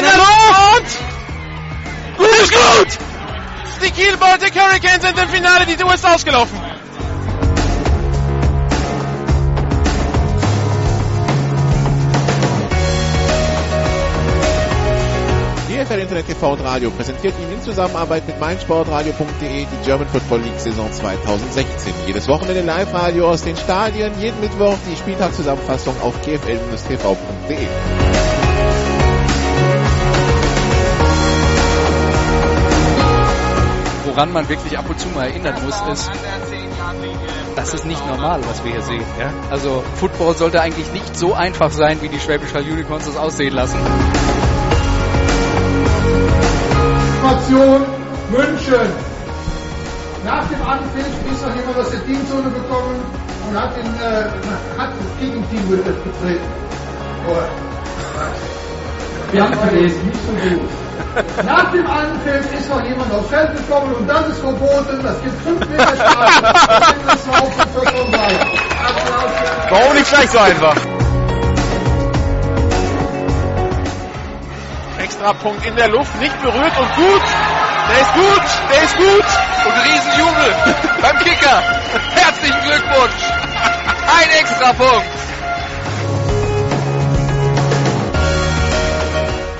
in der Luft! Gut! Ist gut! Die Kiel Baltic Hurricanes sind im Finale, die Tour ist ausgelaufen. GFL Internet TV und Radio präsentiert Ihnen in Zusammenarbeit mit meinsportradio.de die German Football League Saison 2016. Jedes Wochenende Live-Radio aus den Stadien, jeden Mittwoch die Spieltagszusammenfassung auf gfl-tv.de. Woran man wirklich ab und zu mal erinnern muss, ist, das ist nicht normal, was wir hier sehen. Ja? Also Football sollte eigentlich nicht so einfach sein, wie die Schwäbisch Hall Unicorns das aussehen lassen. Information München. Nach dem Anpfiff ist noch jemand aus der Teamzone gekommen und hat, den, äh, hat das Gegenteam betreten. Oh. Wir haben es gelesen, nicht so gut. Nach dem Anpfiff ist noch jemand aufs Feld gekommen und das ist verboten. Das gibt 5 Meter Strafe. Das war nicht gleich so einfach? Extra Punkt in der Luft, nicht berührt und gut. Der ist gut, der ist gut. Und Riesenjubel beim Kicker. Herzlichen Glückwunsch. Ein extra Punkt.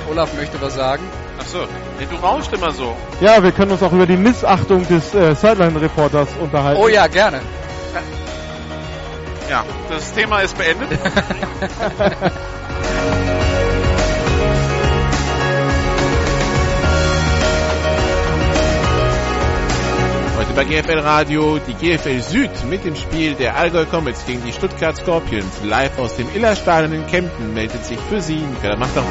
Olaf möchte was sagen. Achso, nee, du rauschst immer so. Ja, wir können uns auch über die Missachtung des äh, Sideline-Reporters unterhalten. Oh ja, gerne. Ja, das Thema ist beendet. Heute bei GFL Radio die GFL Süd mit dem Spiel der Allgäu Comets gegen die Stuttgart Scorpions. Live aus dem Illerstadion in Kempten meldet sich für Sie Michael Machter.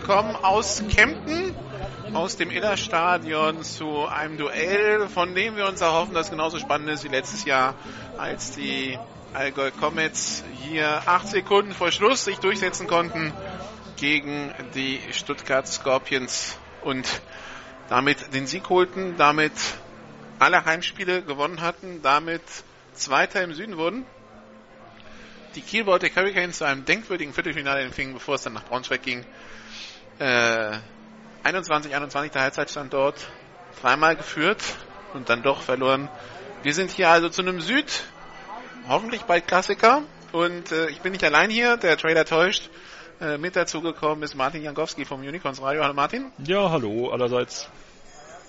Willkommen aus Kempten, aus dem Illerstadion zu einem Duell, von dem wir uns erhoffen, dass es genauso spannend ist wie letztes Jahr, als die Allgäu Comets hier acht Sekunden vor Schluss sich durchsetzen konnten gegen die Stuttgart Scorpions und damit den Sieg holten, damit alle Heimspiele gewonnen hatten, damit Zweiter im Süden wurden die Kiel Baltic Hurricanes zu einem denkwürdigen Viertelfinale empfingen, bevor es dann nach Braunschweig ging. Äh, 21-21 der Halbzeitstand dort, dreimal geführt und dann doch verloren. Wir sind hier also zu einem Süd, hoffentlich bald Klassiker. Und äh, ich bin nicht allein hier, der Trailer täuscht. Äh, mit dazugekommen ist Martin Jankowski vom Unicorns Radio. Hallo Martin. Ja, hallo allerseits.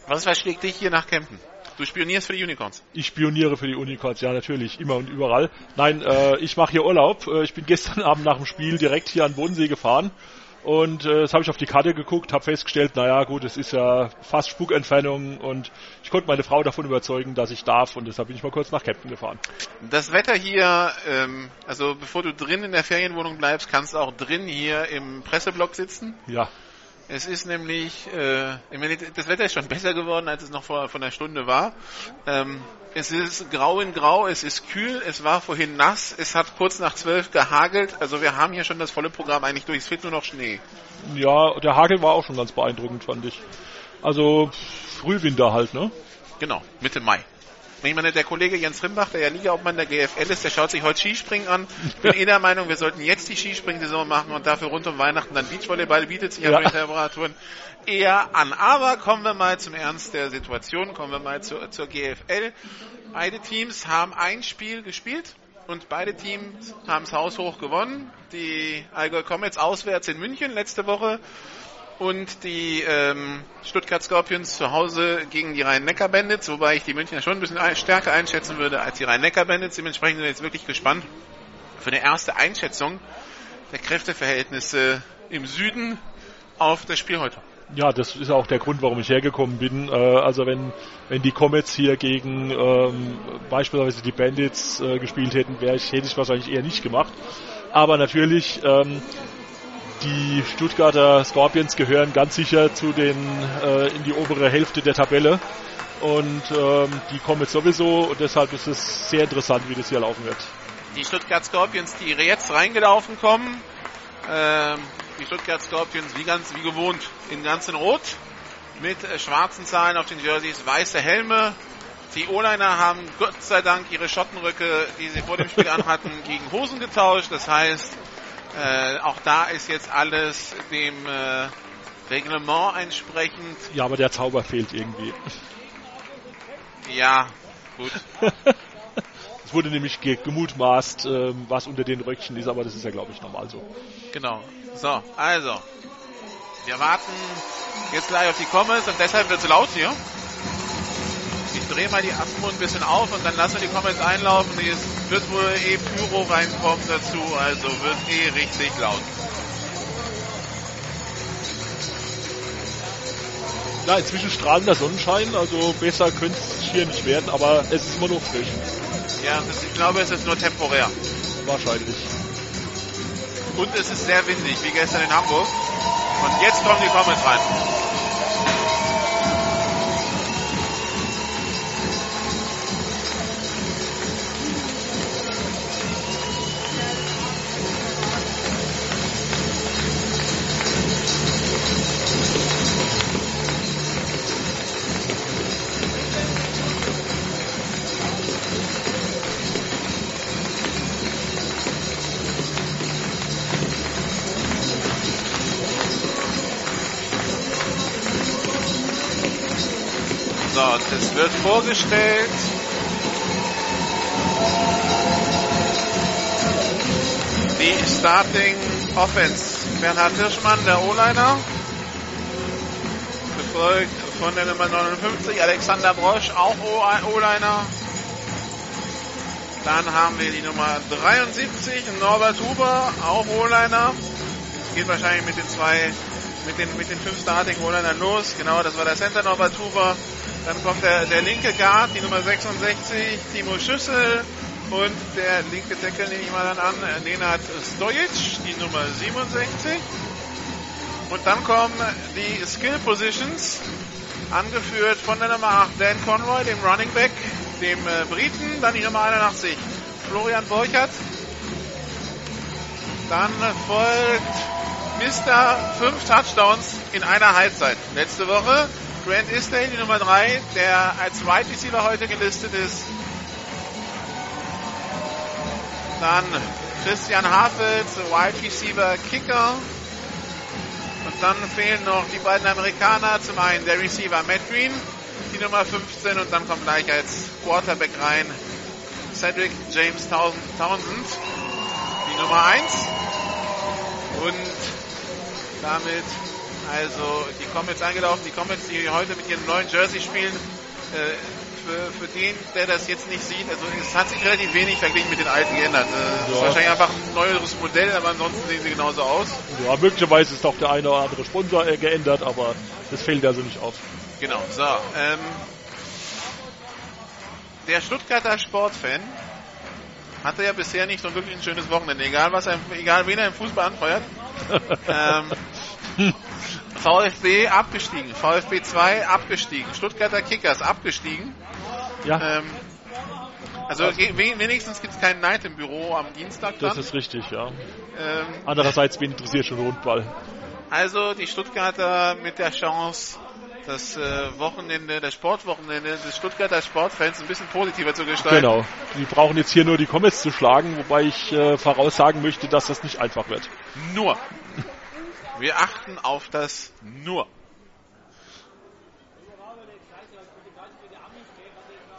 Was verschlägt dich hier nach Kempten? Du spionierst für die Unicorns. Ich spioniere für die Unicorns, ja natürlich, immer und überall. Nein, äh, ich mache hier Urlaub. Äh, ich bin gestern Abend nach dem Spiel direkt hier an den Bodensee gefahren. Und äh, das habe ich auf die Karte geguckt, habe festgestellt, naja gut, es ist ja fast Spukentfernung und ich konnte meine Frau davon überzeugen, dass ich darf und deshalb bin ich mal kurz nach Captain gefahren. Das Wetter hier, ähm, also bevor du drin in der Ferienwohnung bleibst, kannst du auch drin hier im Presseblock sitzen. Ja, Es ist nämlich, äh, ich meine, das Wetter ist schon besser geworden, als es noch vor, vor einer Stunde war. Ähm, es ist grau in grau, es ist kühl, es war vorhin nass, es hat kurz nach zwölf gehagelt. Also wir haben hier schon das volle Programm eigentlich durch. Es fehlt nur noch Schnee. ja, der Hagel war auch schon ganz beeindruckend, fand ich. Also Frühwinter halt, ne? Genau, Mitte Mai. Ich meine, der Kollege Jens Rimbach, der ja Ligaobmann der GFL ist, der schaut sich heute Skispringen an. Ich bin eh der Meinung, wir sollten jetzt die Skispringsaison machen und dafür rund um Weihnachten dann Beachvolleyball bietet sich ja von den Temperaturen eher an. Aber kommen wir mal zum Ernst der Situation, kommen wir mal zur, zur GFL. Beide Teams haben ein Spiel gespielt und beide Teams haben es haushoch gewonnen. Die Allgäu Comets auswärts in München letzte Woche und die ähm, Stuttgart Scorpions zu Hause gegen die Rhein-Neckar-Bandits, wobei ich die Münchner schon ein bisschen stärker einschätzen würde als die Rhein-Neckar-Bandits. Dementsprechend sind wir jetzt wirklich gespannt für eine erste Einschätzung der Kräfteverhältnisse im Süden auf das Spiel heute. Ja, das ist auch der Grund, warum ich hergekommen bin. Äh, also wenn, wenn die Comets hier gegen ähm, beispielsweise die Bandits äh, gespielt hätten, wäre ich, hätte ich wahrscheinlich eher nicht gemacht. Aber natürlich, ähm, die Stuttgarter Scorpions gehören ganz sicher zu den äh, in die obere Hälfte der Tabelle. Und ähm, die jetzt sowieso und deshalb ist es sehr interessant, wie das hier laufen wird. Die Stuttgart Scorpions, die jetzt reingelaufen kommen. Ähm, die Stuttgart Scorpions wie ganz wie gewohnt in ganz in Rot mit äh, schwarzen Zahlen auf den Jerseys, weiße Helme. Die O-Liner haben Gott sei Dank ihre Schottenröcke, die sie vor dem Spiel anhatten, gegen Hosen getauscht. Das heißt, äh, auch da ist jetzt alles dem äh, Reglement entsprechend. Ja, aber der Zauber fehlt irgendwie. Ja, gut. es wurde nämlich ge gemutmaßt, äh, was unter den Röckchen ist, aber das ist ja, glaube ich, normal so. Genau. So, also. Wir warten jetzt gleich auf die Comments und deshalb wird es laut hier. Ich drehe mal die Atmo ein bisschen auf und dann lassen wir die Comments einlaufen. Es wird wohl eh Pyro reinkommen dazu, also wird eh richtig laut. Ja, inzwischen strahlender Sonnenschein, also besser könnte es hier nicht werden, aber es ist immer noch frisch. Ja, das, ich glaube, es ist nur temporär. Wahrscheinlich. Und es ist sehr windig, wie gestern in Hamburg. Und jetzt kommen die Comments rein. Wird vorgestellt. Die Starting Offense. Bernhard Hirschmann, der O-Liner. Gefolgt von der Nummer 59, Alexander Brosch, auch O-Liner. Dann haben wir die Nummer 73, Norbert Huber, auch O-Liner. Es geht wahrscheinlich mit den zwei, mit den, mit den fünf Starting O-Linern los. Genau, das war der Center Norbert Huber. Dann kommt der, der linke Guard, die Nummer 66, Timo Schüssel. Und der linke Deckel nehme ich mal dann an, Nenad Stojic, die Nummer 67. Und dann kommen die Skill Positions, angeführt von der Nummer 8 Dan Conroy, dem Running Back, dem äh, Briten. Dann die Nummer 81, Florian Borchert. Dann folgt Mr. 5 Touchdowns in einer Halbzeit. Letzte Woche Grant Isdale, die Nummer 3, der als Wide Receiver heute gelistet ist. Dann Christian Hafels, Wide Receiver Kicker. Und dann fehlen noch die beiden Amerikaner. Zum einen der Receiver Matt Green, die Nummer 15. Und dann kommt gleich als Quarterback rein Cedric James Townsend, die Nummer 1. Und damit also die Comets eingelaufen. Die Comets, die heute mit ihrem neuen Jersey spielen. Äh, für, für den, der das jetzt nicht sieht, also es hat sich relativ wenig verglichen mit den alten geändert. Äh, ja. ist wahrscheinlich einfach ein neueres Modell, aber ansonsten sehen sie genauso aus. Ja, möglicherweise ist doch der eine oder andere Sponsor äh, geändert, aber das fällt also nicht auf. Genau, so. Ähm, der Stuttgarter Sportfan hatte ja bisher nicht so wirklich ein schönes Wochenende, egal was er, egal wen er im Fußball anfeuert. ähm, VfB abgestiegen, VfB 2 abgestiegen, Stuttgarter Kickers abgestiegen. Ja. Ähm, also wenigstens gibt es keinen Neid im Büro am Dienstag. Dann. Das ist richtig, ja. Ähm, Andererseits, wen interessiert schon Rundball? Also die Stuttgarter mit der Chance, das äh, Wochenende, das Sportwochenende des Stuttgarter Sportfans ein bisschen positiver zu gestalten. Genau. Die brauchen jetzt hier nur die Comets zu schlagen, wobei ich äh, voraussagen möchte, dass das nicht einfach wird. Nur. Wir achten auf das nur.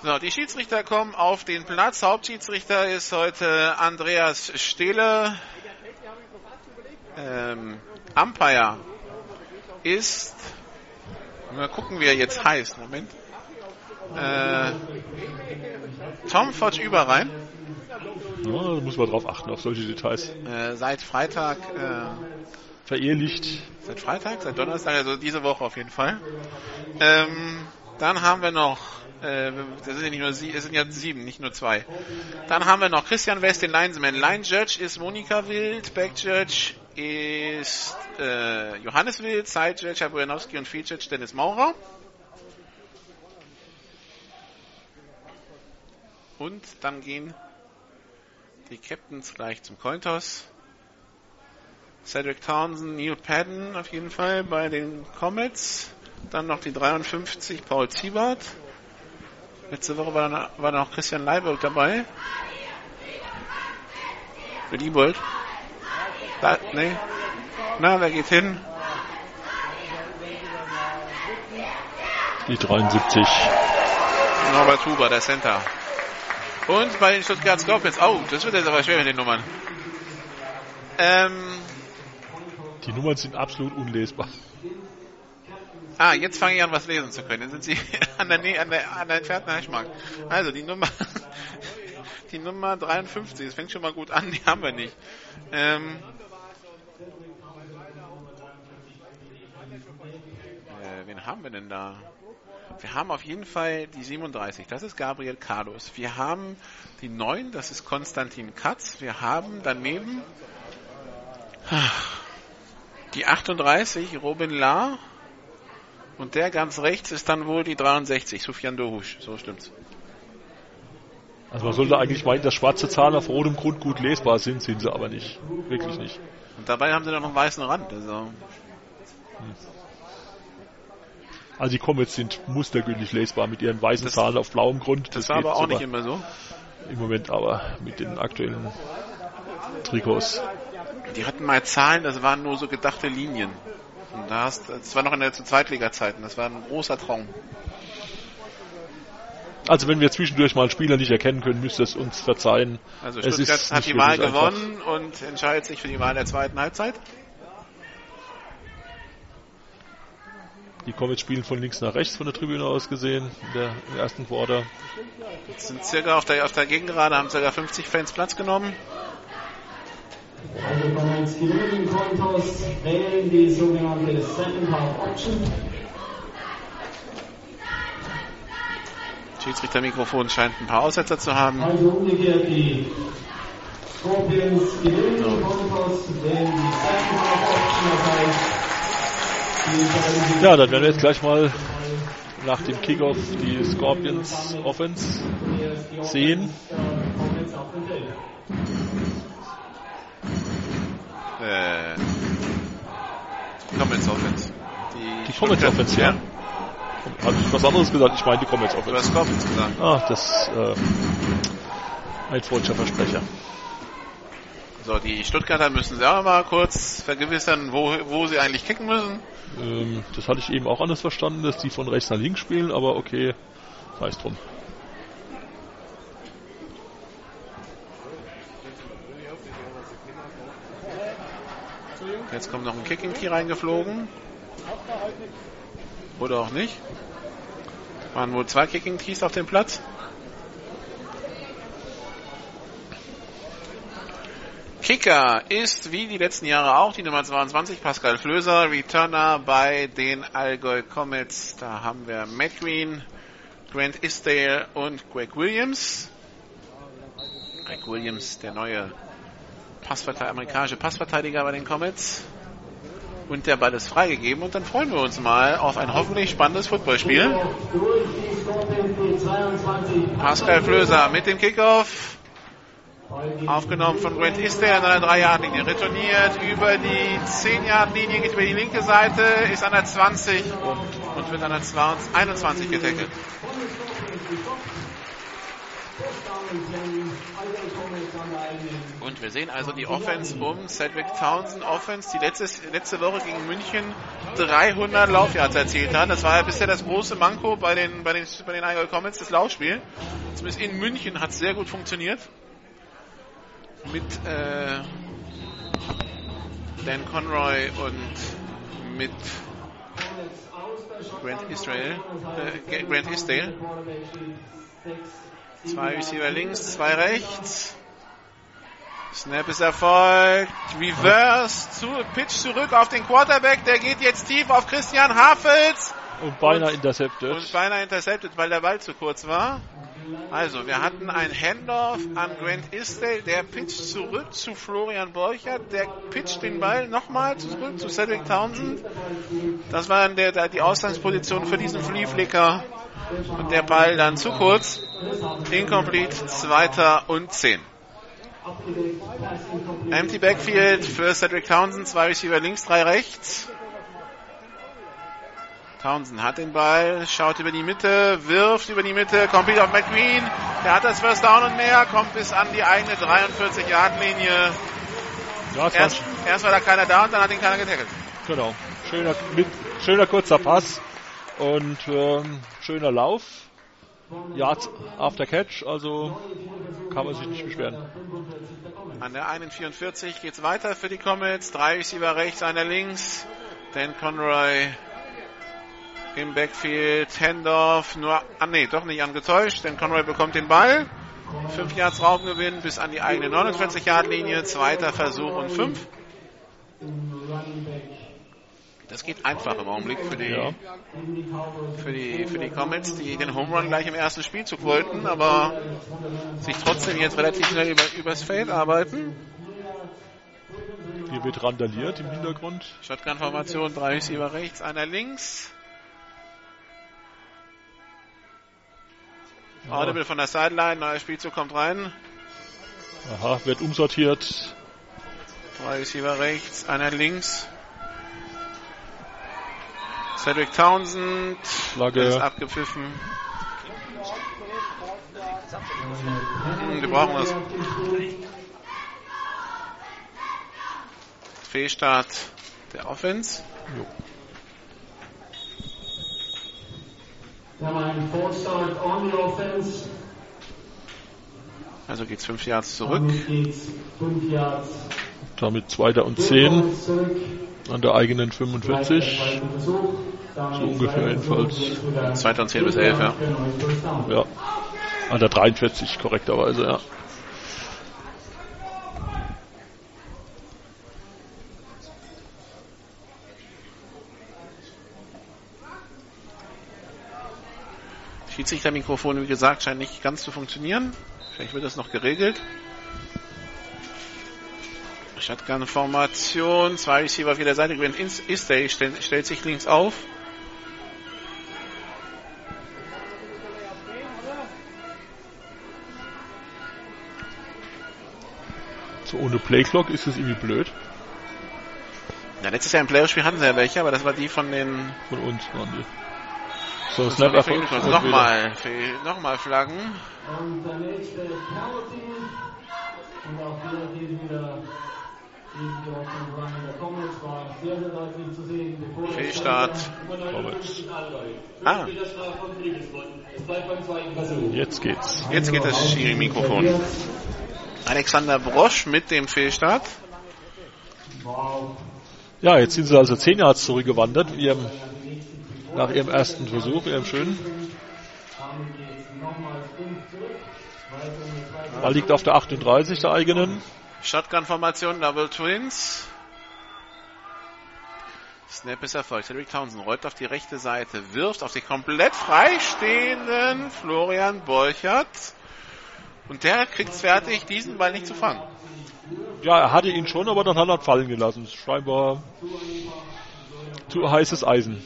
So, die Schiedsrichter kommen auf den Platz. Hauptschiedsrichter ist heute Andreas Stehle. Ähm, Umpire ist, mal gucken, wie er jetzt heißt. Moment. Äh, Tom Fodge Überrhein. Ja, da muss man drauf achten, auf solche Details. Äh, seit Freitag äh, verehelicht. Seit Freitag, seit Donnerstag, also diese Woche auf jeden Fall. Ähm, Dann haben wir noch, äh, das sind ja nicht nur sie, es sind ja sieben, nicht nur zwei. Dann haben wir noch Christian West, den Linesman. Line Judge ist Monika Wild, Back Judge ist äh, Johannes Wild, Side Judge Herr Bojanowski und Field Judge Dennis Maurer. Und dann gehen die Captains gleich zum Cointoss. Cedric Townsend, Neil Padden auf jeden Fall bei den Comets. Dann noch die 53, Paul Ziebart. Letzte Woche war, dann, war noch Christian Leibold dabei. Für Diebold. Da, nee. Na, wer geht hin? Die 73. Norbert Huber, der Center. Und bei den Stuttgart Scorpions. Oh, das wird jetzt aber schwer mit den Nummern. Ähm, Die Nummern sind absolut unlesbar. Ah, jetzt fange ich an, was lesen zu können. Dann sind sie an der, Nähe, an der, an der entfernten Haschmark. Also, die Nummer, die Nummer 53, das fängt schon mal gut an, die haben wir nicht. Ähm, äh, wen haben wir denn da? Wir haben auf jeden Fall die 37, das ist Gabriel Carlos. Wir haben die 9, das ist Konstantin Katz. Wir haben daneben die 38, Robin La. Und der ganz rechts ist dann wohl die 63, Sufjan Dohusch. So stimmt's. Also man sollte eigentlich meinen, dass schwarze Zahlen auf rotem Grund gut lesbar sind, sind sie aber nicht. Wirklich nicht. Und dabei haben sie noch einen weißen Rand. Also Also die Comets sind mustergültig lesbar mit ihren weißen Das- Zahlen auf blauem Grund. das war geht aber auch nicht immer so. im Moment aber mit den aktuellen Trikots. Die hatten mal Zahlen, das waren nur so gedachte Linien. Und da hast, das war noch in der Zweitliga-Zeiten, das war ein großer Traum. Also wenn wir zwischendurch mal einen Spieler nicht erkennen können, müsst ihr es uns verzeihen. Also Stuttgart hat die Wahl gewonnen und entscheidet sich für die Wahl der zweiten Halbzeit. Die Comets spielen von links nach rechts von der Tribüne aus gesehen, in der, im ersten Quarter. Es sind circa auf der, auf der Gegengerade, haben circa 50 Fans Platz genommen. Also bereits gewinnen Kontos wählen die sogenannte Second Half Option. Schiedsrichtermikrofon scheint ein paar Aussetzer zu haben. Also umgekehrt die Scorpions gewinnen Kontos, wählen die Second Half Option. Das heißt, Ja, dann werden wir jetzt gleich mal nach dem Kickoff die Scorpions Offense sehen. Äh, Comments Offense. Die Comets Stuttgart- Offense, ja. Habe ich was anderes gesagt? Ich meine die Comets Du hast Offense. Scorpions gesagt. Ah, das äh, ein freudscher Versprecher. So, die Stuttgarter müssen sie auch mal kurz vergewissern, wo, wo sie eigentlich kicken müssen. Ähm, das hatte ich eben auch anders verstanden, dass die von rechts nach links spielen, aber okay, sei es drum. Jetzt kommt noch ein Kicking Key reingeflogen. Oder auch nicht. Waren wohl zwei Kicking Keys auf dem Platz. Kicker ist wie die letzten Jahre auch die Nummer 22, Pascal Flöser, Returner bei den Allgäu Comets. Da haben wir Matt Green, Grant Isdale und Greg Williams. Greg Williams, der neue Passverteidiger, amerikanische Passverteidiger bei den Comets. Und der Ball ist freigegeben und dann freuen wir uns mal auf ein hoffentlich spannendes Footballspiel. Durch die Scorpions die 22. Pascal Flöser mit dem Kickoff. Aufgenommen von Grant Isdale an der 3-Yard-Linie. Retourniert über die 10-Yard-Linie, geht über die linke Seite, ist an der 20 und wird an der 20, 21 getackelt. Und wir sehen also die Offense um Cedric Townsend Offense, die letzte, letzte Woche gegen München 300 Laufyards erzielt hat. Das war ja bisher das große Manko bei den, bei den, bei den Allgäu Comets, das Laufspiel. Zumindest in München hat es sehr gut funktioniert. Mit äh, Dan Conroy und mit Grant Israel, äh, Grant Isdale. Zwei Receiver links, zwei rechts. Snap ist erfolgt. Reverse zu Pitch zurück auf den Quarterback. Der geht jetzt tief auf Christian Hafels. Und beinahe intercepted. Und beinahe intercepted, weil der Ball zu kurz war. Also, wir hatten ein Handoff an Grant Isdale, der pitcht zurück zu Florian Borchert, der pitcht den Ball nochmal zurück zu Cedric Townsend. Das war dann der, der, die Ausgangsposition für diesen Flieflicker. Und der Ball dann zu kurz. Incomplete, zweiter und zehn. Empty Backfield für Cedric Townsend, zwei Receiver links, drei rechts. Townsend hat den Ball, schaut über die Mitte, wirft über die Mitte, kommt wieder auf McQueen. Der hat das First Down und mehr, kommt bis an die eigene 43-Yard-Linie. Ja, Erst, erst war da keiner da und dann hat ihn keiner getackelt. Genau. Schöner, mit, schöner kurzer Pass und ähm, schöner Lauf. Yards after Catch, also kann man sich nicht beschweren. An der 1,44 geht's weiter für die Comets. Drei Receiver rechts, einer links. Dan Conroy im Backfield. Handoff, nur, ah nee, doch nicht angetäuscht. Dan Conroy bekommt den Ball. 5 Yards Raumgewinn bis an die eigene 49 Yard Linie. Zweiter Versuch und 5. Das geht einfach im Augenblick für die, Ja. für die, für die Comets, die den Home Run gleich im ersten Spielzug wollten, aber sich trotzdem jetzt relativ schnell über, übers Feld arbeiten. Hier wird randaliert im Hintergrund. Shotgun-Formation, drei Receiver rechts, einer links. Audible von der Sideline, neuer Spielzug kommt rein. Aha, wird umsortiert. Drei Receiver rechts, einer links. Cedric Townsend Flagge. ist abgepfiffen. Hm, wir brauchen das. Fehlstart der Offense. Wir haben einen Forstart on the offense. Also geht's fünf Yards zurück. Damit 5 zweiter und 10 zurück. an der eigenen 45. Zweiter Versuch. Dann So ungefähr jedenfalls. Zweiter und zehn bis elf, ja. Ja. An der 43 korrekterweise, ja. Schiedsrichtermikrofon, wie gesagt, scheint nicht ganz zu funktionieren. Vielleicht wird das noch geregelt. Shotgun-Formation, zwei Receiver auf jeder Seite. Grant Istay stellt, stellt sich links auf. So ohne Playclock ist es irgendwie blöd. Ja, letztes Jahr im Playoff-Spiel hatten sie ja welche, aber das war die von den Von uns waren die. So, Das Snap erfolgt. Nochmal, nochmal Flaggen. Und der nächste Penalty. Und auch hier geht wieder Fehlstart. Comets. Ah. Jetzt geht's. jetzt geht das Schiri-Mikrofon. Alexander Brosch mit dem Fehlstart. Ja, jetzt sind sie also 10 Yards zurückgewandert ihrem, nach ihrem ersten Versuch, ihrem schönen. Damit geht's nochmals 5 zurück. Weiter in die zweite Ball liegt auf der 38 der eigenen. Shotgun-Formation, Double Twins. Snap ist erfolgt. Cedric Townsend rollt auf die rechte Seite, wirft auf den komplett freistehenden Florian Bolchert. Und der kriegt's fertig, diesen Ball nicht zu fangen. Ja, er hatte ihn schon, aber dann hat er fallen gelassen. Scheinbar zu heißes Eisen.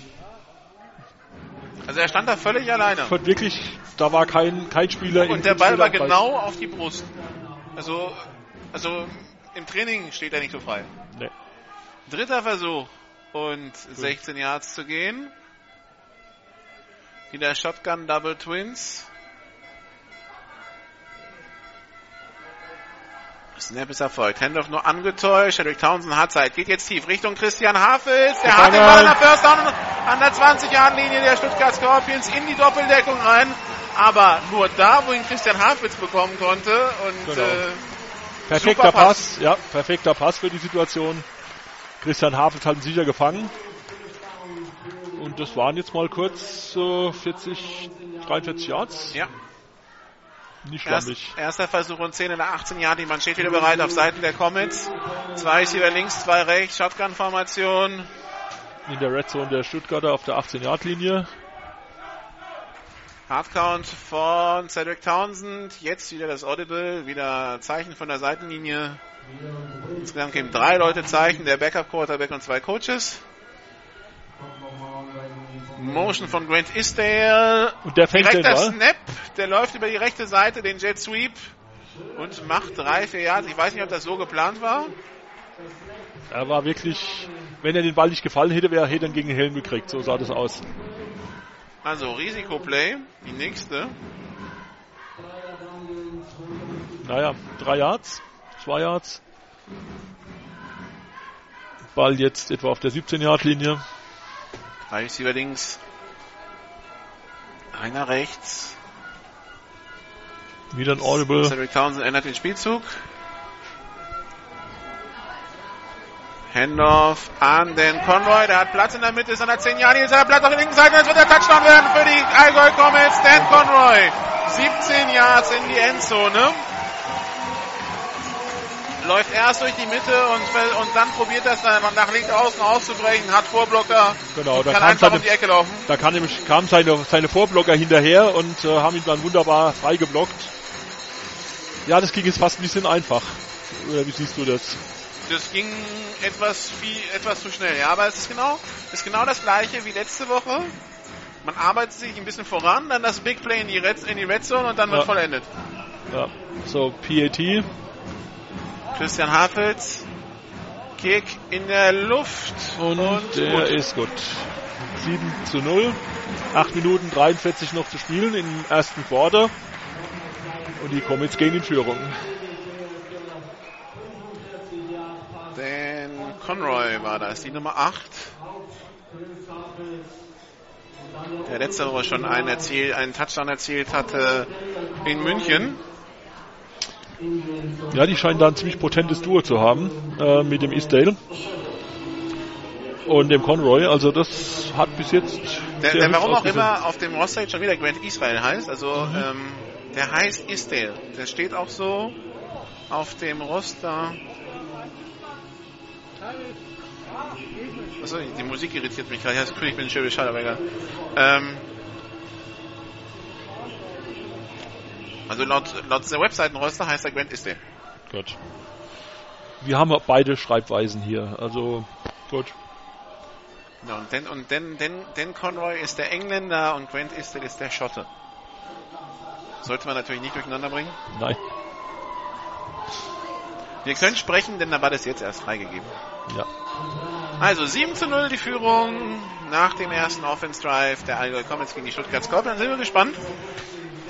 Also er stand da völlig alleine. Von wirklich, da war kein, kein Spieler Und der Ball war genau auf die Brust. Also, also im Training steht er nicht so frei. Nee. Dritter Versuch und 16 Yards zu gehen. Wieder Shotgun Double Twins. Snap ist erfolgt. Handoff nur angetäuscht. Cedric Townsend hat Zeit. Geht jetzt tief Richtung Christian Hafels. Der hat den Ball an der First Down an der 20-Yard-Linie der Stuttgart Scorpions in die Doppeldeckung rein. Aber nur da, wo ihn Christian Hafels bekommen konnte. Und Genau. äh, Perfekter Pass. Pass. ja, perfekter Pass für die Situation. Christian Havels hat ihn sicher gefangen. Und das waren jetzt mal kurz äh, 40, 43 Yards. ja. Nicht Erst, erster Versuch und 10 in der 18 Jahre. Man steht wieder bereit auf Seiten der Comets. Zwei Receiver links, zwei rechts. Shotgun-Formation. In der Red Zone der Stuttgarter auf der 18-Yard-Linie. Hardcount von Cedric Townsend. Jetzt wieder das Audible. Wieder Zeichen von der Seitenlinie. Insgesamt geben drei Leute Zeichen. Der Backup Quarterback und zwei Coaches. Motion von Grant Isdale. Und der fängt den Direkter Ball. Snap. Der läuft über die rechte Seite, den Jet Sweep. Und macht drei, vier Yards. Ich weiß nicht, ob das so geplant war. Er war wirklich, wenn er den Ball nicht gefallen hätte, wäre er ihn gegen den Helm gekriegt. So sah das aus. Also Risikoplay. Die nächste. Naja, drei Yards, zwei Yards. Ball jetzt etwa auf der 17-Yard-Linie. Drei Receiver links. Einer rechts. Wieder ein Audible. Cedric Townsend ändert den Spielzug. Handoff an den Conroy. Der hat Platz in der Mitte, ist an der 10 Jahre. Jetzt hat er Platz auf der linken Seite. Jetzt wird der Touchdown werden für die Allgäu Comets. Dan Conroy. 17 Yards in die Endzone. Läuft erst durch die Mitte und, und dann probiert das dann nach links außen auszubrechen. Hat Vorblocker. Genau, da kann einfach seine, um die Ecke laufen. da kann nämlich, kamen seine, seine Vorblocker hinterher und äh, haben ihn dann wunderbar frei geblockt. Ja, das ging jetzt fast ein bisschen einfach. Oder wie siehst du das? Das ging etwas viel, etwas zu schnell, ja, aber es ist genau, ist genau das gleiche wie letzte Woche. Man arbeitet sich ein bisschen voran, dann das Big Play in die Red, in die Red Zone und dann wird Ja. vollendet. Ja, so PAT. Christian Hafels, Kick in der Luft Und, und der gut. ist gut. 7 zu 0. 8 Minuten 43 noch zu spielen im ersten Quarter. Und die Comets gehen in Führung. Dan Conroy war das, die Nummer 8. Der letzte Woche schon einen, erzielt, einen Touchdown erzielt hatte in München. Ja, die scheinen da ein ziemlich potentes Duo zu haben äh, mit dem Eastdale und dem Conroy. Also das hat bis jetzt Der, der warum auch ausgesehen. immer auf dem Roster jetzt schon wieder Grant Israel heißt, also ähm, der heißt Isdale. Der steht auch so auf dem Roster. Achso, die Musik irritiert mich gerade. Ja, das König bin schön Bescheid, aber egal. Ähm, also laut, laut der Webseitenroster heißt er Grant Isdale. Gut. Wir haben beide Schreibweisen hier. Also gut. Ja, und Dan, und Dan, Dan, Dan Conroy ist der Engländer und Grant Isdale ist der Schotte. Sollte man natürlich nicht durcheinander bringen. Nein. Wir können sprechen, denn da war das jetzt erst freigegeben. Ja. Also 7 zu 0 die Führung nach dem ersten Offense Drive der Allgäu Comets gegen die Stuttgart Scorpions. Sind wir gespannt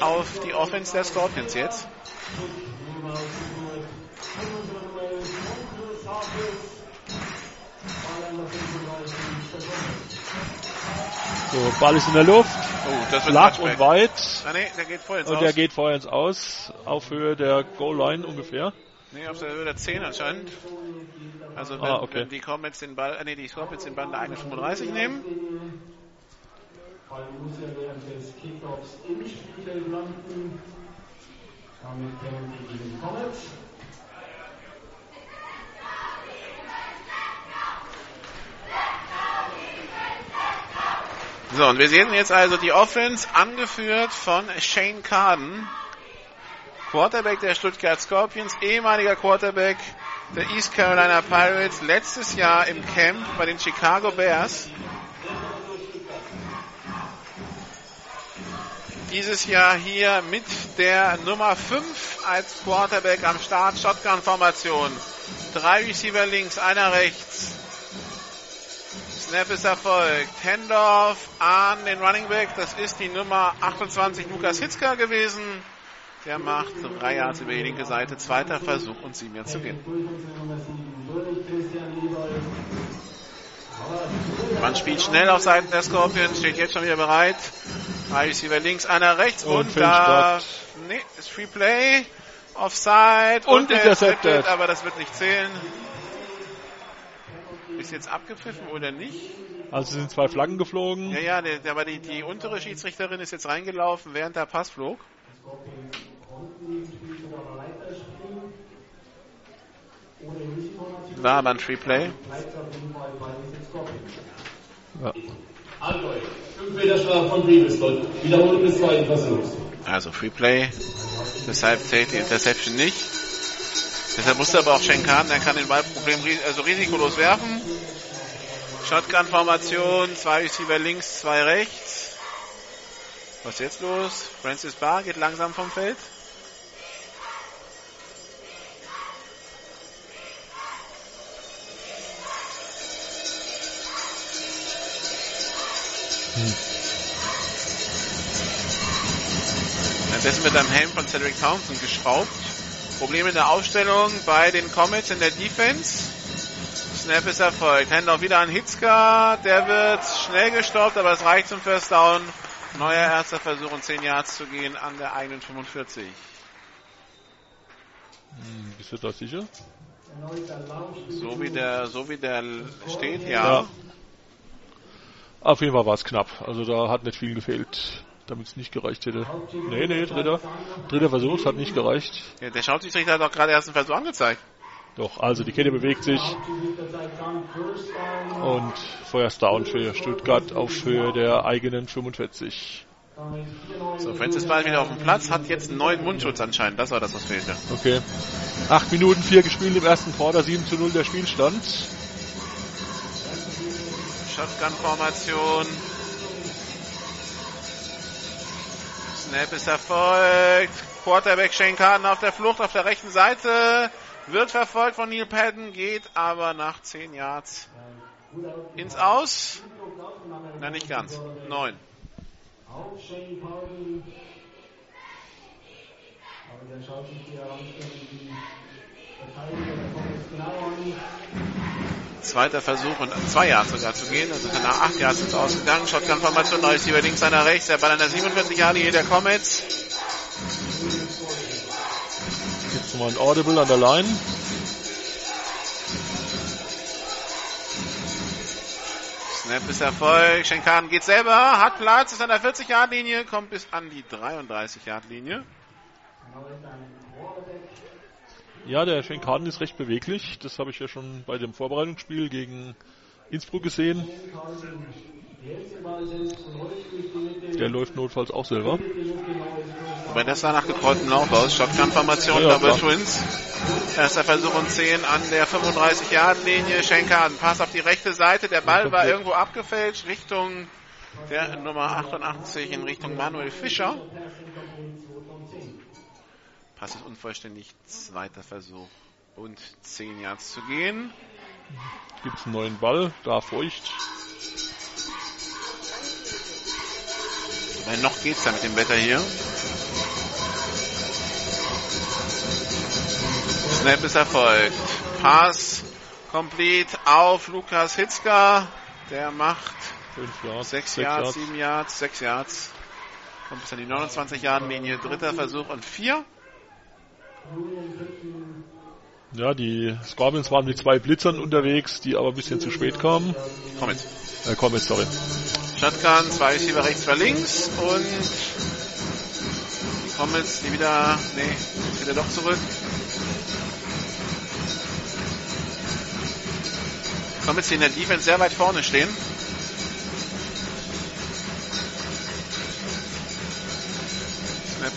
auf die Offense der Scorpions jetzt. So, Ball ist in der Luft. Oh, Flach und weit. Ah, nee, der geht voll ins Und Aus. der geht vorher ins Aus. Auf Höhe der Goal Line ungefähr. Nee, auf der Höhe der 10 anscheinend. Also wenn, Ah, okay. wenn die Comets den Ball, äh, nee, die Scorpions den Ball der eigenen 35 nehmen. Ball muss er während des Kickoffs im Spielfeld landen. Damit die den Comets. So, und wir sehen jetzt also die Offense angeführt von Shane Carden. Quarterback der Stuttgart Scorpions, ehemaliger Quarterback der East Carolina Pirates, letztes Jahr im Camp bei den Chicago Bears. Dieses Jahr hier mit der Nummer 5 als Quarterback am Start, Shotgun-Formation. Drei Receiver links, einer rechts. Snap ist erfolgt. Handoff an den Running Back. Das ist die Nummer 28 Lukas Hitzka gewesen. Der macht drei Yards über die linke Seite. Zweiter Versuch und sieben Yards zu gehen. Man spielt schnell auf Seiten der Scorpions. Steht jetzt schon wieder bereit. Drei Receiver links, einer rechts Und und, da. Nee, ist Free Play. Offside Und intercepted. intercepted, aber das wird nicht zählen. Ist jetzt abgepfiffen oder nicht? Also sind zwei Flaggen geflogen. Ja, ja, der, aber die, die untere Schiedsrichterin ist jetzt reingelaufen, während der Pass flog. War aber ein Free Play. bleibt auf jeden Fall bei diesen Scorpions. Ja. Allgäu, 5 Meter Strafe von Riebesgott. Wiederholung des zweiten Versuchs. Also Free Play. Deshalb zählt die Interception nicht. Deshalb musste aber auch Schenkan, der kann den Ball problem, also risikolos werfen. Shotgun-Formation, zwei Receiver links, zwei rechts. Was ist jetzt los? Francis Barr geht langsam vom Feld. Währenddessen wird am Helm von Cedric Townsend geschraubt. Probleme in der Aufstellung bei den Comets in der Defense. Snap ist erfolgt. Handoff wieder an Hitzka. Der wird schnell gestoppt, aber es reicht zum First Down. Neuer erster Versuch, um 10 Yards zu gehen an der eigenen 45. Hm, Bist du da sicher? So wie der, so wie der steht, ja. Ja. Auf jeden Fall war es knapp. Also da hat nicht viel gefehlt, damit es nicht gereicht hätte. Nee, nee, dritter. Dritter Versuch, hat nicht gereicht. Ja, Der Schauschiedsrichter hat doch gerade erst einen Versuch angezeigt. Doch, also die Kette bewegt sich und First Down für Stuttgart auf Höhe der eigenen 45. Damit 4-9 So, Francis Ball wieder auf dem Platz, hat jetzt einen neuen Mundschutz anscheinend. Das war das, was fehlte. Okay. 8 Minuten 4 gespielt im ersten Quarter, 7 zu 0 der Spielstand. Shotgun-Formation. Snap ist erfolgt. Quarterback Shane Carden auf der Flucht auf der rechten Seite. Wird verfolgt von Neil Patton, geht aber nach 10 Yards ins Aus. Na, nicht ganz. 9. Zweiter Versuch und zwei Yards sogar zu gehen. Also nach 8 Yards ins Ausgegangen. Shotgun-Formation, neues über links, einer rechts. Der Ball an der 47 Yard linie der Comets. Jetzt nochmal ein Audible an der Line. Snap ist Erfolg. Schenkan geht selber, hat Platz, ist an der 40-Yard-Linie, kommt bis an die 33-Yard-Linie. Ja, der Schenkaden ist recht beweglich. Das habe ich ja schon bei dem Vorbereitungsspiel gegen Innsbruck gesehen. Der läuft notfalls auch selber. Wobei das sah nach getrolltem Lauf aus. Shotgun-Formation, Ja, ja, Double. Twins. Erster Versuch und 10 an der 35-Yard-Linie. Schenkan passt auf die rechte Seite. Der Ball war irgendwo abgefälscht Richtung der Nummer 88 in Richtung Manuel Fischer. Pass ist unvollständig. Zweiter Versuch und 10 Yards zu gehen. Gibt's einen neuen Ball, da feucht. Weil noch geht's ja mit dem Wetter hier. Snap ist erfolgt. Pass complete auf Lukas Hitzka. Der macht 5 Yards, 6 sechs Yards, 7 Yards, 6 Yards. Kommt bis an die 29 Yard Linie. Dritter Versuch und 4. Ja, die Scorpions waren mit zwei Blitzern unterwegs, die aber ein bisschen zu spät kamen. Komm jetzt. Äh, komm jetzt, sorry. Shotgun, zwei Receiver rechts, zwei links und die Comets, die wieder, nee, wieder doch zurück. Comets, die in der Defense sehr weit vorne stehen.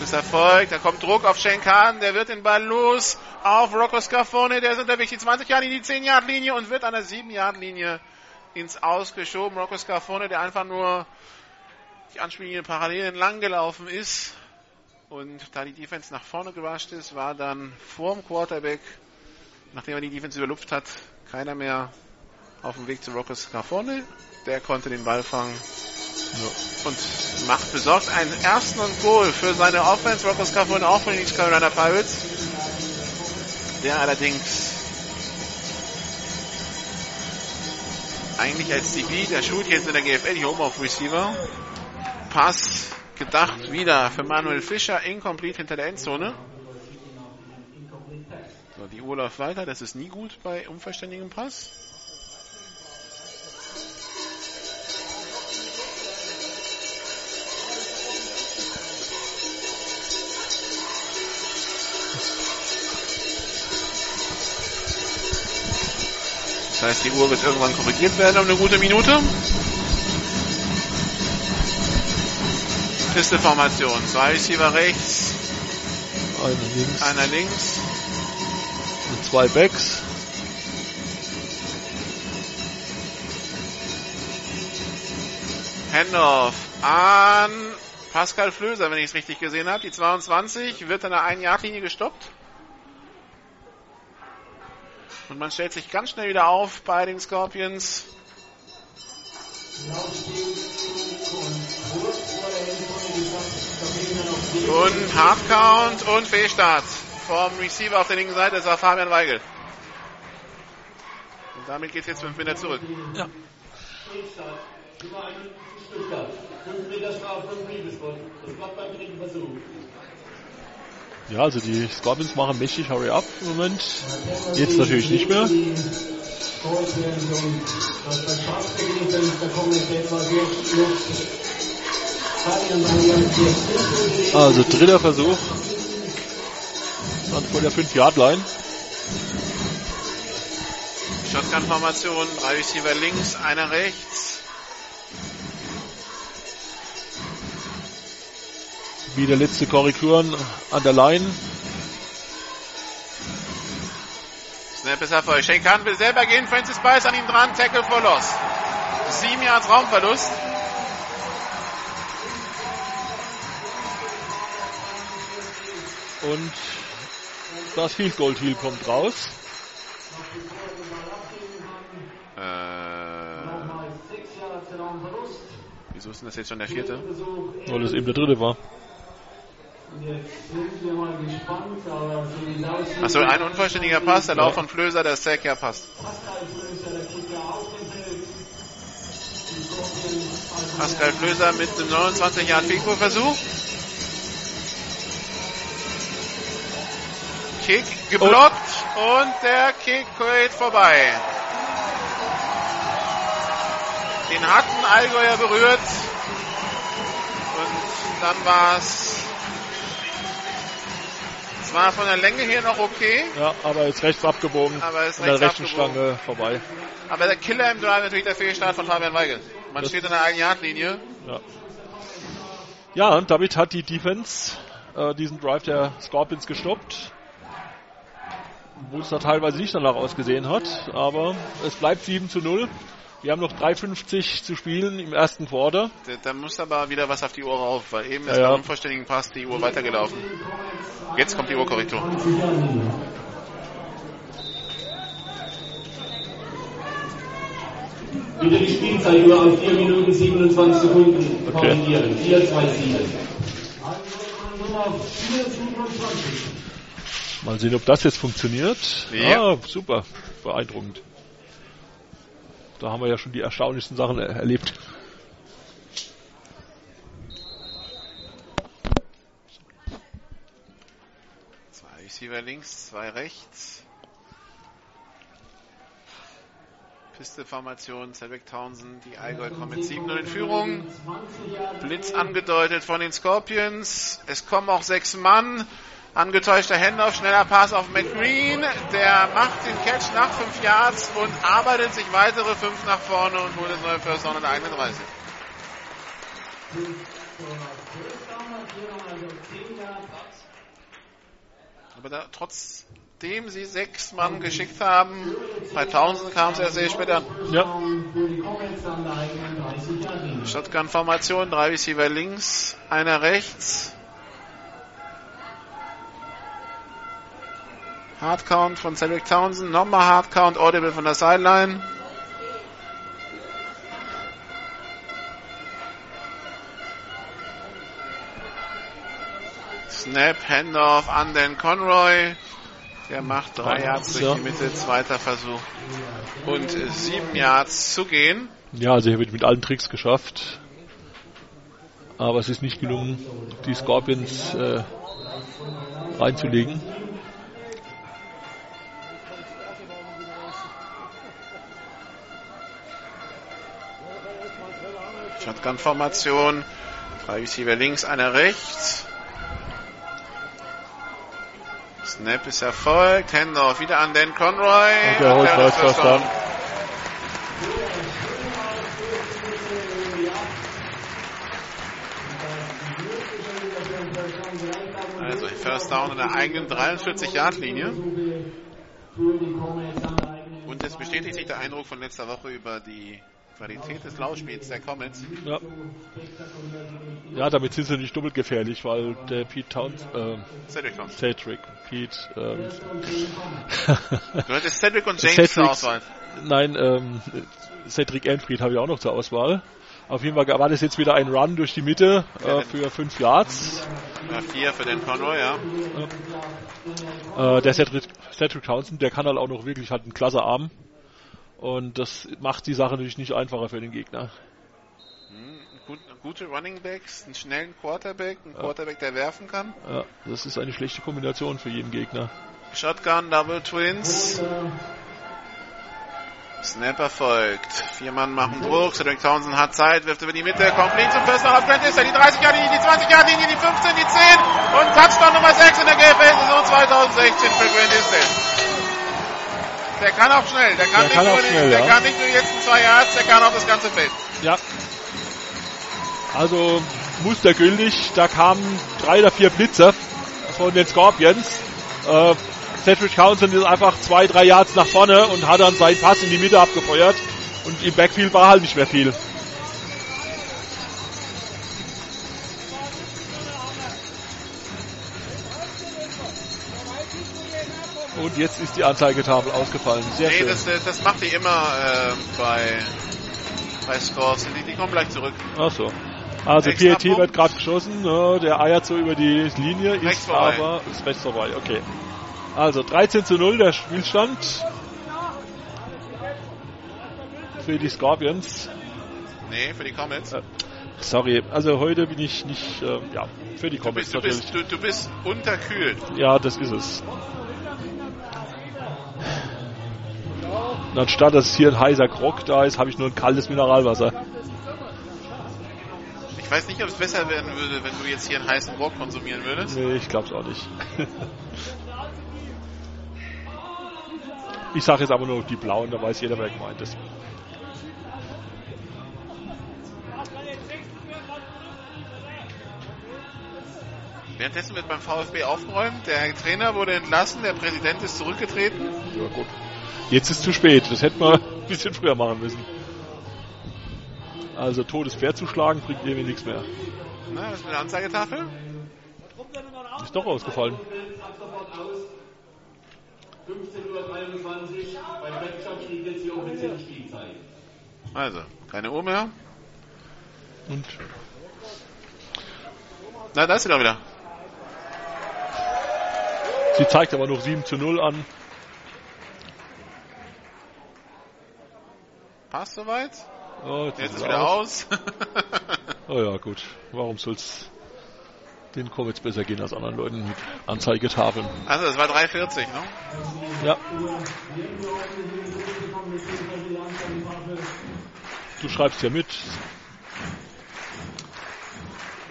Ist erfolgt, da kommt Druck auf Shane Kahn, der wird den Ball los auf Rocco Scafone, der ist unterwegs die 20 Yard in die 10 Yard Linie und wird an der 7 Yard Linie ins Ausgeschoben. Rocco Scafone, der einfach nur die Anspiellinie parallel entlang gelaufen ist. Und da die Defense nach vorne gewascht ist, war dann vorm Quarterback, nachdem er die Defense überlupft hat, keiner mehr auf dem Weg zu Rocco Scafone. Der konnte den Ball fangen und macht besorgt einen ersten und Goal für seine Offense. Rocco Scafone auch von den Carolina Pirates. Der allerdings eigentlich als DB, der schult jetzt in der GFL die Home auf Receiver. Pass gedacht wieder für Manuel Fischer, incomplete hinter der Endzone. So, die Uhr läuft weiter, das ist nie gut bei unverständigem Pass. Das heißt, die Uhr wird irgendwann korrigiert werden um eine gute Minute. Pisteformation. Zwei Receiver rechts, Einer links einer links. und zwei Backs. Handoff an Pascal Flöser, wenn ich es richtig gesehen habe. Die 22 wird an der 1-Yard-Linie gestoppt. Und man stellt sich ganz schnell wieder auf bei den Scorpions. Und Hardcount und Fehlstart vom Receiver auf der linken Seite. Das war Fabian Weigel. Und damit geht es jetzt fünf Meter zurück. Ja. Stuttgart. 5 Meter Strafe, 5 Liebesbund. Das bleibt beim dritten Versuch. Ja, also die Scorpions machen mächtig Hurry Up im Moment. Jetzt natürlich nicht mehr. Also dritter Versuch. Dann vor der 5-Yard-Line. Shotgun-Formation, drei Receiver links, einer rechts. Wieder letzte Korrekturen an der Line. Snap ist Erfolg. Shane Khan will selber gehen, Francis Bice an ihm dran, Tackle for Loss. Sieben Yards Raumverlust. Und das Field Goal Heel kommt raus. Äh, wieso ist denn das jetzt schon der vierte? Weil es eben der dritte war. Achso, ein unvollständiger Pass, der Lauf von Flöser, der Sack ja passt. Pascal dem Scorpions also Pascal Flöser mit einem 29 Yard Field Goal Versuch. Kick geblockt und der Kick geht vorbei. Den hatten Allgäuer berührt und dann war es es war von der Länge her noch okay, Ja, aber jetzt rechts abgebogen. Aber ist an der rechts rechten abgebogen. Stange vorbei. aber der Killer im Drive natürlich der Fehlstart von Fabian Weigel. Man Das- steht an der 1-Yard-Linie. Ja. ja, und damit hat die Defense äh, diesen Drive der Scorpions gestoppt. Wo es da teilweise nicht danach ausgesehen hat, aber es bleibt 7 zu 0. Wir haben noch 3,50 zu spielen im ersten Quarter. Da, da muss aber wieder was auf die Uhr rauf, weil eben ist Ja, ja. beim unvollständigen Pass die Uhr weitergelaufen. Jetzt kommt die Uhrkorrektur. 20 Jahre Linie. Bitte die Spielzeit auf 4 Minuten 27 Sekunden korrigieren. 4, 2, 7. Nummer 4, 27. Mal sehen, ob das jetzt funktioniert. Ja. Ah, super. Beeindruckend. Da haben wir ja schon die erstaunlichsten Sachen er erlebt. Zwei Receiver links, zwei rechts. Pisteformation, Cedric Townsend, die Allgäu kommen mit 7-0 in Führung. Blitz angedeutet von den Scorpions. Es kommen auch sechs Mann. Angetäuschter Handoff, schneller Pass auf Matt Green. Der macht den Catch nach fünf Yards und arbeitet sich weitere fünf nach vorne und holt das neue First Down an der 31. Aber da, trotzdem sie sechs Mann geschickt haben, bei 1000 kam es erst sehr spät an. Ja. Für die Comets an der 31 Jahre Linie. Shotgun-Formation, drei Receiver links, einer rechts. Hardcount von Cedric Townsend, nochmal Hardcount, Audible von der Sideline. Snap, Handoff an den Conroy. Der macht drei Yards durch Ja. die Mitte, zweiter Versuch. Und sieben Yards zu gehen. Ja, also hier wird mit allen Tricks geschafft. Aber es ist nicht gelungen, die Scorpions äh, reinzulegen. Shotgun-Formation. Drei Receiver links, einer rechts. Snap ist erfolgt. Handoff wieder an Dan Conroy. Und der holt First First Down. Also First Down in der eigenen 43-Yard-Linie. Und es bestätigt sich der Eindruck von letzter Woche über die Qualität des Laufspiels der Comets. Ja. ja, damit sind sie nicht doppelt gefährlich, weil der Pete Towns, äh, Cedric Towns. Cedric, Pete, ähm, Du hattest Cedric und James Cedric- zur Auswahl. nein, ähm, Cedric Enfried habe ich auch noch zur Auswahl. Auf jeden Fall war das jetzt wieder ein Run durch die Mitte äh, für 5 Yards. Ja, vier für den Conroy, ja. Äh, der Cedric, Cedric Townsend, der kann halt auch noch wirklich halt einen klasse Arm. Und das macht die Sache natürlich nicht einfacher für den Gegner. Hm, gut, gute Running Backs, einen schnellen Quarterback, einen Quarterback, der werfen kann. Ja, das ist eine schlechte Kombination für jeden Gegner. Shotgun, Double Twins. Snap erfolgt. Vier Mann machen Druck. Cedric Townsend hat Zeit, wirft über die Mitte, kommt links zum First Down auf Grant ist er. Die 30 Yard Linie, die 20 Yard Linie, die 15, die 10 und Touchdown Nummer 6 in der GFL-Saison 2016 für Grant Isdale. Der kann auch schnell. Der kann, Der nicht, kann nur schnell, der ja. kann nicht nur die letzten zwei Yards, der kann auch das ganze Feld. Ja. Also mustergültig, da kamen drei oder vier Blitzer von den Scorpions. Äh, Cedric Townsend ist einfach zwei, drei Yards nach vorne und hat dann seinen Pass in die Mitte abgefeuert. Und im Backfield war halt nicht mehr viel. Und jetzt ist die Anzeigetafel ausgefallen. Sehr Nee, schön. das, das macht die immer äh, bei, bei Scores. Die, die kommen gleich zurück. Ach so. Also Extra PAT Punkt. wird gerade geschossen, ne, der eiert so über die Linie, Rechts ist vorbei. aber ist rechts vorbei, okay. Also 13 zu 0 der Spielstand für die Scorpions. Nee, für die Comets. Äh, Sorry, also heute bin ich nicht, äh, ja, für die Du Comets bist, du, natürlich. bist, du, du bist unterkühlt. Ja, das ist es. Und anstatt dass hier ein heißer Grog da ist, habe ich nur ein kaltes Mineralwasser. Ich weiß nicht, ob es besser werden würde, wenn du jetzt hier einen heißen Grog konsumieren würdest. Nee, ich glaub's auch nicht. ich sage jetzt aber nur die blauen, da weiß jeder, wer gemeint ist. Währenddessen wird beim VfB aufgeräumt. Der Trainer wurde entlassen, der Präsident ist zurückgetreten. Ja, gut. Jetzt ist zu spät. Das hätten wir ein bisschen früher machen müssen. Also totes Pferd zu schlagen bringt irgendwie nichts mehr. Na, was ist mit der Anzeigetafel? Ist doch ausgefallen. Ab sofort aus. 15.23 Uhr. Beim Wettkampf steht jetzt die offizielle Spielzeit. Also, keine Uhr mehr. Und Na, da ist sie doch wieder. sie zeigt aber noch 7 zu 0 an. Passt soweit. Oh, jetzt, Jetzt ist wieder aus. aus. Oh ja, gut. Warum soll's den Comets besser gehen als anderen Leuten mit Anzeigetafeln? also, das war 3,40, ne? Ja. Du schreibst ja mit.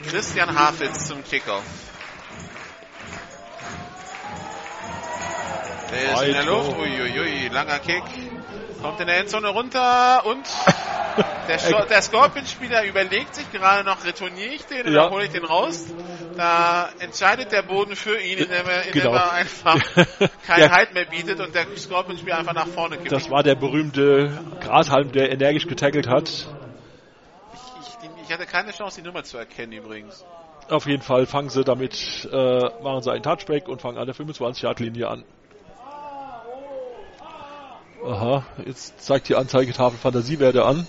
Christian Hafitz zum Kickoff. Der ist in der Luft. Uiuiui, langer Kick. Kommt in der Endzone runter und der, der Scorpion-Spieler überlegt sich gerade noch, retourniere ich den oder Ja. hole ich den raus? Da entscheidet der Boden für ihn, indem er, indem Genau. er einfach keinen Ja. Halt mehr bietet und der Scorpion-Spieler einfach nach vorne kippt. Das war der berühmte Grashalm, der energisch getackelt hat. ich, ich, ich hatte keine Chance, die Nummer zu erkennen übrigens. Auf jeden Fall fangen sie damit, äh, machen sie einen Touchback und fangen an der 25-Yard-Linie an. Aha, jetzt zeigt die Anzeigetafel Fantasiewerte an.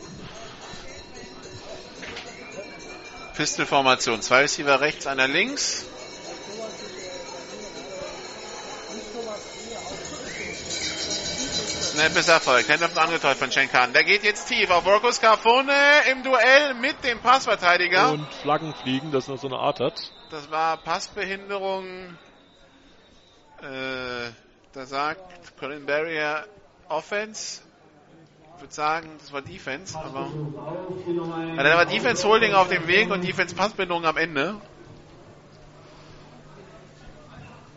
Pistolformation. Zwei Receiver rechts, einer links. Snap ist erfolgt. Handoff angetäuscht von Schenkan. Der geht jetzt tief auf Vorkus Carfone im Duell mit dem Passverteidiger. Und Flaggen fliegen, dass er so eine Art hat. Das war Passbehinderung. Äh, da sagt Colin Barrier Offense. Ich würde sagen, das war Defense, aber. Ja, da war Defense Holding auf dem Weg und Defense Passbehinderung am Ende.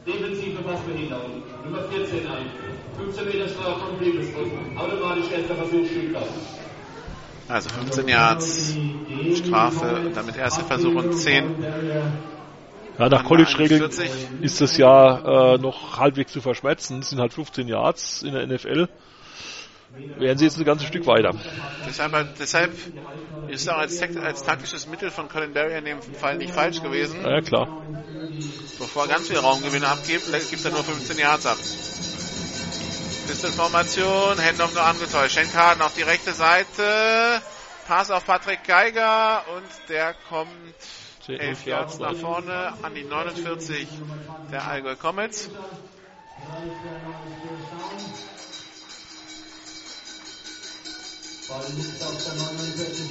Defensive Passbehinderung. Nummer 14 ein. 15 Meter Strafe von Bliebesdruck. Automatisch erster Versuch Spielplatz. Also 15 Yards Strafe, damit erster Versuch und 10. Ja, nach College-Regeln 41. ist das ja äh, noch halbwegs zu verschmerzen. Es sind halt 15 Yards in der NFL. Wären sie jetzt ein ganzes Stück weiter. Deshalb, deshalb ist es auch als, als taktisches Mittel von Colin Berry in dem Fall nicht falsch gewesen. Ja, klar. Bevor er ganz viel Raumgewinne abgibt, gibt er nur 15 Yards ab. Pistolformation, Handoff nur angetäuscht. Schenkarten auf die rechte Seite. Pass auf Patrick Geiger und der kommt 10, 11 Yards nach vorne an die 49 der Allgäu Comets.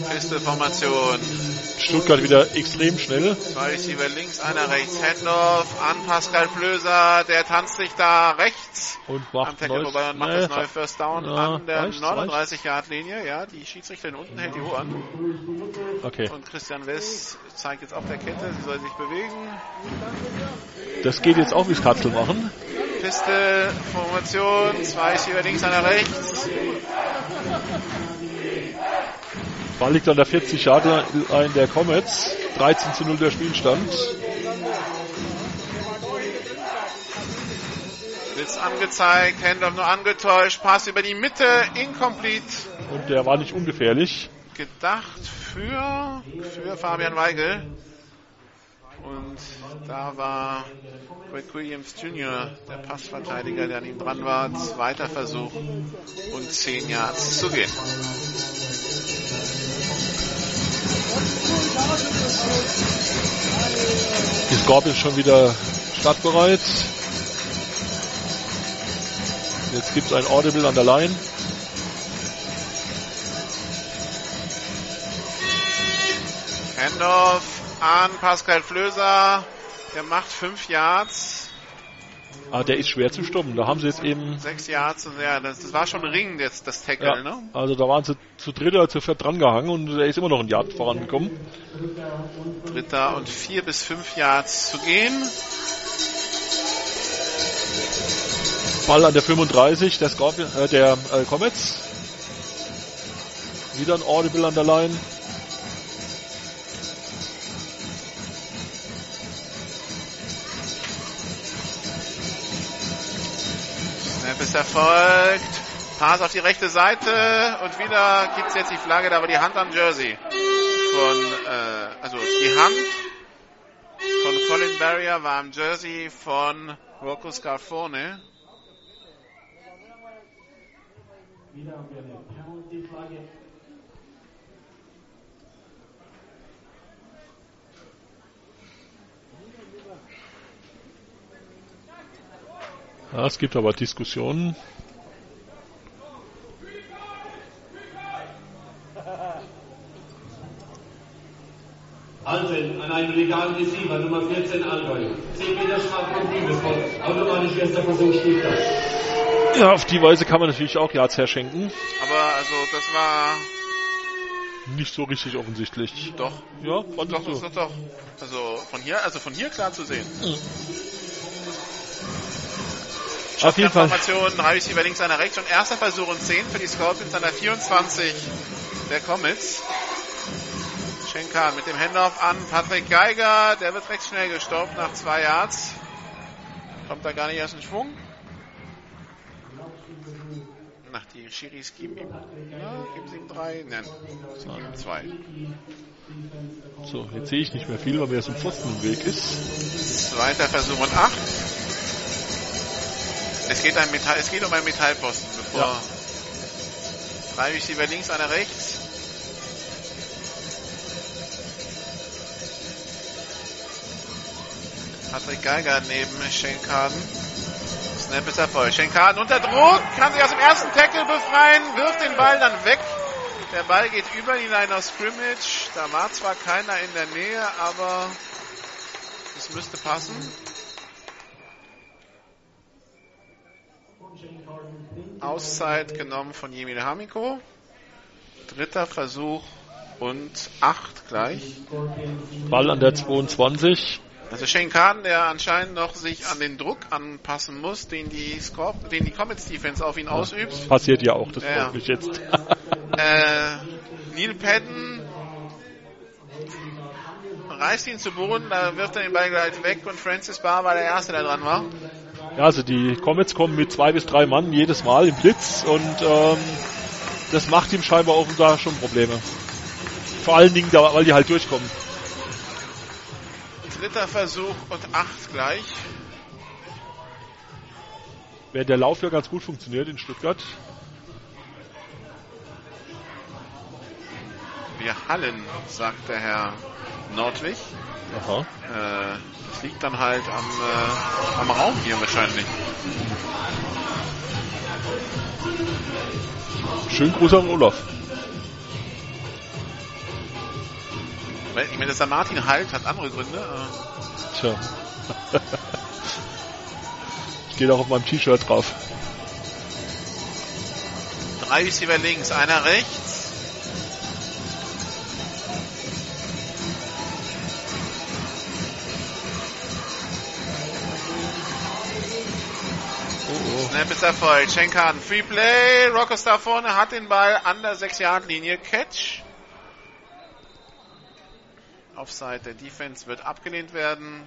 Pistolformation. Stuttgart wieder extrem schnell. Zwei Receiver links, einer rechts. Handoff an Pascal Flöser. Der tanzt sich da rechts Und am macht Tackle vorbei und macht das neue First Down Ja, an der reicht, 39-Yard-Linie. Ja, die Schiedsrichterin unten hält die Uhr an. Okay, Und Christian West zeigt jetzt auf der Kette, sie soll sich bewegen. das geht jetzt auch wie Katzel machen. Piste, Formation, zwei Receiver links, einer rechts. Ball liegt an der 40 Yard Line der Comets. 13 zu 0 der Spielstand. Blitz angezeigt, Handoff nur angetäuscht, Pass über die Mitte, incomplete. Und der war nicht ungefährlich. gedacht für, für Fabian Weigel. Und da war Rick Williams Jr., der Passverteidiger, der an ihm dran war. Zweiter Versuch und 10 Yards zu gehen. Die Scorpions schon wieder startbereit. Jetzt gibt es ein Audible an der Line. Handoff an Pascal Flöser. Der macht 5 Yards. Ah, der ist schwer zu stoppen. Da haben sie jetzt eben, 6 Yards. Und ja, das, das war schon Ring, jetzt das Tackle, ja, ne? also da waren sie zu dritt oder zu viert drangehangen und er ist immer noch ein Yard vorangekommen. Dritter und 4 bis 5 Yards zu gehen. Ball an der 35 der Scorpion, äh, der äh, Comets. Wieder ein Audible an der Line. Snap ist erfolgt. Pass auf die rechte Seite und wieder gibt's jetzt die Flagge, da war die Hand am Jersey. Von, äh, also die Hand von Colin Barrier war am Jersey von Rocco Scarfone. Wieder haben wir eine Penalty-Flagge. Ja, es gibt aber Diskussionen. Hansen an einen legalen Receiver, Nummer 14 Allgäu. 10 Meter Strafe und Liebesvoll. Automatisch erster Versuch Stuttgart. Ja, auf die Weise kann man natürlich auch Yards herschenken. Aber also das war Nicht so richtig offensichtlich. doch, Ja, doch, das so. ist doch, also von hier, also von hier klar zu sehen. Auf jeden Fall. Receiver links, einer rechts und erster Versuch und 10 für die Scorpions an der 24 der Comets. Schenkan mit dem Handoff an Patrick Geiger, der wird recht schnell gestoppt nach zwei Yards. Kommt da gar nicht erst in Schwung. Nach die Schiris geben ihm, ja, geben sie ihm drei, nein, sie geben ihm zwei. So, jetzt sehe ich nicht mehr viel, weil mir das im Pfosten im Weg ist. Zweiter Versuch und acht. Es geht, ein Metall, es geht um einen Metallposten, bevor Ja. drei Receiver links, einer rechts. Patrick Geiger neben Schenkaden. Snap ist Erfolg. Schenkaden unter Druck, kann sich aus dem ersten Tackle befreien, wirft den Ball dann weg. Der Ball geht über die Line of Scrimmage. Da war zwar keiner in der Nähe, aber es müsste passen. Auszeit genommen von Jemil Hamiko. Dritter Versuch und acht gleich. Ball an der 22. Also Shane Carden, der anscheinend noch sich an den Druck anpassen muss, den die, Scorp den die Comets Defense auf ihn ausübt. Passiert ja auch, das Ja, ja. freut mich jetzt. Äh, Neil Patton reißt ihn zu Boden, da wirft er den Ball gleich weg und Francis Barr war der Erste, der dran war. Ja, also die Comets kommen mit zwei bis drei Mann jedes Mal im Blitz und ähm, das macht ihm scheinbar auch da schon Probleme. Vor allen Dingen, da, weil die halt durchkommen. Dritter Versuch und acht gleich. Während der Lauf ja ganz gut funktioniert in Stuttgart. Wir hallen, sagt der Herr Nordwig. Aha. Äh, das liegt dann halt am, äh, am Raum hier wahrscheinlich. Schönen Gruß an Olaf. Ich meine, dass der Martin halt, hat andere Gründe. äh, Tja. Steht auch auf meinem T-Shirt drauf. Drei Receiver links, einer rechts. Erfolgt. Schenkan, Free Play. Rockers da vorne hat den Ball an der 6-Yard-Linie. Catch. Offside der Defense wird abgelehnt werden.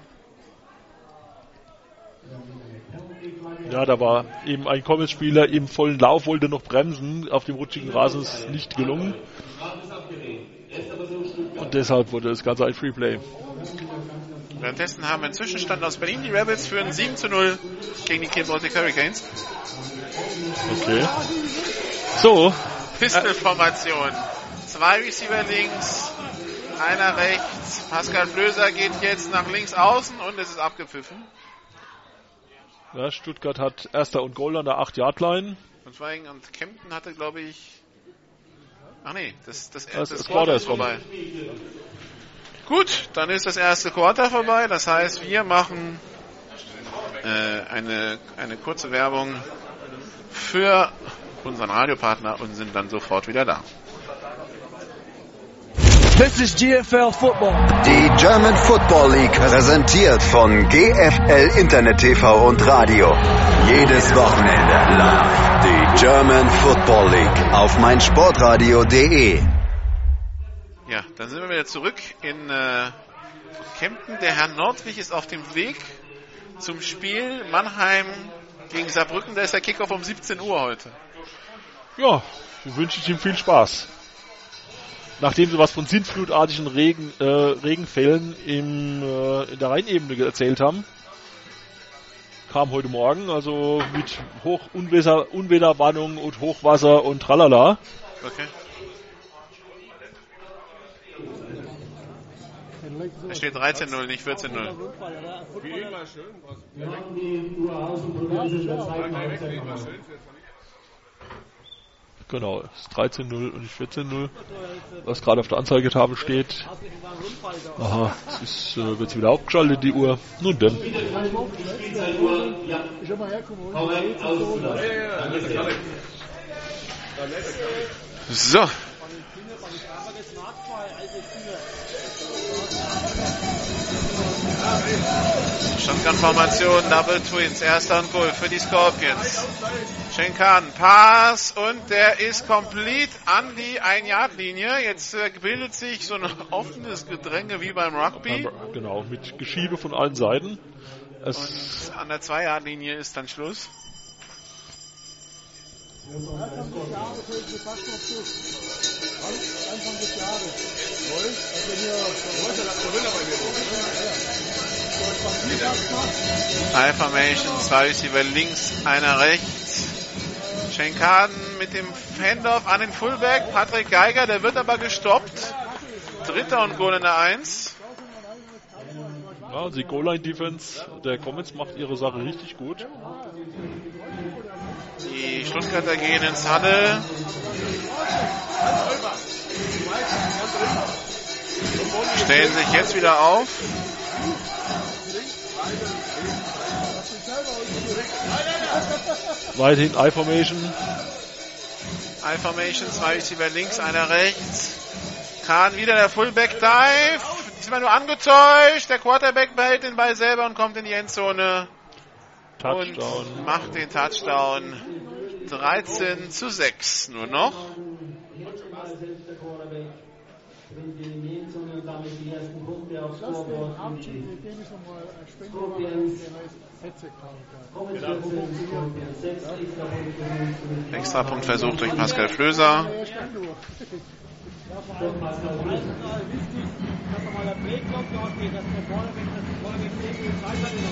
Ja, da war eben ein Comets-Spieler im vollen Lauf, wollte noch bremsen. Auf dem rutschigen Rasen ist nicht gelungen. Und deshalb wurde das Ganze ein Freeplay. Währenddessen haben wir einen Zwischenstand aus Berlin. Die Rebels führen 7 zu 0 gegen die Baltic Hurricanes. Okay. So, Pistol-Formation. Zwei Receiver links, einer rechts. Pascal Flöser geht jetzt nach links außen und es ist abgepfiffen. ja, Stuttgart hat erster und Goal an der 8-Yard-Line. Und Schweigen und Kempten hatte, glaube ich. Ach nee, das, das, Das- das, das Quarter ist rum. vorbei. Gut, dann ist das erste Quarter vorbei. Das heißt, wir machen äh, eine, eine kurze Werbung für unseren Radiopartner und sind dann sofort wieder da. This is GFL Football. Die German Football League präsentiert von GFL Internet TV und Radio. Jedes Wochenende live die German Football League auf meinsportradio.de. Ja, dann sind wir wieder zurück in äh, Kempten. Der Herr Nordwig ist auf dem Weg zum Spiel Mannheim gegen Saarbrücken. Da ist der Kickoff um 17 Uhr heute. Ja, so wünsche ich ihm viel Spaß. Nachdem sie was von sintflutartigen Regen, äh, Regenfällen im, äh, in der Rheinebene erzählt haben, kam heute Morgen, also mit Hoch Unwetter, Unwetterwarnung und Hochwasser und tralala. Okay. Da steht 13-0, nicht 14-0. Wir hatten die Uhr aus und probieren sie in der zweiten Halbzeit nochmal. Genau, es ist 13-0 und nicht 14-0, was gerade auf der Anzeigetafel steht. Aha, es ist, äh, wird wieder aufgeschaltet, die Uhr. Nun denn. So. Shotgun-Formation, Double Twins, erster und Goal für die Scorpions. Schenkan, Pass und der ist komplett an die 1-Yard-Linie. Jetzt äh, bildet sich so ein offenes Gedränge wie beim Rugby. Genau, mit Geschiebe von allen Seiten. Es, Und an der 2-Yard-Linie ist dann Schluss. High Formation, zwei Receiver links, einer rechts. Schenkan mit dem Handoff an den Fullback, Patrick Geiger, der wird aber gestoppt. Dritter und Goal in der 1. ja, die Goal-Line-Defense der Comets macht ihre Sache richtig gut. Die Stuttgarter gehen ins Huddle. Stellen sich jetzt wieder auf. Weiterhin I-Formation. I-Formation, zwei Receiver links, einer rechts. Kahn wieder der Fullback Dive. Diesmal nur angetäuscht. Der Quarterback behält den Ball selber und kommt in die Endzone. Touchdown. Und macht den Touchdown. 13 zu 6 nur noch. gewinnt die Medienzone und damit die ersten Punkte aufs Scoreboard für die Scorpions. Comets 14, Scorpions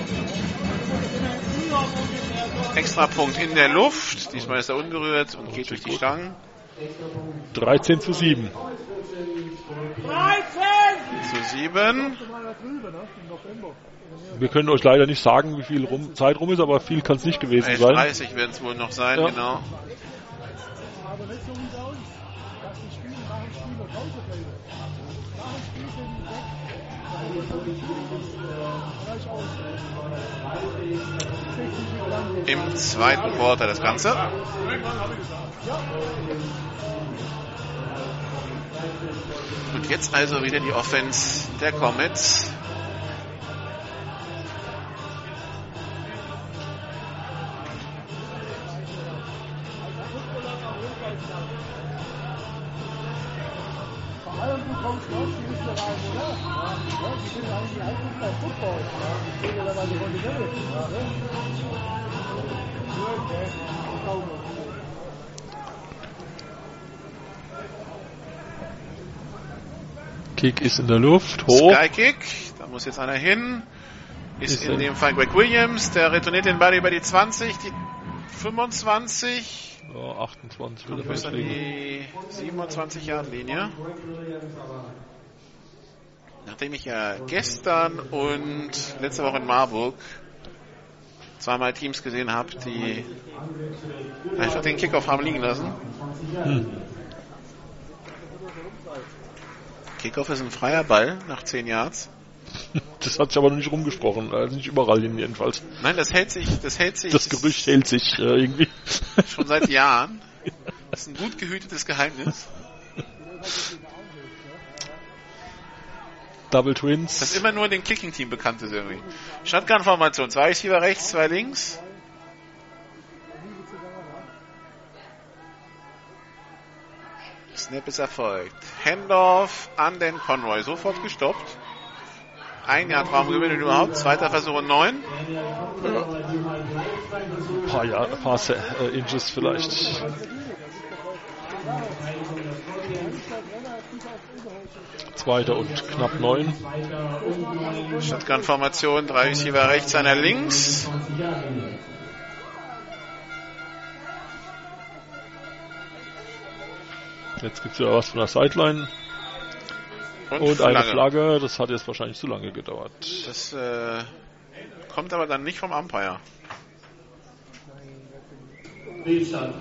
6, extra Punkt in der Luft. Diesmal ist er ungerührt und geht durch die Stangen. 13 zu 7. Zu 7. Wir können euch leider nicht sagen, wie viel rum, Zeit rum ist, aber viel kann es nicht gewesen sein. 11.30 werden es wohl noch sein, Ja. genau. Im zweiten Quarter das Ganze. Und jetzt also wieder die Offense der Comets. Kick ist in der Luft, hoch. Skykick, da muss jetzt einer hin. Ist, Ist in dem Fall Greg Williams, der retourniert den Ball über die 20, die 25, Ja, 28 will er festlegen. die 27 Yard Linie. Nachdem ich ja gestern und letzte Woche in Marburg zweimal Teams gesehen habe, die einfach den Kickoff haben liegen lassen. Hm. Kickoff ist ein freier Ball nach 10 Yards. Das hat sich aber noch nicht rumgesprochen, also nicht überall hin jedenfalls. Nein, das hält sich, das hält sich Das Gerücht hält sich äh, irgendwie. schon seit Jahren. Das ist ein gut gehütetes Geheimnis. Double Das Twins. immer nur dem Kicking-Team bekannt ist irgendwie. Shotgun-Formation. Zwei Receiver rechts, zwei links. Snap ist erfolgt. Handoff an den Conroy. Sofort gestoppt. Ein Jahr Traumgewinn überhaupt. Zweiter Versuch und neun. Ein paar, Jahr, ein paar äh, Inches vielleicht. Zweiter und knapp neun. Shotgun-Formation. Drei Receiver rechts, einer links. Jetzt gibt's ja was von der Sideline und eine Flagge. Das hat jetzt wahrscheinlich zu lange gedauert. Das äh, kommt aber dann nicht vom Umpire. Fehlstand.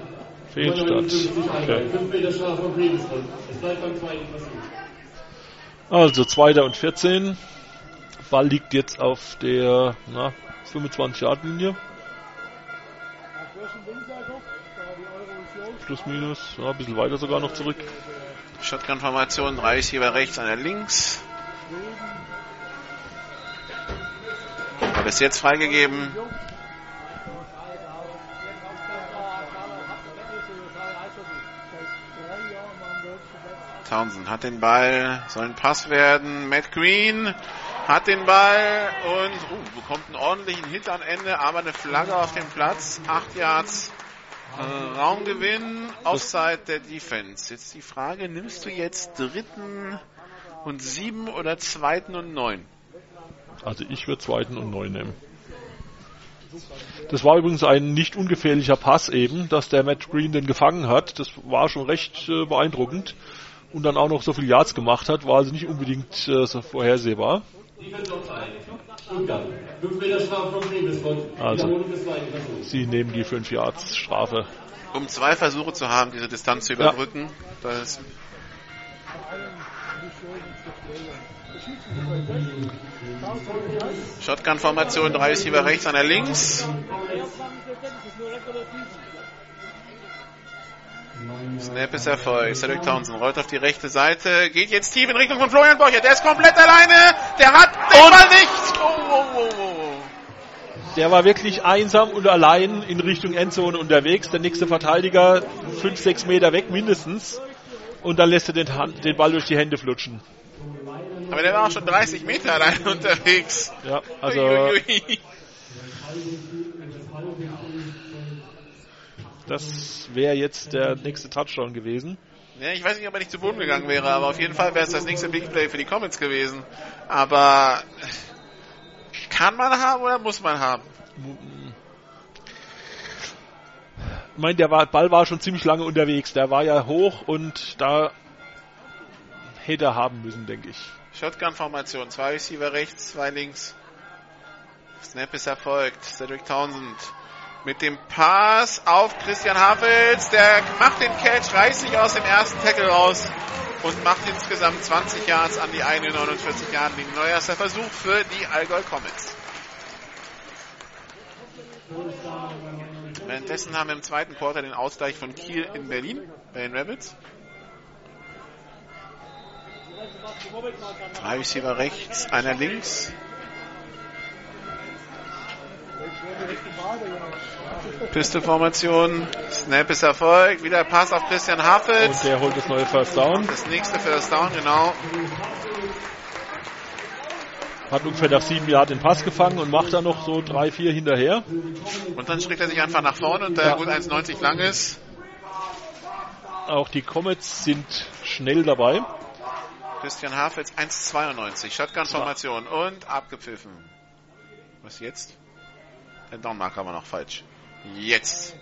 Fehlstart. Okay. 5 Meter Strafe von Friedensgrund. Es bleibt beim zweiten Versuch. Also zweiter und 14. Ball liegt jetzt auf der na, 25 Yard Linie. Plus minus, ja, ein bisschen weiter sogar noch zurück. Shotgun-Formation. Drei Receiver rechts, einer links. Hat es jetzt freigegeben. Townsend hat den Ball, soll ein Pass werden. Matt Green hat den Ball und uh, bekommt einen ordentlichen Hit am Ende, aber eine Flagge auf dem Platz. Acht Yards äh, Raumgewinn, Offside der Defense. Jetzt die Frage, nimmst du jetzt dritten und sieben oder zweiten und neun? Also ich würde zweiten und neun nehmen. Das war übrigens ein nicht ungefährlicher Pass eben, dass der Matt Green den gefangen hat. Das war schon recht äh, beeindruckend. Und dann auch noch so viel Yards gemacht hat, war also nicht unbedingt äh, so vorhersehbar. Stuttgart. 5 Meter Strafe von Friedensgrund. Also. Sie nehmen die 5 Yards Strafe. Um zwei Versuche zu haben, diese Distanz zu überbrücken. Das Shotgun-Formation, drei Receiver rechts, einer links. Snap ist erfolgt. Cedric Townsend rollt auf die rechte Seite, geht jetzt tief in Richtung von Florian Borcher. Der ist komplett alleine. Der hat den Ball nicht. Oh, oh, oh, oh. Der war wirklich einsam und allein in Richtung Endzone unterwegs. Der nächste Verteidiger 5, 6 Meter weg mindestens. und dann lässt er den, Hand, den Ball durch die Hände flutschen. Aber der war auch schon 30 Meter allein unterwegs. Ja, also Uiuiui. Das wäre jetzt der nächste Touchdown gewesen. Ja, ich weiß nicht, ob er nicht zu Boden gegangen wäre, aber auf jeden Fall wäre es das nächste Big Play für die Comets gewesen. Aber kann man haben oder muss man haben? Ich meine, der Ball war schon ziemlich lange unterwegs. Der war ja hoch und da hätte er haben müssen, denke ich. Shotgun-Formation. Zwei Receiver rechts, zwei links. Snap ist erfolgt. Cedric Townsend mit dem Pass auf Christian Havels. Der macht den Catch, reißt sich aus dem ersten Tackle raus und macht insgesamt 20 Yards an die eigene 49 Yard linie Neuerster Versuch für die Allgäu Comets. Währenddessen haben wir im zweiten Quarter den Ausgleich von Kiel in Berlin bei den Rabbits. Drei Receiver rechts, einer links. Pistolformation, Snap ist erfolgt, wieder Pass auf Christian Hafels. Und der holt das neue First Down. Das nächste First Down, genau. Hat ungefähr nach sieben Jahren den Pass gefangen und macht dann noch so drei, vier hinterher. Und dann schlägt er sich einfach nach vorne und der Ja. gut 1,90 lang ist. Auch die Comets sind schnell dabei. Christian Hafels 1,92. Shotgun-Formation und abgepfiffen. Was jetzt? Der Downmarker war noch falsch. Jetzt.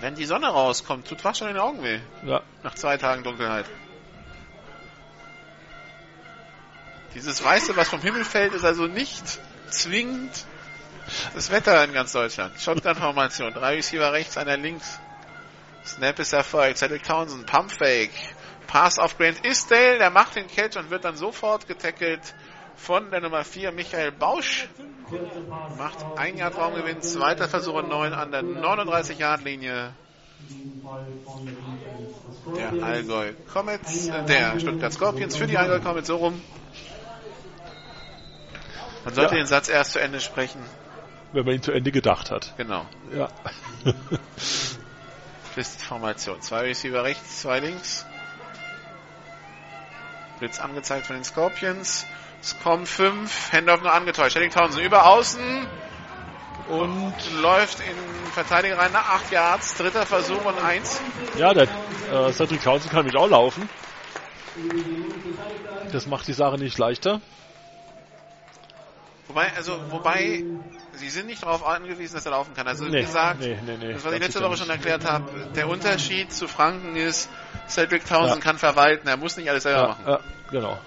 Wenn die Sonne rauskommt, tut fast schon in den Augen weh. Ja. Nach zwei Tagen Dunkelheit. Dieses Weiße, was vom Himmel fällt, ist also nicht zwingend das Wetter in ganz Deutschland. Shotgun-Formation. Drei Receiver rechts, einer links. Snap ist erfolgt. Cedric Townsend, Pumpfake. Pass auf Grant Isdale, der macht den Catch und wird dann sofort getackelt von der Nummer 4, Michael Bausch. Macht ein Jahr Traumgewinn, zweiter Versuch und neun an der 39-Yard-Linie. Der Allgäu Comets, äh, der Stuttgart Scorpions für die Allgäu Comets so rum. Man sollte Ja. den Satz erst zu Ende sprechen. Wenn man ihn zu Ende gedacht hat. Genau. Ja. Twist-Formation. Zwei Receiver rechts, zwei links. Blitz angezeigt von den Scorpions. Es kommen fünf. Handoff nur angetäuscht. Henning Townsend über außen. Und läuft in Verteidiger rein nach acht Yards. Dritter Versuch und eins. Ja, der äh, Cedric Townsend kann mit auch laufen. Das macht die Sache nicht leichter. Wobei, also, wobei, sie sind nicht darauf angewiesen, dass er laufen kann. Also, wie Nee, gesagt, nee, nee, das, was ich letzte Woche schon erklärt habe, der Unterschied zu Franken ist, Cedric Townsend Ja. kann verwalten, er muss nicht alles selber Ja, machen. ja, genau.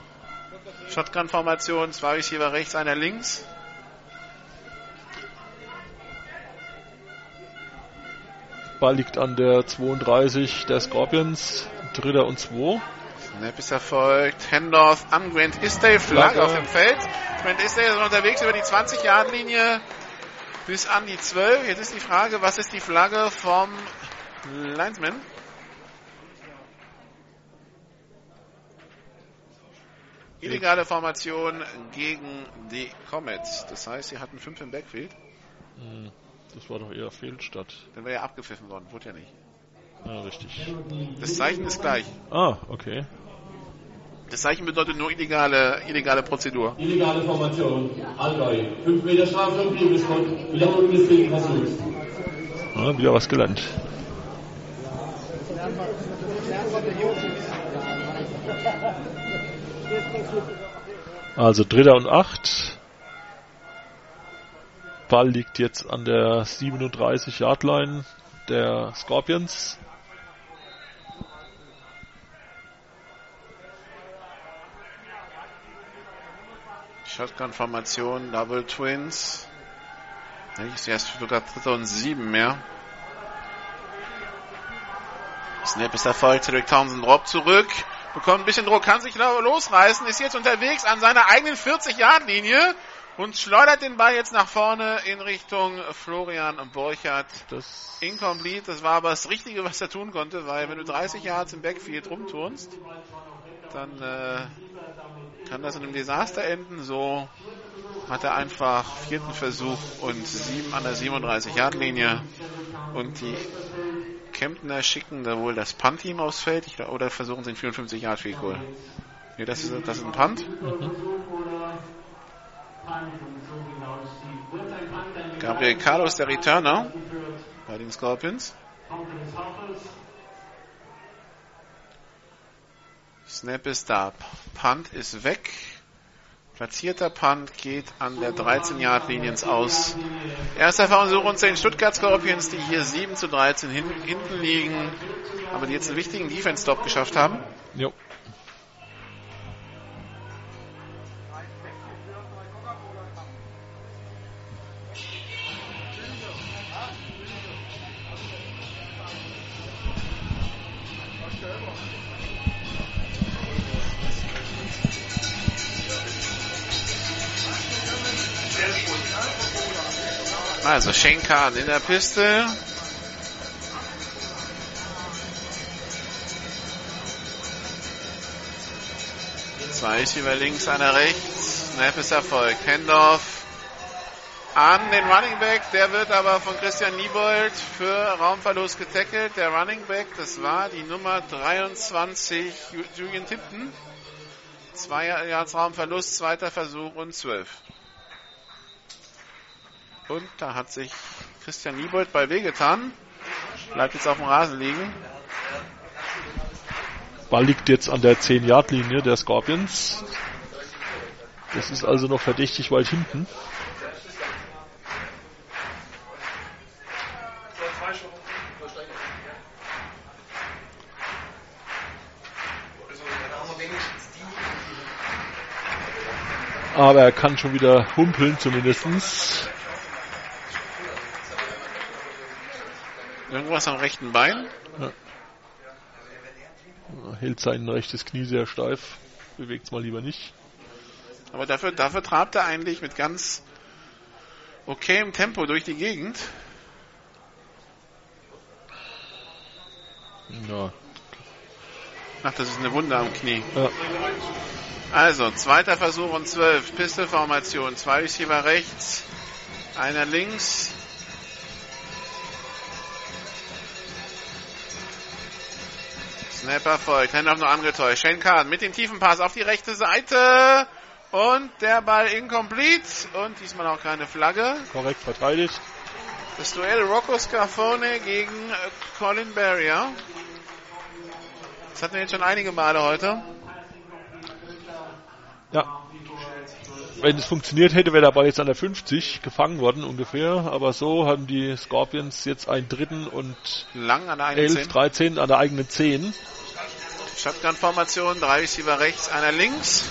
Shotgun-Formation, zwei Receiver rechts, einer links. Ball liegt an der 32 der Scorpions. Dritter und zwei. Snap ist erfolgt. Handoff an Grant Isdale. Flagge Flagge. auf dem Feld. Grant Isdale ist unterwegs über die 20-Yard-Linie bis an die 12. Jetzt ist die Frage, was ist die Flagge vom Linesman? Illegale Formation gegen die Comets. Das heißt, sie hatten fünf im Backfield. Hm, Das war doch eher Fehlstadt. Dann wäre ja abgepfiffen worden. Wurde ja nicht. Ja, richtig. Das Zeichen ist gleich. Ah, okay. Das Zeichen bedeutet nur illegale, illegale Prozedur. Illegale Formation. Allgäu. 5 Meter Strafe und Liebesgott. Wiederholung des dritten Versuchs. Ja, wieder was gelernt. Also Dritter und Acht. Ball liegt jetzt an der 37 Yard Line der Scorpions. Shotgun-Formation, Double Twins. Ja, Ist erst sogar dritter und sieben mehr. Snap ist erfolgt, Cedric Townsend Drop zurück, bekommt ein bisschen Druck, kann sich lo- losreißen, ist jetzt unterwegs an seiner eigenen 40-Yard-Linie und schleudert den Ball jetzt nach vorne in Richtung Florian Borchert. Das Incomplete, das war aber das Richtige, was er tun konnte, weil wenn du 30 Yards im Backfield rumturnst, dann äh, kann das in einem Desaster enden. So hat er einfach vierten Versuch und sieben an der 37 Yard Linie und die Kemptner schicken da wohl das Punt-Team aufs Feld ich, oder versuchen sie ein 54 Yard Field Goal. Nee, das ist, das ist ein Punt. Gabriel Carlos, der Returner bei den Scorpions. Snap ist da. Punt ist weg. Platzierter Punt geht an der 13-Yard-Linie ins Aus. Erster Versuch und 10 Stuttgart Scorpions, die hier 7 zu 13 hin, hinten liegen, aber die jetzt einen wichtigen Defense-Stop geschafft haben. Jo. Schenkan in der Piste. Zwei ist über links, einer rechts. Snap ist erfolgt. Hendorf an den Running Back. Der wird aber von Christian Niebold für Raumverlust getackelt. Der Running Back, das war die Nummer 23, Julian Tipton. Zwei Yards Raumverlust, zweiter Versuch und zwölf. Und da hat sich Christian Niebold bei wehgetan. Bleibt jetzt auf dem Rasen liegen. Ball liegt jetzt an der 10-Yard-Linie der Scorpions. Das ist also noch verdächtig weit hinten. Aber er kann schon wieder humpeln zumindestens. Irgendwas am rechten Bein. Ja. Hält sein rechtes Knie sehr steif. Bewegt es mal lieber nicht. Aber dafür, dafür trabt er eigentlich mit ganz okayem Tempo durch die Gegend. Ja. Ach, das ist eine Wunde am Knie. Ja. Also, zweiter Versuch und zwölf. Pistolformation. Zwei Receiver rechts, einer links. Snapper folgt. Händler noch angetäuscht. Schenkan mit dem tiefen Pass auf die rechte Seite. Und der Ball incomplete. Und diesmal auch keine Flagge. Korrekt verteidigt. Das Duell Rocco Scarfone gegen äh, Colin Barrier. Das hatten wir jetzt schon einige Male heute. Ja. Wenn es funktioniert hätte, wäre der Ball jetzt an der 50 gefangen worden ungefähr. Aber so haben die Scorpions jetzt einen dritten und Lang an der 11, 10. 13 an der eigenen 10. Shotgun-Formation, drei Receiver rechts, einer links.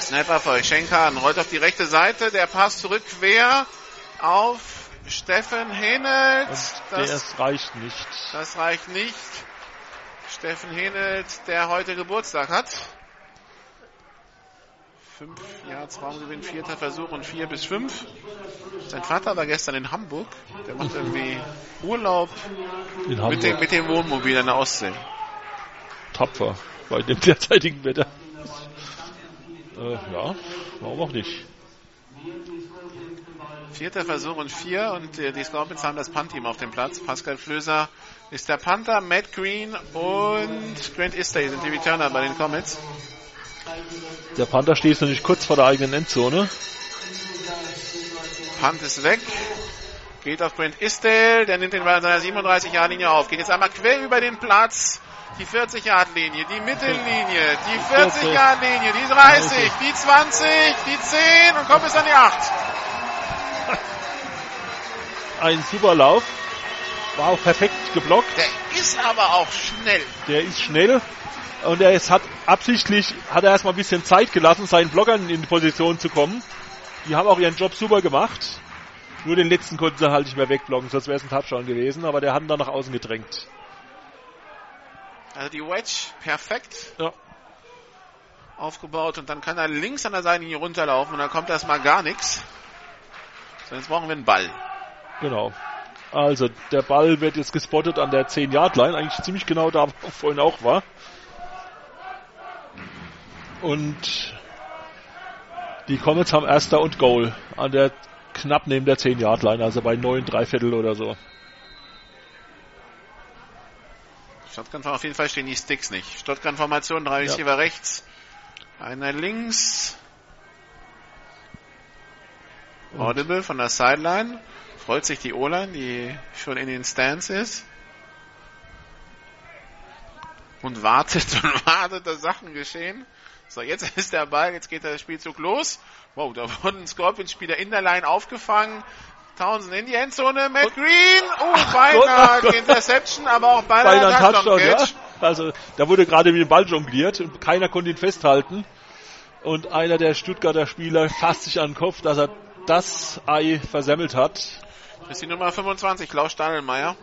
Snapper für Schenkan, rollt auf die rechte Seite, der Pass zurück quer auf Steffen Henelt. Das, das reicht nicht. Das reicht nicht. Steffen Henelt, der heute Geburtstag hat. Fünf Yards Raumgewinn, vierter Versuch und vier bis fünf. Sein Vater war gestern in Hamburg. Der macht irgendwie Urlaub mit dem, mit dem Wohnmobil in der Ostsee. Tapfer bei dem derzeitigen Wetter. Äh, ja, warum auch nicht. Vierter Versuch und vier und äh, die Scorpions haben das Punt-Team auf dem Platz. Pascal Flöser ist der Panther, Matt Green und Grant Istay sind die Returner bei den Comets. Der Panther steht natürlich kurz vor der eigenen Endzone. Punt ist weg. Geht auf Brent Istel, der nimmt den Ball an seiner 37-Yard-Linie auf. Geht jetzt einmal quer über den Platz. Die 40-Yard-Linie, die Mittellinie, die 40-Yard-Linie, die 30, die 20, die 10 und kommt bis an die 8. Ein super Lauf. War auch perfekt geblockt. Der ist aber auch schnell. Der ist schnell. Und er ist, hat absichtlich, hat er erstmal ein bisschen Zeit gelassen, seinen Blockern in die Position zu kommen. Die haben auch ihren Job super gemacht. Nur den letzten konnten sie halt nicht mehr wegblocken, sonst wäre es ein Touchdown gewesen, aber der hat ihn dann nach außen gedrängt. Also die Wedge perfekt ja. aufgebaut und dann kann er links an der Seite hier runterlaufen und dann kommt erstmal gar nichts. So, jetzt brauchen wir einen Ball. Genau. Also der Ball wird jetzt gespottet an der 10-Yard-Line, eigentlich ziemlich genau da, wo vorhin auch war. Und die Comets haben Erster und Goal an der knapp neben der 10-Yard-Line, also bei 9 Dreiviertel oder so. Shotgun auf jeden Fall stehen die Sticks nicht. Shotgun-Formation, drei Ja. Receiver rechts, einer links. Audible von der Sideline. Freut sich die O-Line, die schon in den Stands ist. Und wartet und wartet, dass Sachen geschehen. So, jetzt ist der Ball, jetzt geht der Spielzug los. Wow, da wurden Scorpions-Spieler in der Line aufgefangen. Townsend in die Endzone, Matt Green. Oh, beinahe Gott. die Interception, aber auch beinahe Beinahe ein ein Touchdown, ja. Also, da wurde gerade mit dem Ball jongliert und keiner konnte ihn festhalten. Und einer der Stuttgarter Spieler fasst sich an den Kopf, dass er das Ei versemmelt hat. Das ist die Nummer 25, Klaus Stadelmeier.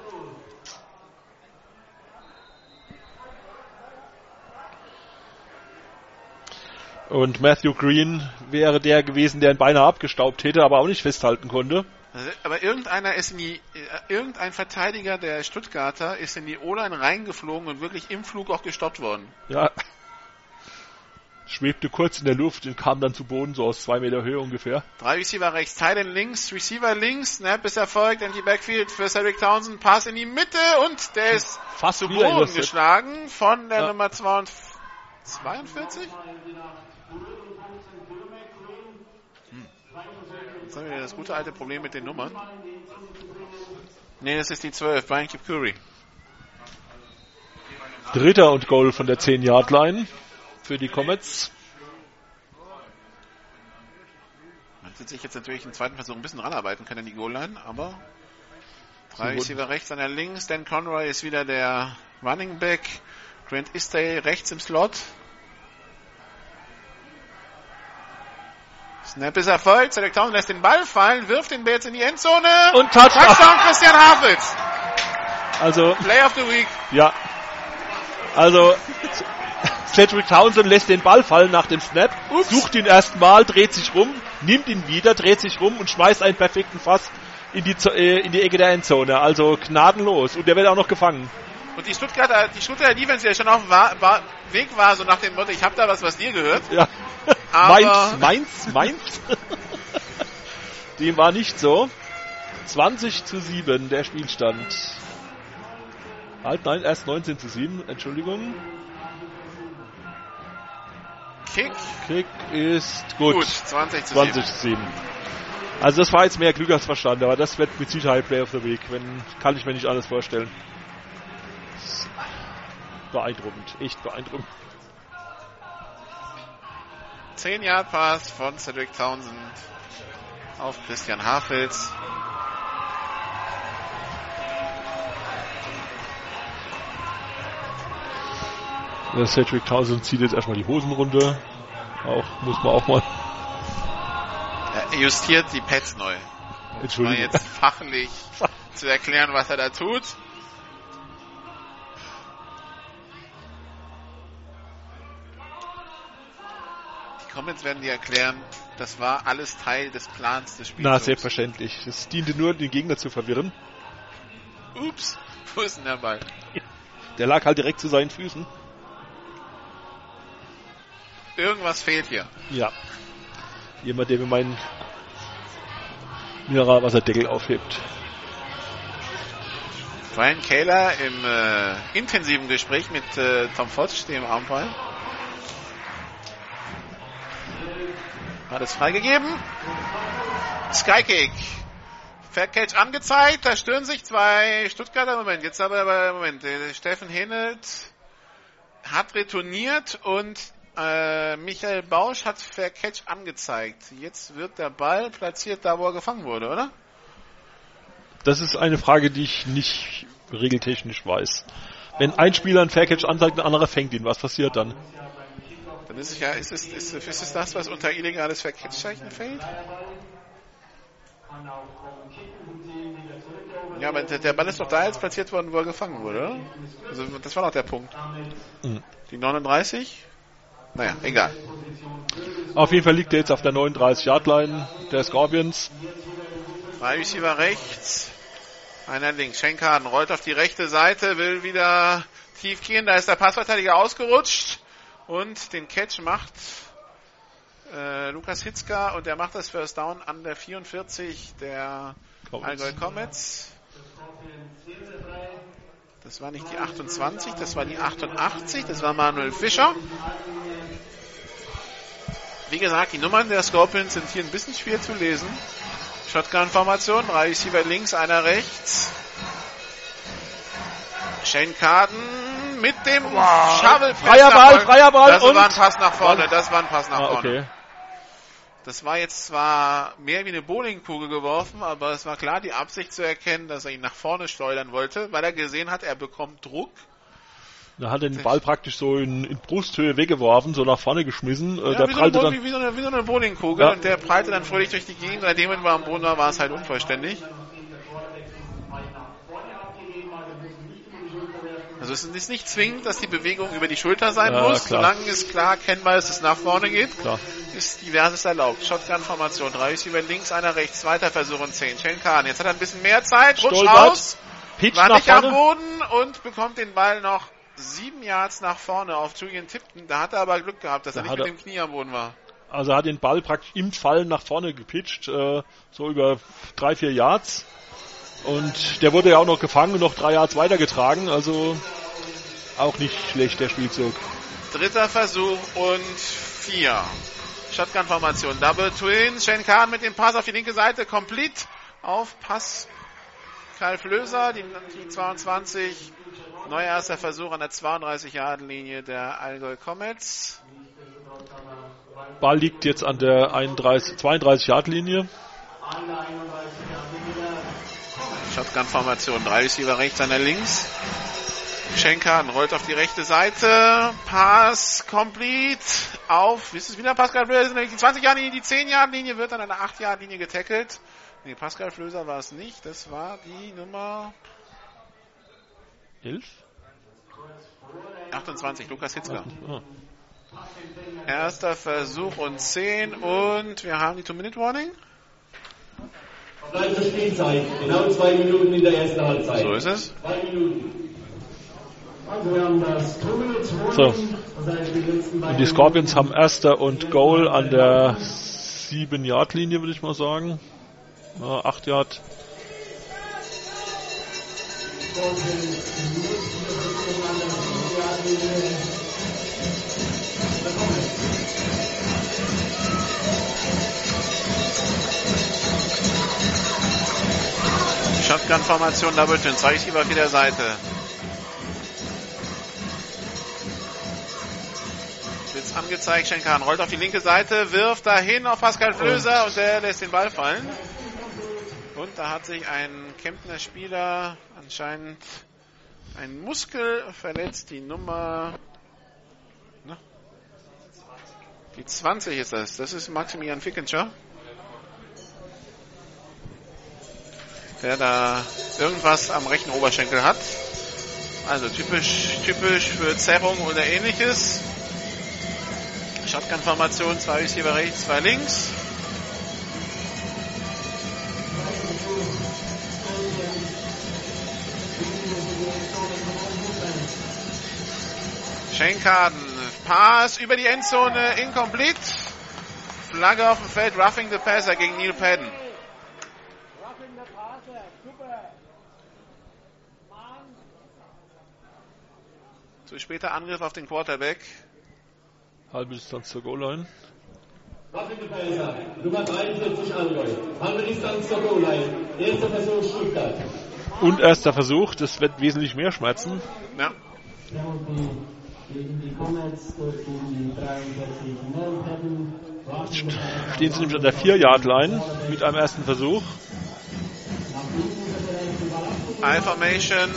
Und Matthew Green wäre der gewesen, der ihn beinahe abgestaubt hätte, aber auch nicht festhalten konnte. Also, Aber irgendeiner ist in die, äh, irgendein Verteidiger der Stuttgarter ist in die O-Line reingeflogen und wirklich im Flug auch gestoppt worden. Ja. Schwebte kurz in der Luft und kam dann zu Boden, so aus zwei Meter Höhe ungefähr. Drei Receiver rechts, Titan links, Receiver links, Snap ist erfolgt, in die Backfield für Cedric Townsend, Pass in die Mitte und der ist Fast zu Boden geschlagen von der Ja. Nummer 42. 42? Jetzt haben wir wieder das gute alte Problem mit den Nummern. Nee, das ist die 12, Brian Kipkuri. Dritter und Goal von der 10-Yard-Line für die Comets. Man wird sich jetzt natürlich im zweiten Versuch ein bisschen ranarbeiten können an die Goal-Line, aber drei. Receiver rechts, einer links, Dan Conroy ist wieder der Running Back, Grant Istay rechts im Slot. Snap ist erfolgt, Cedric Townsend lässt den Ball fallen, wirft den Ball jetzt in die Endzone. Und Touchdown. Touchdown Christian Havels. Also, Play of the Week. ja. Also, Cedric Townsend lässt den Ball fallen nach dem Snap, sucht ihn erstmal, dreht sich rum, nimmt ihn wieder, dreht sich rum und schmeißt einen perfekten Pass in die, äh, in die Ecke der Endzone. Also gnadenlos. Und der wird auch noch gefangen. Und die Stuttgarter, die Stuttgarter Defense, die ja schon auf dem Weg war, so nach dem Motto, ich hab da was, was dir gehört. Ja. Aber- Mainz, Mainz, Mainz. Dem war nicht so. 20 zu 7 der Spielstand. Halt, nein, erst 19 zu 7, Entschuldigung. Kick. Kick ist gut. Gut, 20 zu 20 zu 7. Also das war jetzt mehr Glück als Verstand, aber das wird mit Sicherheit Play of the Week. Wenn, kann ich mir nicht alles vorstellen. Beeindruckend, echt beeindruckend. 10 Yard Pass von Cedric Townsend auf Christian Hafels. Cedric Townsend zieht jetzt erstmal die Hosen runter. Auch, muss man auch mal. Er justiert die Pads neu. Entschuldigung. jetzt fachlich zu erklären, was er da tut. Comments werden dir erklären, das war alles Teil des Plans des Spiels. Na, selbstverständlich. Es diente nur, den Gegner zu verwirren. Ups, wo ist denn der Ball? Der lag halt direkt zu seinen Füßen. Irgendwas fehlt hier. Ja. Jemand, der mir meinen Mineralwasserdeckel aufhebt. Brian Kayler im äh, intensiven Gespräch mit äh, Tom Fotsch, dem Umpire. Hat es freigegeben. Skykick. Faircatch angezeigt. Da stören sich zwei Stuttgarter. Moment, jetzt aber, Moment. Steffen Henelt hat retourniert und äh, Michael Bausch hat Faircatch angezeigt. Jetzt wird der Ball platziert da, wo er gefangen wurde, oder? Das ist eine Frage, die ich nicht regeltechnisch weiß. Wenn ein Spieler einen Faircatch anzeigt, ein anderer fängt ihn, was passiert dann? Es ja, ist es, ist, ist es das, was unter illegales Verkehrszeichen fällt? Ja, aber der, Ball ist doch da jetzt platziert worden, wo er gefangen wurde? Also, das war doch der Punkt. Mhm. Die 39? Naja, egal. Auf jeden Fall liegt er jetzt auf der 39-Yard-Line der Scorpions. Drei Receiver rechts, einer links. Schenkaden rollt auf die rechte Seite, will wieder tief gehen. Da ist der Passverteidiger ausgerutscht und den Catch macht äh, Lukas Hitzka und der macht das First Down an der 44 der. Allgäu Comets. Das war nicht die 28, das war die 88, das war Manuel Fischer. Wie gesagt, die Nummern der Scorpions sind hier ein bisschen schwer zu lesen. Shotgun-Formation, drei Receiver links, einer rechts. Shane Carden mit dem wow. Shovel. Freier Ball, freier Ball. Das war ein Pass nach vorne, das war ein Pass nach ah, vorne. Okay. Das war jetzt zwar mehr wie eine Bowlingkugel geworfen, aber es war klar die Absicht zu erkennen, dass er ihn nach vorne schleudern wollte, weil er gesehen hat, er bekommt Druck. Da hat er den Ball praktisch so in, in Brusthöhe weggeworfen, so nach vorne geschmissen. Äh, ja, der wie, prallte so dann, wie, so eine, wie so eine Bowlingkugel ja. und der prallte dann fröhlich durch die Gegend. Seitdem er am Boden war, war es halt unvollständig. Also es ist nicht zwingend, dass die Bewegung über die Schulter sein ja, muss. Klar. Solange es klar erkennbar ist, dass es nach vorne geht, klar. ist diverses erlaubt. Shotgun-Formation, drei ist über links, einer rechts, zweiter Versuch und zehn. Shane Kahn, jetzt hat er ein bisschen mehr Zeit, rutscht Stolbert, aus, Pitch war nicht vorne. am Boden und bekommt den Ball noch sieben Yards nach vorne auf Julian Tipton. Da hat er aber Glück gehabt, dass da er nicht mit dem Knie am Boden war. Also er hat den Ball praktisch im Fallen nach vorne gepitcht, äh, so über drei, vier Yards. Und der wurde ja auch noch gefangen und noch drei Yards weitergetragen. Also auch nicht schlecht, der Spielzug. Dritter Versuch und vier. Shotgun-Formation. Double Twin. Shane Kahn mit dem Pass auf die linke Seite. Complete auf Pass. Karl Flöser, die, die 22. Neuer erster Versuch an der 32-Yard-Linie der Allgäu Comets. Ball liegt jetzt an der 32-Yard-Linie. Shotgun-Formation. Drei Receiver rechts, einer links. Schenker rollt auf die rechte Seite. Pass complete auf. Wie ist es wieder? Pascal Flöser die 20 Jahre Linie, die 10 Jahre Linie wird dann an der 8 Jahre Linie getackelt. Nee, Pascal Flöser war es nicht. Das war die Nummer 11? 28, Lukas Hitzler. Oh. Erster Versuch und 10 und wir haben die Two-Minute-Warning. Bleibt zur Spielzeit. Genau zwei Minuten in der ersten Halbzeit. So ist es. Zwei Minuten. Also so. Und die Scorpions haben Erster und Goal an der 7-Yard-Linie, würde ich mal sagen. Ja, 8 Yard. Shotgun-Formation Double Twin, zwei Receiver auf jeder Seite. Blitz angezeigt, Schenkan rollt auf die linke Seite, wirft dahin auf Pascal Flöser und der lässt den Ball fallen. Und da hat sich ein Kemptner Spieler anscheinend ein Muskel verletzt, die Nummer na, die 20 ist das. Das ist Maximilian Fickenscher. Der da irgendwas am rechten Oberschenkel hat. Also typisch, typisch für Zerrung oder ähnliches. Shotgun-Formation, zwei Receiver rechts, zwei links. Schenkaden, Pass über die Endzone, incomplete. Flagge auf dem Feld, roughing the passer gegen Neil Padden. Zu später Angriff auf den Quarterback. Halbe Distanz zur Goal-Line. Nummer 43 Allgäu. Halbe Distanz zur Goal-Line. Erster Versuch Stuttgart. Und erster Versuch, das wird wesentlich mehr schmerzen. Ja. Stehen sie nämlich an der 4-Yard-Line mit einem ersten Versuch. I-Formation.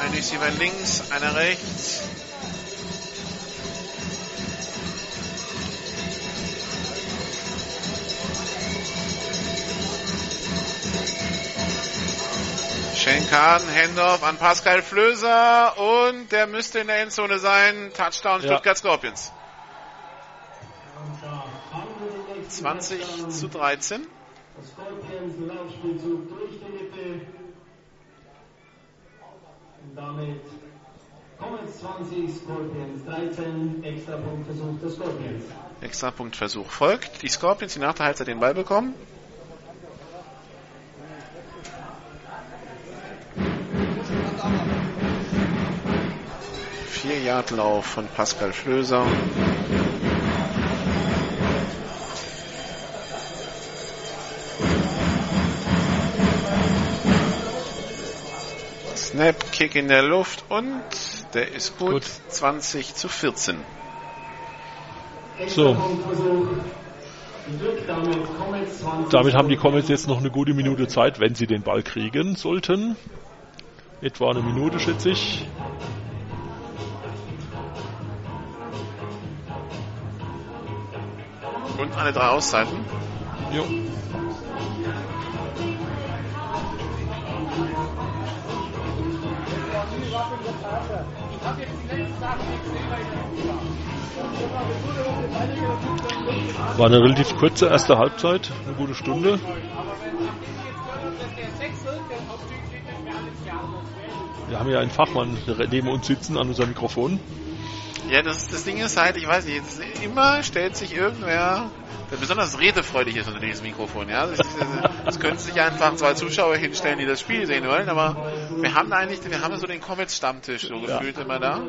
Ein Receiver links, einer rechts. Shane Kahn, Handoff an Pascal Flöser und der müsste in der Endzone sein. Touchdown Stuttgart ja. Scorpions. 20 zu 13. Scorpions Und damit kommen 20 Scorpions, 13 extra Punktversuch des Scorpions. Extra Punktversuch folgt. Die Scorpions, die nach der Nachteilheizer den Ball bekommen. Vier Yard Lauf von Pascal Flöser. Snap, Kick in der Luft und der ist gut. gut. 20 zu 14. So. Damit haben die Comets jetzt noch eine gute Minute Zeit, wenn sie den Ball kriegen sollten. Etwa eine Minute, schätze ich. Und alle drei Auszeiten. Jo. War eine relativ kurze erste Halbzeit, eine gute Stunde. Wir haben ja einen Fachmann neben uns sitzen an unserem Mikrofon. Ja, das, das Ding ist halt, ich weiß nicht, immer stellt sich irgendwer, der besonders redefreudig ist unter diesem Mikrofon, ja. Es können sich einfach zwei Zuschauer hinstellen, die das Spiel sehen wollen, aber wir haben eigentlich, wir haben so den Comets-Stammtisch so ja. gefühlt immer da.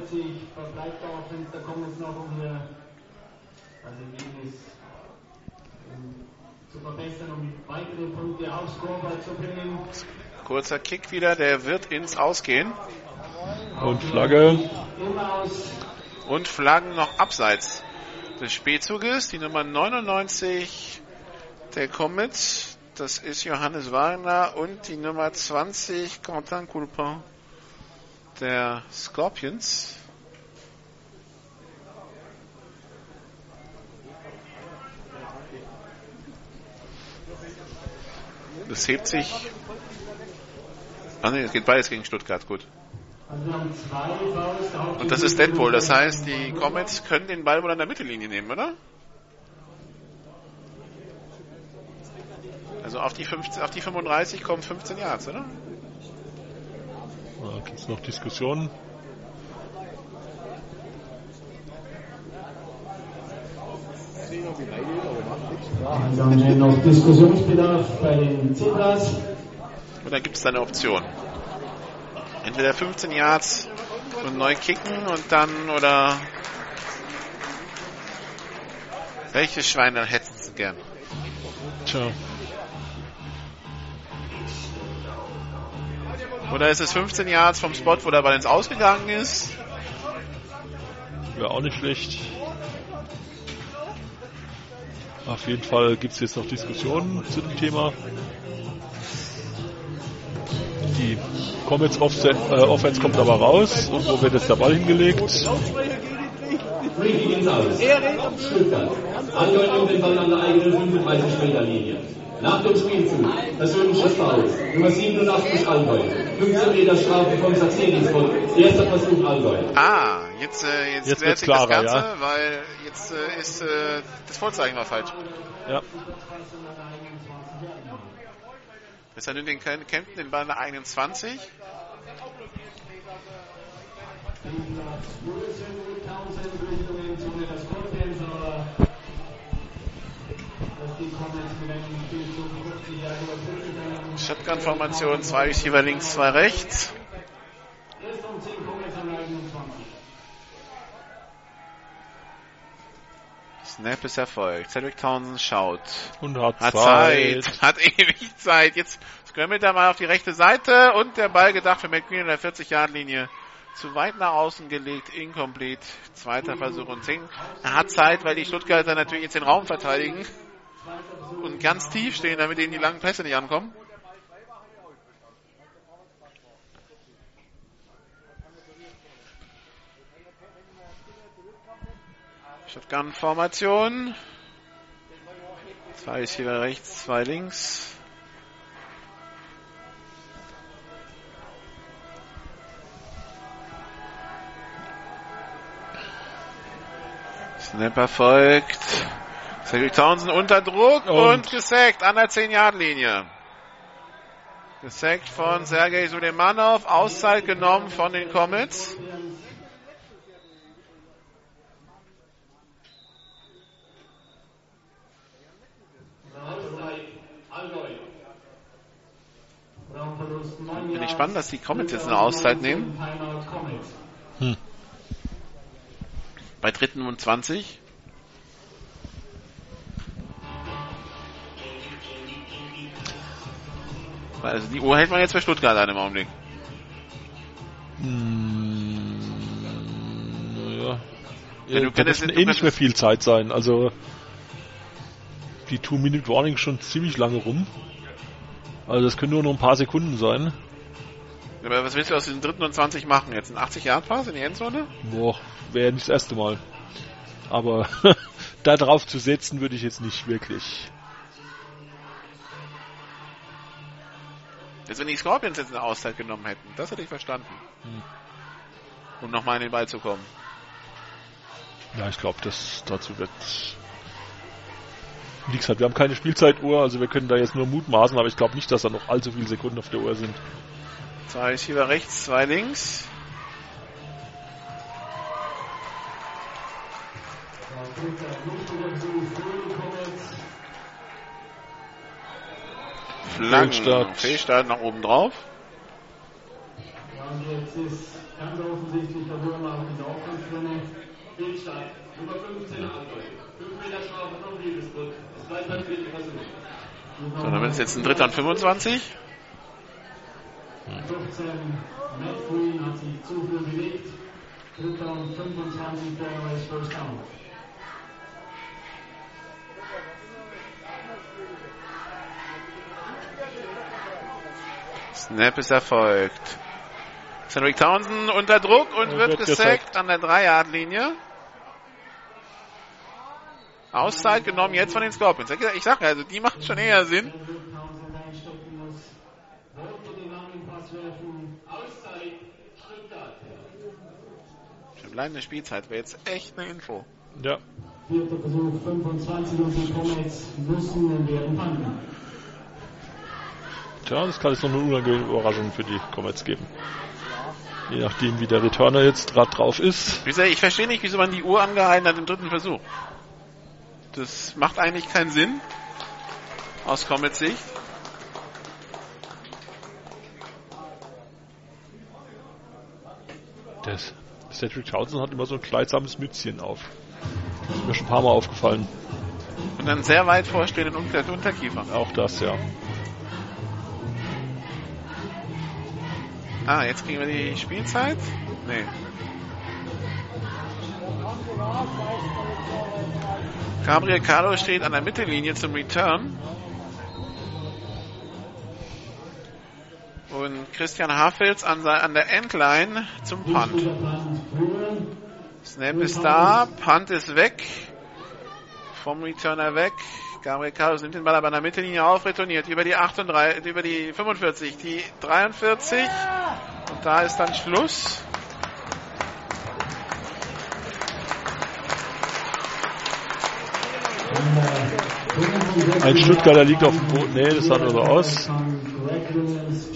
Kurzer Kick wieder, der wird ins Ausgehen. Und Flagge. Und Flaggen noch abseits des Spielzuges. Die Nummer 99 der Comets, das ist Johannes Wagner und die Nummer 20 Quentin Coulpin der Scorpions. Das hebt sich. Ah ne, es geht beides gegen Stuttgart, gut. Und das ist Deadpool, das heißt, die Comets können den Ball wohl an der Mittellinie nehmen, oder? Also auf die, 15, auf die 35 kommen 15 Yards, oder? Da gibt es noch Diskussionen. Wir haben noch Diskussionsbedarf bei den Zebras. Und dann gibt es eine Option. Entweder 15 Yards und neu kicken und dann oder welches Schwein dann hätten sie gern? Tja. Oder ist es 15 Yards vom Spot, wo der Ball ins Ausgegangen ist? Wäre auch nicht schlecht. Auf jeden Fall gibt es jetzt noch Diskussionen zu dem Thema. Die Comets äh, Offense kommt aber raus. Und wo wird jetzt der Ball hingelegt? Andeutung den Ball an der eigenen 35 Meter Linie. Nach dem Spielzug, persönliches Foul. Nummer 87 Allgäu. 15 Meter Strafe von Sachsenisvoll. Erster Versuch Allgäu. Ah, jetzt, äh, jetzt, jetzt klärt sich das Ganze, ja. weil jetzt äh, ist äh, das Vorzeichen war falsch. Ja. Das heißt, den Kempten den Ball in der eigenen 20. Shotgun-Formation, zwei Receiver links, zwei rechts. Snap ist erfolgt. Cedric Townsend schaut. Und hat, hat Zeit. Zeit. Hat ewig Zeit. Jetzt scrammelt er mal auf die rechte Seite und der Ball gedacht für McQueen in der 40-Yard-Linie. Zu weit nach außen gelegt, incomplete. Zweiter Versuch und 10. Er hat Zeit, weil die Stuttgarter natürlich jetzt den Raum verteidigen und ganz tief stehen, damit ihnen die langen Pässe nicht ankommen. Shotgun-Formation. Zwei ist hier rechts, zwei links. Snap erfolgt. Cedric Townsend unter Druck und, und gesackt an der 10-Yard-Linie. Gesackt von Sergei Sulemanov, Auszeit genommen von den Comets. Bin ich spannend, dass die Comets jetzt eine Auszeit nehmen. Hm. Bei dritten und 20. Also die Uhr hält man jetzt bei Stuttgart an im Augenblick. Hm. Ja, du Ja, könntest- wird du eh nicht mehr viel Zeit sein. Also die Two-Minute-Warning schon ziemlich lange rum. Also das können nur noch ein paar Sekunden sein. Aber was willst du aus diesem dritten und 20 machen? Jetzt ein 80 Yard Pass in die Endzone? Boah, wäre nicht das erste Mal. Aber da drauf zu setzen würde ich jetzt nicht wirklich. Jetzt wenn die Scorpions jetzt eine Auszeit genommen hätten, das hätte ich verstanden. Um nochmal in den Ball zu kommen. Ja, ich glaube, das dazu wird nichts hat. Wir haben keine Spielzeituhr, also wir können da jetzt nur mutmaßen, aber ich glaube nicht, dass da noch allzu viele Sekunden auf der Uhr sind. Zwei Receiver rechts, zwei links. Flaggen. Fehlstart. Fehlstart nach oben drauf. Ja, und jetzt ist ganz offensichtlich der Wurm auf die Offense Fehlstart. Nummer 15 Android. 5 Meter Strafe von Riedesbrück. So, dann wird es jetzt ein dritter und 25. 15 Matt Green hat sich zu viel bewegt. Dritter und 25 Fairways First Down. Snap ist erfolgt. Cedric Townsend unter Druck und Er wird wird gesackt an der 3-Yard-Linie. Auszeit genommen jetzt von den Scorpions. Ich sag ja, also die macht schon eher Sinn. Bleibende Spielzeit wäre jetzt echt eine Info. Ja, Vierter Versuch 25 und die Comets müssen und werden fangen. tja, das kann jetzt noch eine unangenehme Überraschung für die Comets geben. Je nachdem, wie der Returner jetzt gerade drauf ist. Wie gesagt, Ich verstehe nicht, wieso man die Uhr angehalten hat im dritten Versuch. Das macht eigentlich keinen Sinn. Aus Comets Sicht. Der Cedric Townsend hat immer so ein kleidsames Mützchen auf. Das ist mir schon ein paar Mal aufgefallen. Und dann sehr weit vorstehenden Unter Unterkiefer. Auch das, ja. Ah, jetzt kriegen wir die Spielzeit? Nee. Gabriel Carlo steht an der Mittellinie zum Return. Und Christian Hafels an, an der Endline zum Punt. Snap ist da, Punt ist weg. Vom Returner weg. Gabriel Carlos nimmt den Ball aber an der Mittellinie auf, retourniert über die 38, über die 45, die 43. Und da ist dann Schluss. Ein Stuttgarter liegt auf dem Boden. Nee, das sah nur so aus.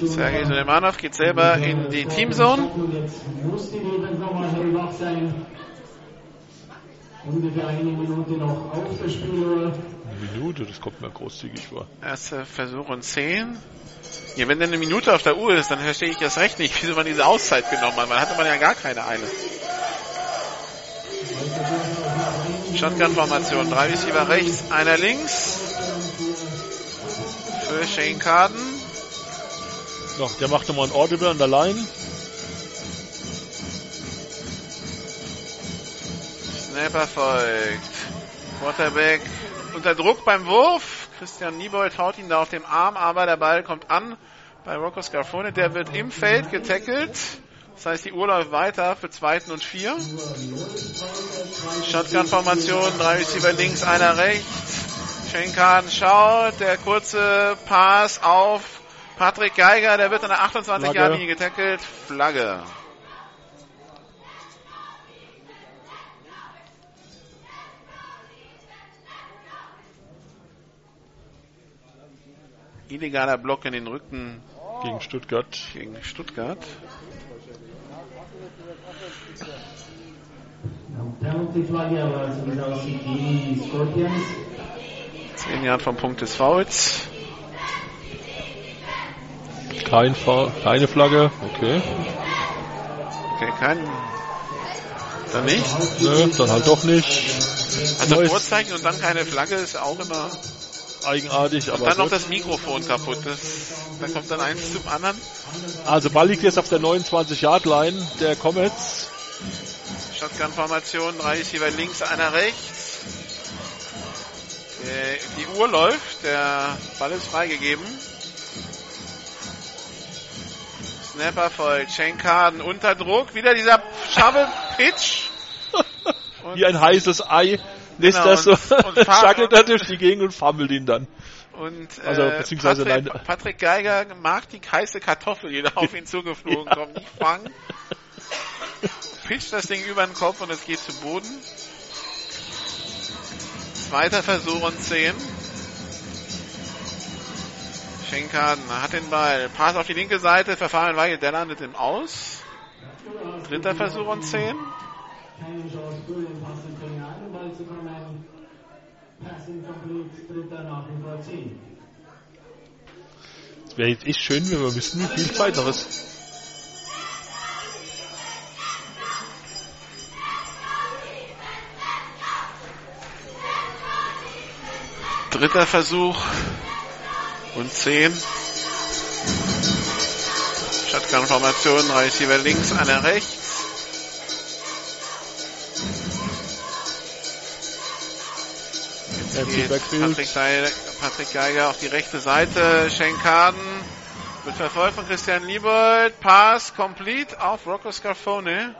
Sergei Suleimanov geht selber in die Teamzone. Ungefähr eine Minute noch auf der Spieluhr. Eine Minute, das kommt mir großzügig vor. Erster Versuch und 10. Ja, wenn denn eine Minute auf der Uhr ist, dann verstehe ich das recht nicht, wieso man diese Auszeit genommen hat. Man hatte man ja gar keine Eile. Shotgun-Formation. Drei Receiver rechts, einer links. Für Shane Carden. Noch, der macht nochmal ein Audible an der Line. Snap erfolgt. Quarterback unter Druck beim Wurf. Christian Niebold haut ihn da auf dem Arm, aber der Ball kommt an bei Rocco Scarfone. Der wird im Feld getackelt. Das heißt, die Uhr läuft weiter für zweiten und vier. Shotgun-Formation, drei Receiver links, einer rechts. Shane Kahn schaut, der kurze Pass auf Patrick Geiger, der wird an der 28-Jahr-Linie getackelt. Flagge. Illegaler Block in den Rücken Gegen Stuttgart. gegen Stuttgart. Penalty-Flagge, aber so wie es aussieht, gegen die Scorpions. Zehn Jahre vom Punkt des Fouls. Kein Fa keine Flagge. Okay. Okay, kein. Dann nicht? Nö, dann halt doch nicht. Also Neues- Vorzeichen und dann keine Flagge ist auch immer. Eigenartig, aber Dann noch das Mikrofon kaputt. Das, da kommt dann eins zum anderen. Also Ball liegt jetzt auf der 29-Yard-Line der Comets. Shotgun-Formation, drei Receiver links, einer rechts. Äh, Die Uhr läuft, der Ball ist freigegeben. Snapper voll, Schenkaden unter Druck, wieder dieser scharfe Pitch. Und, Wie ein heißes Ei lässt Genau, das so, schackelt er durch die Gegend und fummelt ihn dann. und Also, äh, beziehungsweise Patrick, nein. Patrick Geiger mag die heiße Kartoffel, die da auf ihn zugeflogen Ja. kommt, nicht fangen. Pitcht das Ding über den Kopf und es geht zu Boden. Zweiter Versuch und 10. Schenkaden hat den Ball. Pass auf die linke Seite. Verfahren Weigel, der landet im Aus. Dritter Versuch und 10. Keine Chance für den Pass in den einen Ball zu kommen. Passing complete, dritter nach vor 10. Es wäre jetzt echt schön, wenn wir wüssten, wie viel ist. Dritter Versuch und 10. Shotgun-Formation, Receiver links, einer rechts. Jetzt. Patrick, Geiger, Patrick Geiger auf die rechte Seite. Schenkaden wird verfolgt von Christian Liebold. Pass complete auf Rocco Scarfone.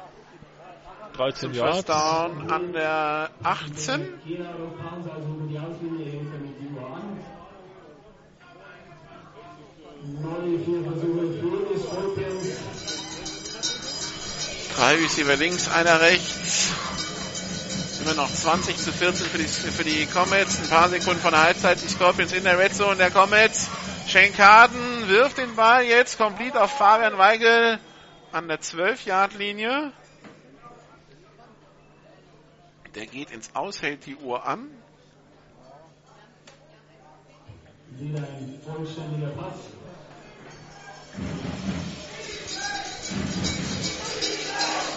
13 First Yards. Down an der 18. Jeder Rokanz also über die Auslinie hängt damit die Uhr an. Neue vier Versuche für die Scorpions. Drei Receiver links, einer rechts. Immer noch 20 zu 14 für die, für die Comets. Ein paar Sekunden von der Halbzeit. Die Scorpions in der Red Zone der Comets. Schenkaden wirft den Ball jetzt komplett auf Fabian Weigel an der 12-Yard-Linie. Der geht ins Aus, hält die Uhr an. Wieder ein vollständiger Pass.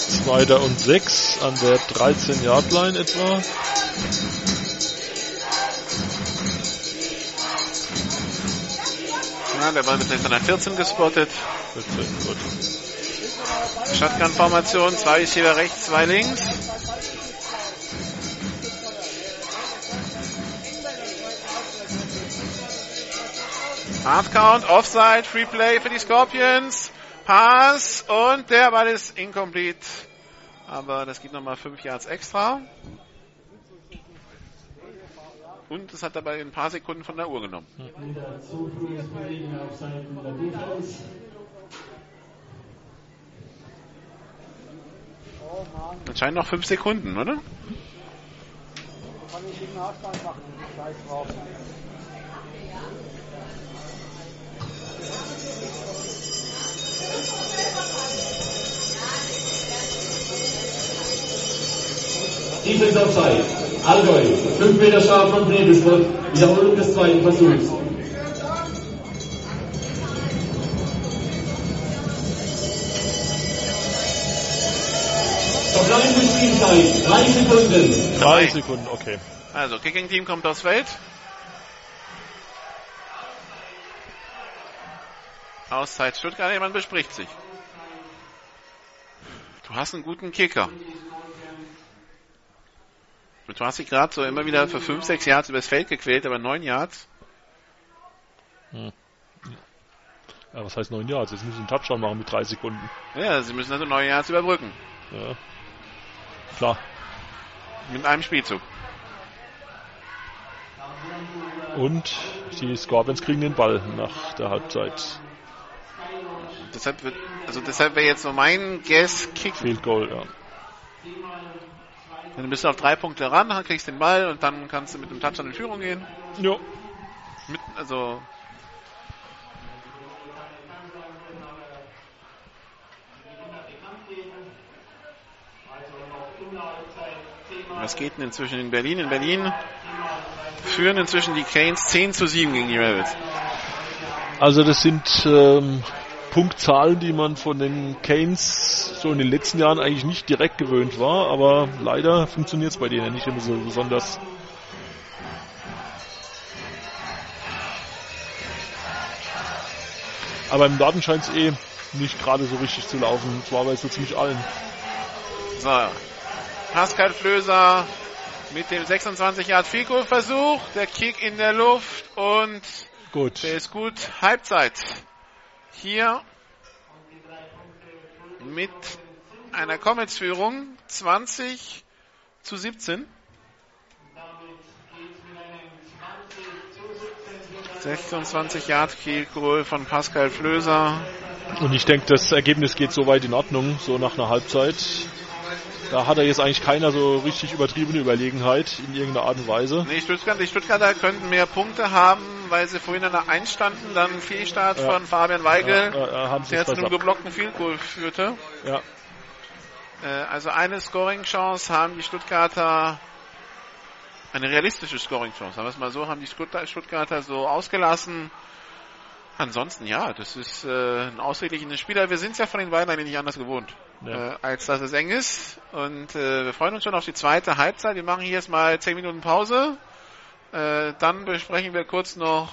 Zweiter und sechs an der 13 Yard Line etwa. Ja, der Ball wird jetzt an der 14 gespottet. 14, gut. Shotgun-Formation, zwei Receiver rechts, zwei links. Hard Count, Offside, Free Play für die Scorpions. Pass und der Ball ist incomplete. Aber das gibt nochmal 5 Yards extra. Und es hat dabei ein paar Sekunden von der Uhr genommen. Wieder zu frühes Bewegen auf Seiten der Defense. Anscheinend noch 5 Sekunden, Defense Offside. Allgäu. 5 Meter scharf von Bredesburg. Wiederholung des zweiten Versuchs. Verbleibende Spielzeit. 3 Sekunden. Drei Sekunden, okay. Also, Kicking Team kommt aufs Feld. Auszeit Stuttgart, jemand bespricht sich. Du hast einen guten Kicker. Und Du hast dich gerade so immer wieder für 5, 6 Yards übers Feld gequält, aber 9 Yards. Ja, was heißt neun Yards? Jetzt müssen sie einen Touchdown machen mit drei Sekunden. Ja, sie müssen also 9 Yards überbrücken. Ja. Klar. Mit einem Spielzug. Und die Scorpions kriegen den Ball nach der Halbzeit. Deshalb wird, also deshalb wäre jetzt so mein Guess Kick. Field Goal, ja. Dann bist du auf drei Punkte ran, dann kriegst den Ball und dann kannst du mit dem Touchdown in Führung gehen. Jo. Mit, also Was geht denn inzwischen in Berlin? In Berlin führen inzwischen die Canes 10 zu 7 gegen die Ravens. Also das sind ähm, Punktzahlen, die man von den Canes so in den letzten Jahren eigentlich nicht direkt gewöhnt war, aber leider funktioniert es bei denen nicht immer so besonders. Aber im Norden scheint es eh nicht gerade so richtig zu laufen. Zwar bei so ziemlich allen. So. Pascal Flöser mit dem 26 Yard Fico Versuch. Der Kick in der Luft und gut. der ist gut. Halbzeit. Hier mit einer Comets-Führung 20 zu 17. 26 Yard Kick von Pascal Flöser. Und ich denke, das Ergebnis geht soweit in Ordnung, so nach einer Halbzeit. Da hat er jetzt eigentlich keiner so richtig übertriebene Überlegenheit in irgendeiner Art und Weise. Nee, Stuttgart, die Stuttgarter könnten mehr Punkte haben, weil sie vorhin an der Einstanden, dann ein Fehlstart Ja. von Fabian Weigel, Ja, der zu einem geblockten Field Goal führte. Ja. Äh, also eine Scoring-Chance haben die Stuttgarter, eine realistische Scoring-Chance, sagen wir es mal so, haben die Stuttgart- Stuttgarter so ausgelassen. Ansonsten, ja, das ist äh, ein ausgeglichener Spieler. Wir sind es ja von den eigentlich nicht anders gewohnt, Ja. äh, als dass es eng ist. Und äh, wir freuen uns schon auf die zweite Halbzeit. Wir machen hier jetzt mal 10 Minuten Pause. Äh, dann besprechen wir kurz noch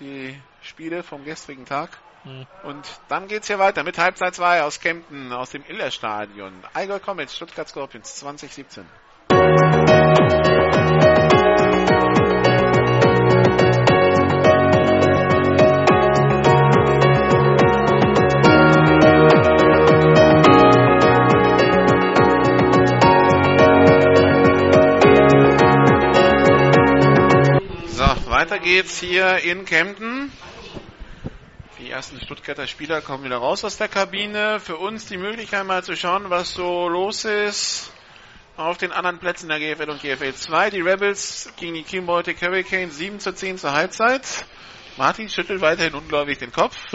die Spiele vom gestrigen Tag. Mhm. Und dann geht's hier weiter mit Halbzeit 2 aus Kempten, aus dem Iller-Stadion. Allgäu Comets, Stuttgart Scorpions 2017. weiter geht's hier in Kempten. Die ersten Stuttgarter Spieler kommen wieder raus aus der Kabine. Für uns die Möglichkeit mal zu schauen, was so los ist auf den anderen Plätzen der GFL und GFL 2. Die Rebels gegen die Baltic Hurricanes 7 zu 10 zur Halbzeit. Martin schüttelt weiterhin ungläubig den Kopf.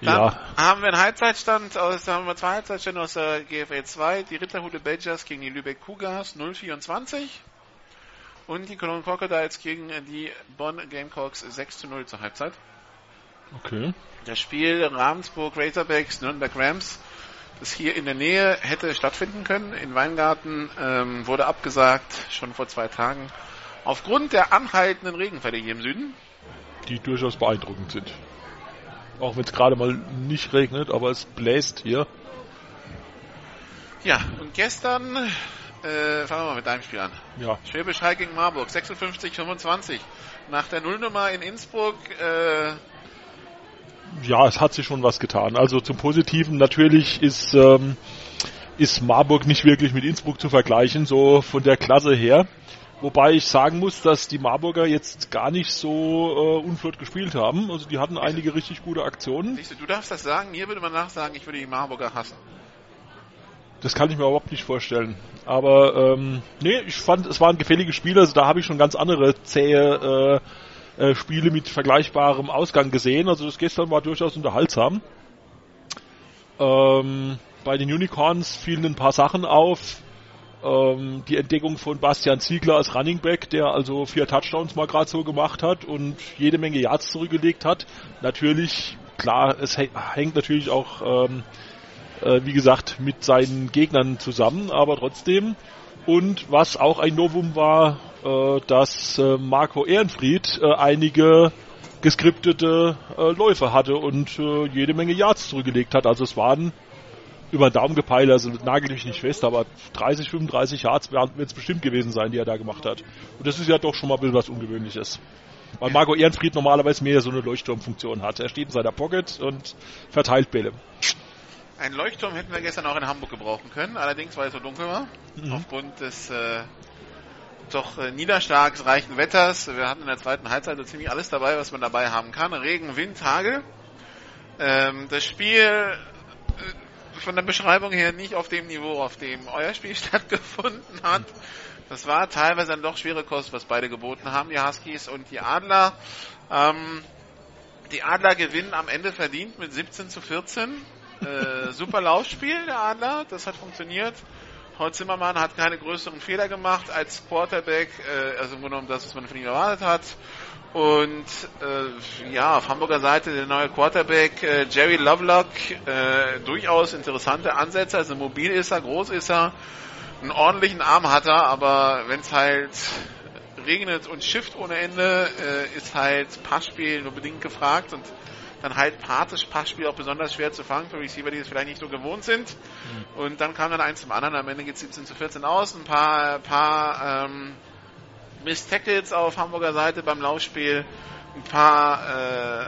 Dann ja. haben wir einen Halbzeitstand aus, da haben wir zwei Halbzeitstände aus der GFL 2. Die Ritterhude Badgers gegen die Lübeck Cougars 024. Und die Cologne Crocodiles gegen die Bonn Gamecocks 6 zu 0 zur Halbzeit. Okay. Das Spiel Ravensburg Razorbacks Nürnberg Rams, das hier in der Nähe hätte stattfinden können, in Weingarten, ähm, wurde abgesagt, schon vor zwei Tagen, aufgrund der anhaltenden Regenfälle hier im Süden. Die durchaus beeindruckend sind. Auch wenn es gerade mal nicht regnet, aber es bläst hier. Ja, und gestern, äh, fangen wir mal mit deinem Spiel an. Ja. Schwäbisch Hall gegen Marburg, 56-25. Nach der Nullnummer in Innsbruck, äh, ja, es hat sich schon was getan. Also zum Positiven natürlich ist, ähm, ist Marburg nicht wirklich mit Innsbruck zu vergleichen, so von der Klasse her. Wobei ich sagen muss, dass die Marburger jetzt gar nicht so äh, unflott gespielt haben. Also die hatten einige richtig gute Aktionen. siehst du, du darfst das sagen, mir würde man nachsagen, ich würde die Marburger hassen. Das kann ich mir überhaupt nicht vorstellen. Aber ähm, nee, ich fand, es waren gefällige Spiele. Also da habe ich schon ganz andere zähe äh, äh, Spiele mit vergleichbarem Ausgang gesehen. Also das gestern war durchaus unterhaltsam. Ähm, bei den Unicorns fielen ein paar Sachen auf. Ähm, die Entdeckung von Bastian Ziegler als Running Back, der also vier Touchdowns mal gerade so gemacht hat und jede Menge Yards zurückgelegt hat. Natürlich, klar, es hä- hängt natürlich auch, ähm, äh, wie gesagt, mit seinen Gegnern zusammen, aber trotzdem. Und was auch ein Novum war, äh, dass äh, Marco Ehrenfried äh, einige geskriptete äh, Läufe hatte und äh, jede Menge Yards zurückgelegt hat. Also es waren über den Daumen gepeilt, also nagel mich nicht fest, aber 30, 35 Yards wird es bestimmt gewesen sein, die er da gemacht hat. Und das ist ja doch schon mal ein bisschen was Ungewöhnliches. Weil Marco Ehrenfried normalerweise mehr so eine Leuchtturmfunktion hat. Er steht in seiner Pocket und verteilt Bälle. Ein Leuchtturm hätten wir gestern auch in Hamburg gebrauchen können, allerdings weil es so dunkel war. Mhm. Aufgrund des äh, doch äh, niederschlagsreichen Wetters. Wir hatten in der zweiten Halbzeit so ziemlich alles dabei, was man dabei haben kann. Regen, Wind, Hagel. Ähm, das Spiel äh, von der Beschreibung her nicht auf dem Niveau, auf dem euer Spiel stattgefunden hat. Das war teilweise dann doch schwere Kost, was beide geboten haben, die Huskies und die Adler. Ähm, die Adler gewinnen am Ende verdient mit 17 zu 14. Äh, super Laufspiel der Adler, das hat funktioniert. Paul Zimmermann hat keine größeren Fehler gemacht als Quarterback, äh, also im Grunde genommen das, was man von ihm erwartet hat. Und äh, ja, auf Hamburger Seite der neue Quarterback äh, Jerry Lovelock, äh, durchaus interessante Ansätze. Also mobil ist er, groß ist er, einen ordentlichen Arm hat er, aber wenn es halt regnet und schifft ohne Ende, äh, ist halt Passspiel nur bedingt gefragt und dann halt Partisch Passspiel auch besonders schwer zu fangen für Receiver, die es vielleicht nicht so gewohnt sind. Mhm. Und dann kam dann eins zum anderen. Am Ende geht es 17 zu 14 aus. Ein paar, paar ähm, Miss Tackles auf Hamburger Seite beim Laufspiel. Ein paar äh,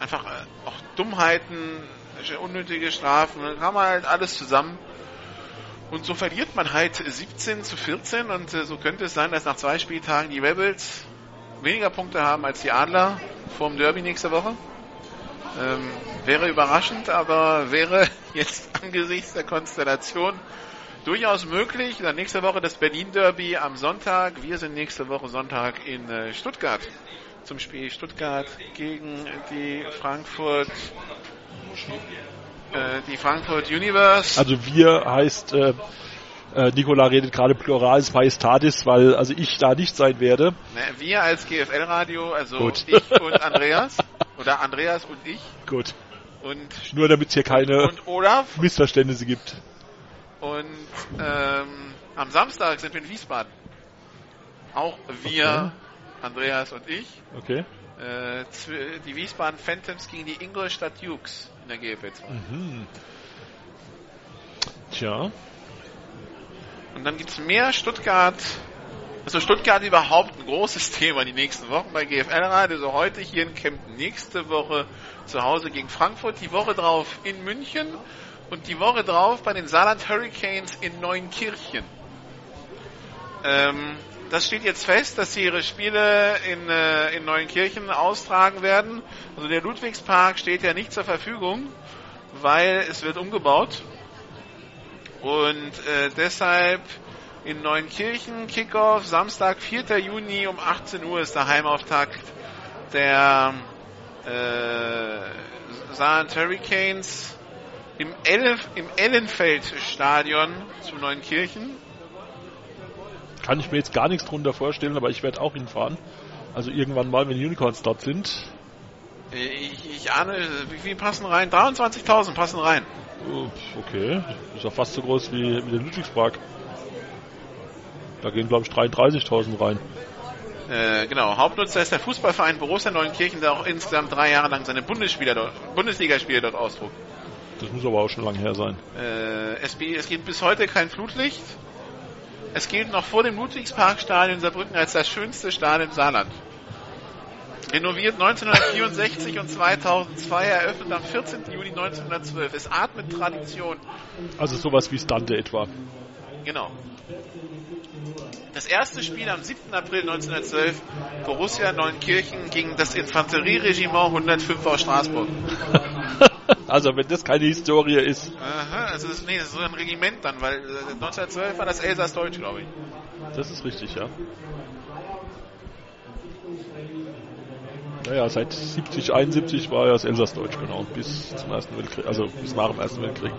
einfach äh, auch Dummheiten, unnötige Strafen. Dann kam halt alles zusammen. Und so verliert man halt 17 zu 14 und äh, so könnte es sein, dass nach zwei Spieltagen die Rebels weniger Punkte haben als die Adler vorm Derby nächste Woche. Ähm, wäre überraschend, aber wäre jetzt angesichts der Konstellation durchaus möglich. Dann nächste Woche das Berlin Derby am Sonntag. Wir sind nächste Woche Sonntag in äh, Stuttgart zum Spiel Stuttgart gegen die Frankfurt äh, die Frankfurt Universe. Also wir heißt äh, äh, Nikola redet gerade Pluralis Majestatis, weil also ich da nicht sein werde. Na, wir als GFL Radio, also Gut. ich und Andreas oder Andreas und ich. Gut. Und nur damit es hier keine Missverständnisse gibt. Und ähm, am Samstag sind wir in Wiesbaden. Auch wir, okay. Andreas und ich. Okay. Äh, die Wiesbaden Phantoms gegen die Ingolstadt Dukes in der GFL 2. Mhm. Tja. Und dann gibt es mehr Stuttgart. Also Stuttgart überhaupt ein großes Thema die nächsten Wochen bei GFL Radio. So heute hier in Kempten, nächste Woche zu Hause gegen Frankfurt, die Woche drauf in München und die Woche drauf bei den Saarland Hurricanes in Neunkirchen. Ähm, das steht jetzt fest, dass sie ihre Spiele in, äh, in Neunkirchen austragen werden. Also der Ludwigspark steht ja nicht zur Verfügung, weil es wird umgebaut. Und äh, deshalb in Neunkirchen Kickoff, Samstag, 4. Juni um 18 Uhr ist der Heimauftakt der äh, Saarland Hurricanes im, Elf, im Ellenfeld-Stadion zu Neunkirchen. Kann ich mir jetzt gar nichts drunter vorstellen, aber ich werde auch hinfahren. Also irgendwann mal, wenn Unicorns dort sind. Ich, ich ahne, wie viel passen rein? 23.000 passen rein. Okay, ist ja fast so groß wie, wie der Ludwigspark. Da gehen, glaube ich, 33.000 rein. Äh, genau, Hauptnutzer ist der Fußballverein Borussia Neunkirchen, der auch insgesamt drei Jahre lang seine Bundesligaspiele dort, Bundesligaspiele dort austrug. Das muss aber auch schon lange her sein. Äh, es, es gibt bis heute kein Flutlicht. Es gilt noch vor dem Ludwigsparkstadion Saarbrücken als das schönste Stadion im Saarland. Renoviert 1964 und 2002, eröffnet am 14. Juli 1912. Es atmet Tradition. Also sowas wie Stante etwa. Genau. Das erste Spiel am 7. April 1912, Borussia Neunkirchen gegen das Infanterieregiment 105 aus Straßburg. also wenn das keine Historie ist. Aha, also das, nee, das ist so ein Regiment dann, weil 1912 äh, war das Elsass-Deutsch, glaube ich. Das ist richtig, ja. Naja, seit 70, 71 war ja das Elsass-Deutsch, genau, bis zum Ersten Weltkrieg, also bis nach dem Ersten Weltkrieg.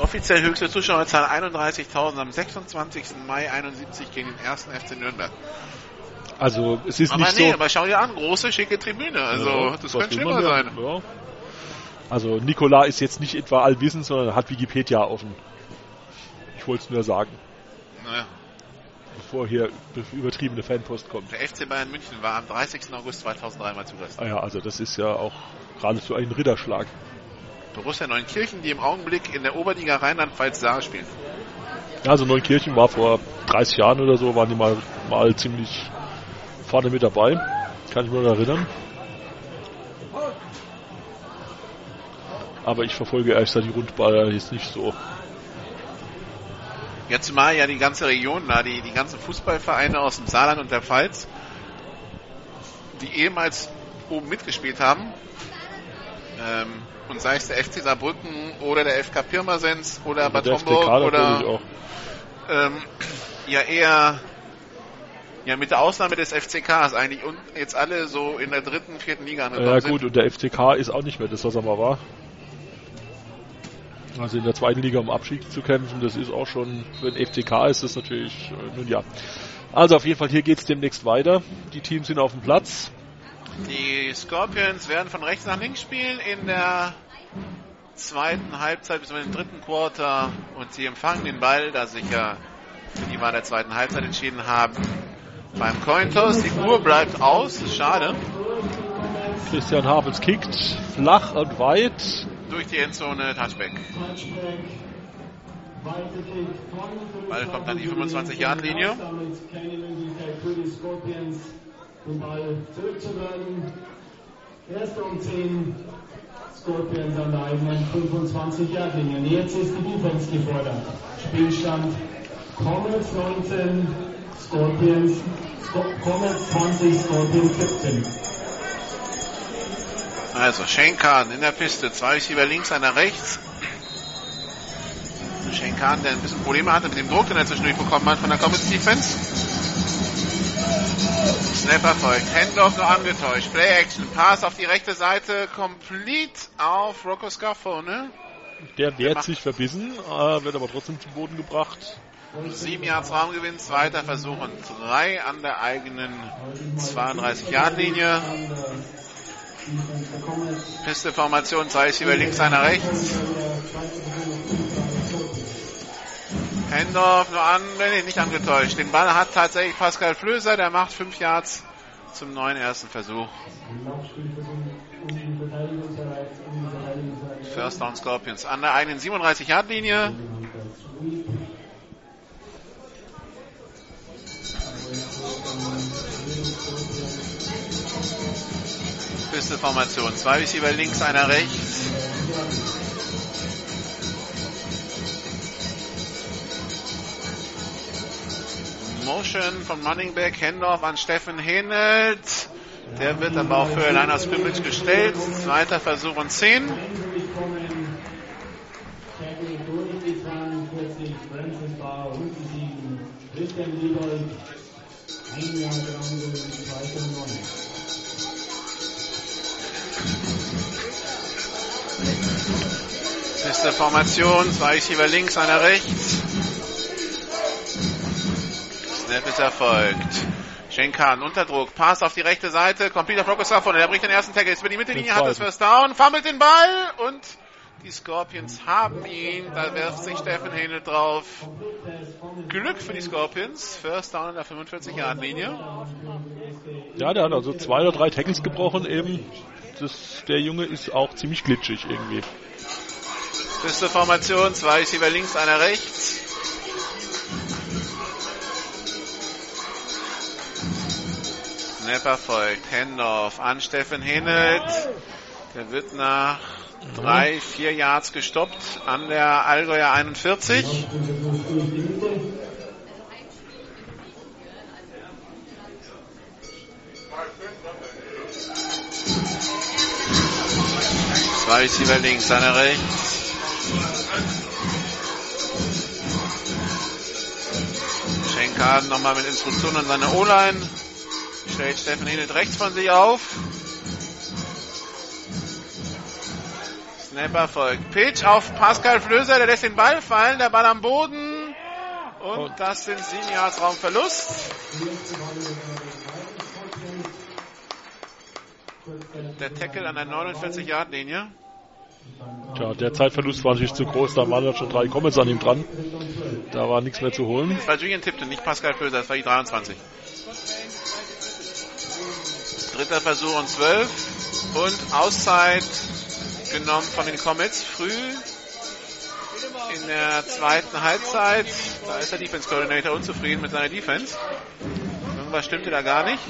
Offiziell höchste Zuschauerzahl 31.000 am 26. Mai 71 gegen den ersten FC Nürnberg. Also es ist aber nicht nee, so. aber schau dir an, große schicke Tribüne. Also ja, das könnte schlimmer sein. Ja. Also Nikola ist jetzt nicht etwa allwissend, sondern hat Wikipedia offen. Ich wollte es nur sagen. Naja. Bevor hier übertriebene Fanpost kommt. Der FC Bayern München war am 30. August 2003 mal zu Gast. Ah ja, also das ist ja auch geradezu ein Ritterschlag. Borussia Neunkirchen, die im Augenblick in der Oberliga Rheinland-Pfalz Saar spielen. Also Neunkirchen war vor 30 Jahren oder so, waren die mal, mal ziemlich vorne mit dabei. Kann ich mich noch erinnern. Aber ich verfolge erst die Rundballer jetzt nicht so. Jetzt mal ja die ganze Region, da die, die ganzen Fußballvereine aus dem Saarland und der Pfalz, die ehemals oben mitgespielt haben, ähm, und sei es der FC Saarbrücken oder der FK Pirmasens oder also Bad Homburg oder ähm, ja eher ja mit der Ausnahme des FCKs eigentlich und jetzt alle so in der dritten, vierten Liga angekommen Ja gut, sind. und der FCK ist auch nicht mehr das, was er mal war. Also in der zweiten Liga um Abschied zu kämpfen, das ist auch schon, für den FCK ist das natürlich, äh, nun ja. Also auf jeden Fall, hier geht es demnächst weiter. Die Teams sind auf dem Platz. Die Scorpions werden von rechts nach links spielen in der zweiten Halbzeit bis zum dritten Quarter und sie empfangen den Ball, da sich ja für die Wahl der zweiten Halbzeit entschieden haben. Beim Cointos, die Uhr bleibt aus, ist schade. Christian Havels kickt flach und weit. Durch die Endzone, Touchback. Ball kommt an die 25-Yard-Linie. Den Ball zurückzuwerden. Erster und 10 Scorpions an der eigenen 25-Yard-Linie. Und jetzt ist die Defense gefordert. Spielstand Comets 19, Scorpions, Comets 20, Scorpions 17. Also Schenkan in der Piste, zwei Receiver links, einer rechts. Schenkan, der ein bisschen Probleme hatte mit dem Druck, den er zwischendurch bekommen hat von der Comets Defense. Snapper folgt, Handoff nur angetäuscht, Play Action, Pass auf die rechte Seite, complete auf Rocco Scarfone. Der wehrt sich verbissen, äh, wird aber trotzdem zum Boden gebracht. Sieben Yards Raumgewinn, zweiter Versuch und drei an der eigenen 32-Yard-Linie. Piste-Formation, zwei Receiver links, einer rechts. Hendorf nur an, nee, nicht angetäuscht. Den Ball hat tatsächlich Pascal Flöser, der macht fünf Yards zum neuen ersten Versuch. First Down Scorpions an der eigenen 37-Yard-Linie. Piste-Formation. Zwei Receiver links, einer rechts. Motion von Running Back, Hendorf an Steffen Henelt. Der wird aber auch für aus Scrimmage gestellt. Zweiter Versuch und 10. Beste Formation, zwei Receiver links, einer rechts. Snap ist erfolgt. Schenkan unter Druck, Pass auf die rechte Seite, komplett auf Rocco Saffron, er bricht den ersten Tackle, ist über die Mittellinie, hat das First Down, fummelt den Ball und die Scorpions haben ihn, da wirft sich Steffen Hähnel drauf. Glück für die Scorpions, First Down an der 45-Yard-Linie. Ja, der hat also zwei oder drei Tackles gebrochen eben. Das, der Junge ist auch ziemlich glitschig irgendwie. Beste Formation, zwei Receiver links, einer rechts. Snapper folgt, Handoff an Steffen Henelt. Der wird nach drei, vier Yards gestoppt an der Allgäuer 41. Zwei Receiver links, einer rechts. Schenkan nochmal mit Instruktionen an seine O-Line. Stellt Steffen Henelt rechts von sich auf. Snapper folgt. Pitch auf Pascal Flöser, der lässt den Ball fallen, der Ball am Boden. Und das sind sieben Yards Raumverlust. Der Tackle an der 49-Yard-Linie. Tja, der Zeitverlust war natürlich zu groß, da waren ja schon drei Comments an ihm dran. Da war nichts mehr zu holen. Das war Julian tippte, nicht Pascal Flöser, das war die 23. Dritter Versuch und 12. Und Auszeit genommen von den Comets früh in der zweiten Halbzeit. Da ist der Defense Coordinator unzufrieden mit seiner Defense. Irgendwas stimmte da gar nicht.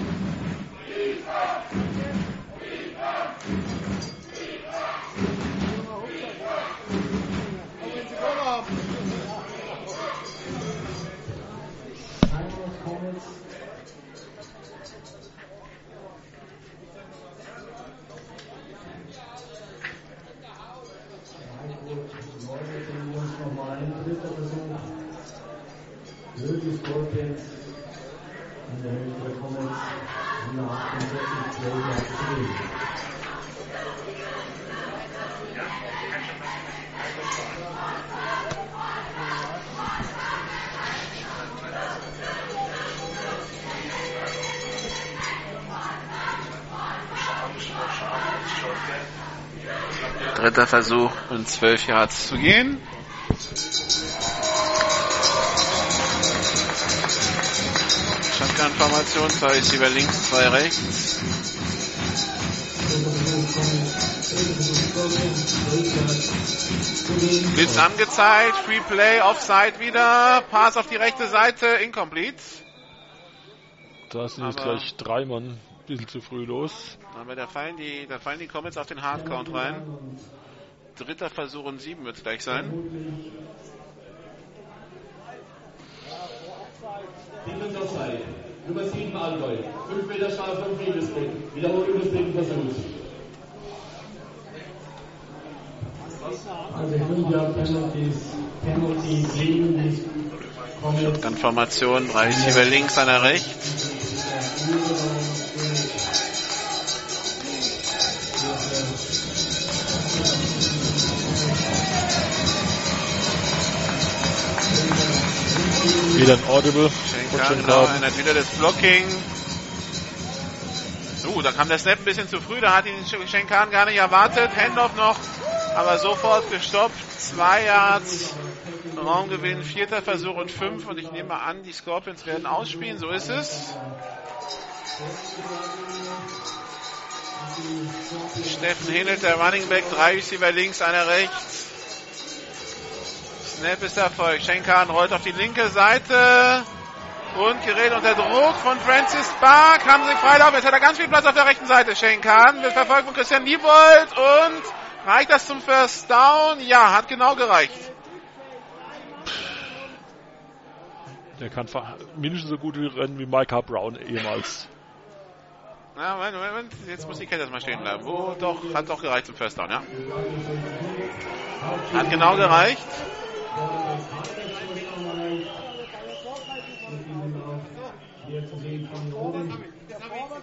Die Scorpions in der Höhe der Comments 148, 12 Jahre zurück. Dritter Versuch und 12 Yards zu gehen. Shotgun-Formation, zwei Receiver links, zwei rechts. Blitz angezeigt, Free Play, Offside wieder, Pass auf die rechte Seite, incomplete. Da sind jetzt Aber- gleich drei Mann bisschen zu früh los. Aber da fallen die, da fallen die Comments auf den Hardcount rein. Dritter Versuch und sieben wird es gleich sein. Defense Offside. Nummer 7 Allgäu. 5 Meter Strafe vom Friedensbruch. Wiederholung des dritten Versuchs. Also fünf Jahre Penalties, Penalty gegen die Comets. Dann Formation, drei Receiver links, einer rechts. Wieder ein Audible von Schenkan, genau, wieder das Blocking. Uh, da kam der Snap ein bisschen zu früh, da hat ihn Schenkan gar nicht erwartet. Handoff noch, aber sofort gestoppt. Zwei Yards, Raumgewinn, vierter Versuch und fünf. Und ich nehme an, die Scorpions werden ausspielen, so ist es. Steffen Hinnelt, der Running Back, drei Receiver links, einer rechts. Snap ist Erfolg. Schenkan rollt auf die linke Seite und gerät unter Druck von Francis Barr. Kann sich freilaufen. Jetzt hat er ganz viel Platz auf der rechten Seite. Schenkan wird verfolgt von Christian Niebold und reicht das zum First Down? Ja, hat genau gereicht. Der kann mindestens so gut rennen wie Micah Brown ehemals. Ja, Moment, Moment. Jetzt muss die Kette erstmal stehen bleiben. Wo doch, hat doch gereicht zum First Down, ja. Hat genau gereicht.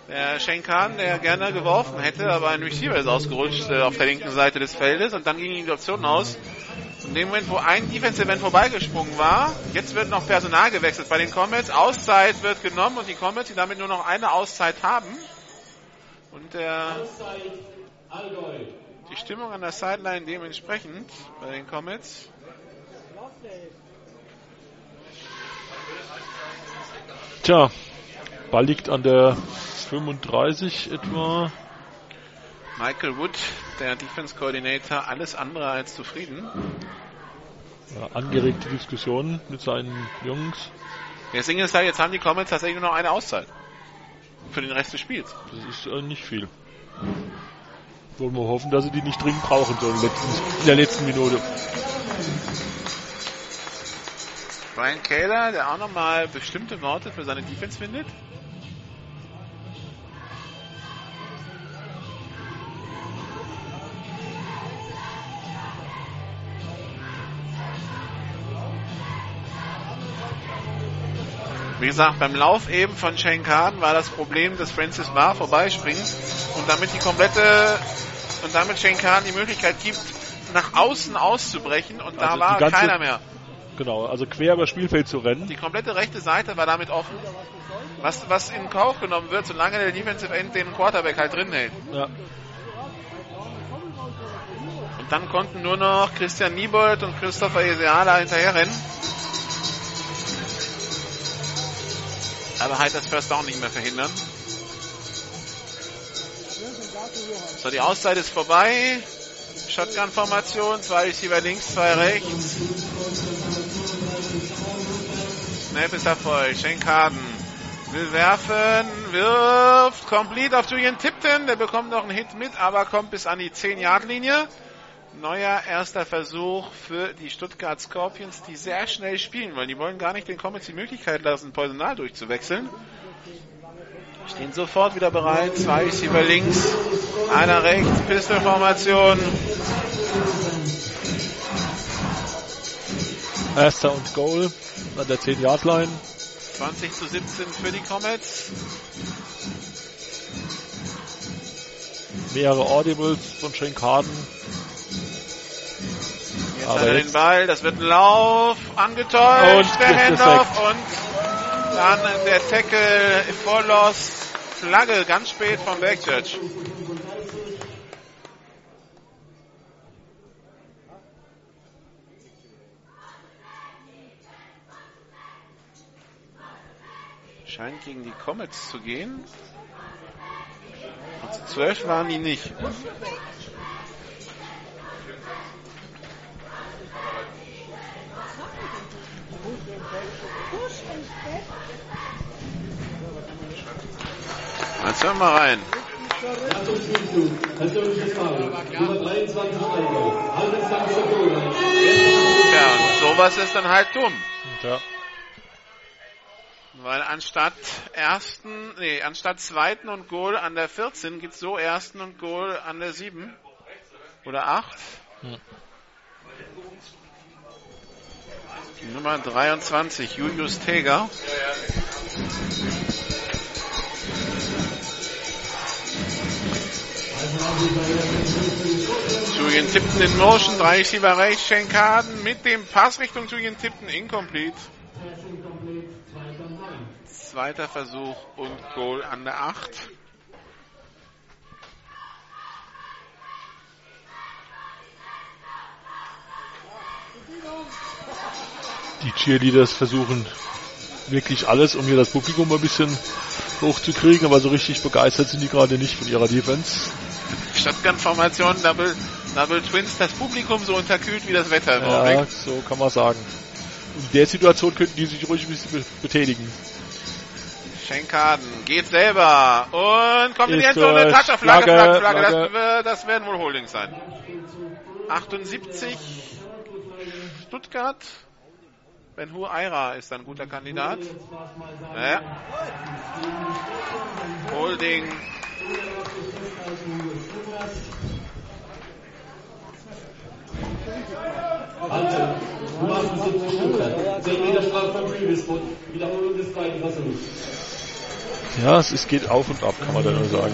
Der Schenkan, der gerne geworfen hätte, aber ein Receiver ist ausgerutscht äh, auf der linken Seite des Feldes und dann ging die Option aus. In dem Moment, wo ein Defensive End vorbeigesprungen war, jetzt wird noch Personal gewechselt bei den Comets. Auszeit wird genommen und die Comets, die damit nur noch eine Auszeit haben. Und der, die Stimmung an der Sideline dementsprechend bei den Comets. Tja, Ball liegt an der 35 etwa. Michael Wood, der Defense Coordinator, alles andere als zufrieden. Ja, angeregte Diskussionen mit seinen Jungs. Das Ding ist halt, jetzt haben die Comets tatsächlich nur noch eine Auszeit. Für den Rest des Spiels. Das ist äh, nicht viel. Wollen wir hoffen, dass sie die nicht dringend brauchen sollen in der letzten Minute. Brian Kaler, der auch nochmal bestimmte Worte für seine Defense findet. Wie gesagt, beim Lauf eben von Shane Khan war das Problem, dass Francis Barr vorbeispringt und damit die komplette und damit Shane Khan die Möglichkeit gibt, nach außen auszubrechen und da Also die war ganze- keiner mehr. Genau, also quer über das Spielfeld zu rennen. Die komplette rechte Seite war damit offen. Was, was in Kauf genommen wird, solange der Defensive End den Quarterback halt drin hält. Ja. Und dann konnten nur noch Christian Niebold und Christopher Eseala hinterherrennen. Aber halt das First Down nicht mehr verhindern. So, die Auszeit ist vorbei. Shotgun-Formation, zwei Receiver links, zwei rechts. Snap ist Erfolg. Schenkaden will werfen, wirft, complete auf Julian Tipton. Der bekommt noch einen Hit mit, aber kommt bis an die 10-Yard-Linie. Neuer erster Versuch für die Stuttgart Scorpions, die sehr schnell spielen wollen. Die wollen gar nicht den Comets die Möglichkeit lassen, Personal durchzuwechseln. Stehen sofort wieder bereit. Zwei Receiver links, einer rechts, Pistol-Formation. Erster und Goal an der 10-Yard-Line. 20 zu 17 für die Comets. Mehrere Audibles von Shane Harden. Jetzt Aber hat er den Ball, das wird ein Lauf, angetäuscht, und der Handoff und dann der Tackle vor Lost, Flagge ganz spät von Backchurch. Scheint gegen die Comets zu gehen. Und zu 12 waren die nicht. Jetzt hören wir rein. Ja, und sowas ist dann halt dumm. Ja. Weil anstatt ersten, nee, anstatt zweiten und Goal an der 14 gibt's so ersten und Goal an der 7 oder 8. Hm. Nummer 23, Julius Teger. Julian Tipton in Motion, drei Receiver rechts, Schenkaden mit dem Pass Richtung Julian Tipton, incomplete. Zweiter Versuch und Goal an der 8. Die Cheerleaders versuchen wirklich alles, um hier das Publikum ein bisschen hochzukriegen, aber so richtig begeistert sind die gerade nicht von ihrer Defense. Shotgun-Formation, Double, Double Twins, das Publikum so unterkühlt wie das Wetter Ja, so kann man sagen. In der Situation könnten die sich ruhig ein bisschen be- betätigen. Schenkaden geht selber und kommt in die Endzone. Toucher, Flagge, Flagge, Flagge, Flagge. Das, das werden wohl Holdings sein. 78 Stuttgart. Ben Hur Eira ist ein guter Kandidat. Ja. Holding. Halte. Nummer 78 Stuttgart. 10 Meter Strafe vom Previous-Spot. Wiederholung des zweiten Versuchs. Ja, es, geht auf und ab, kann man da nur sagen.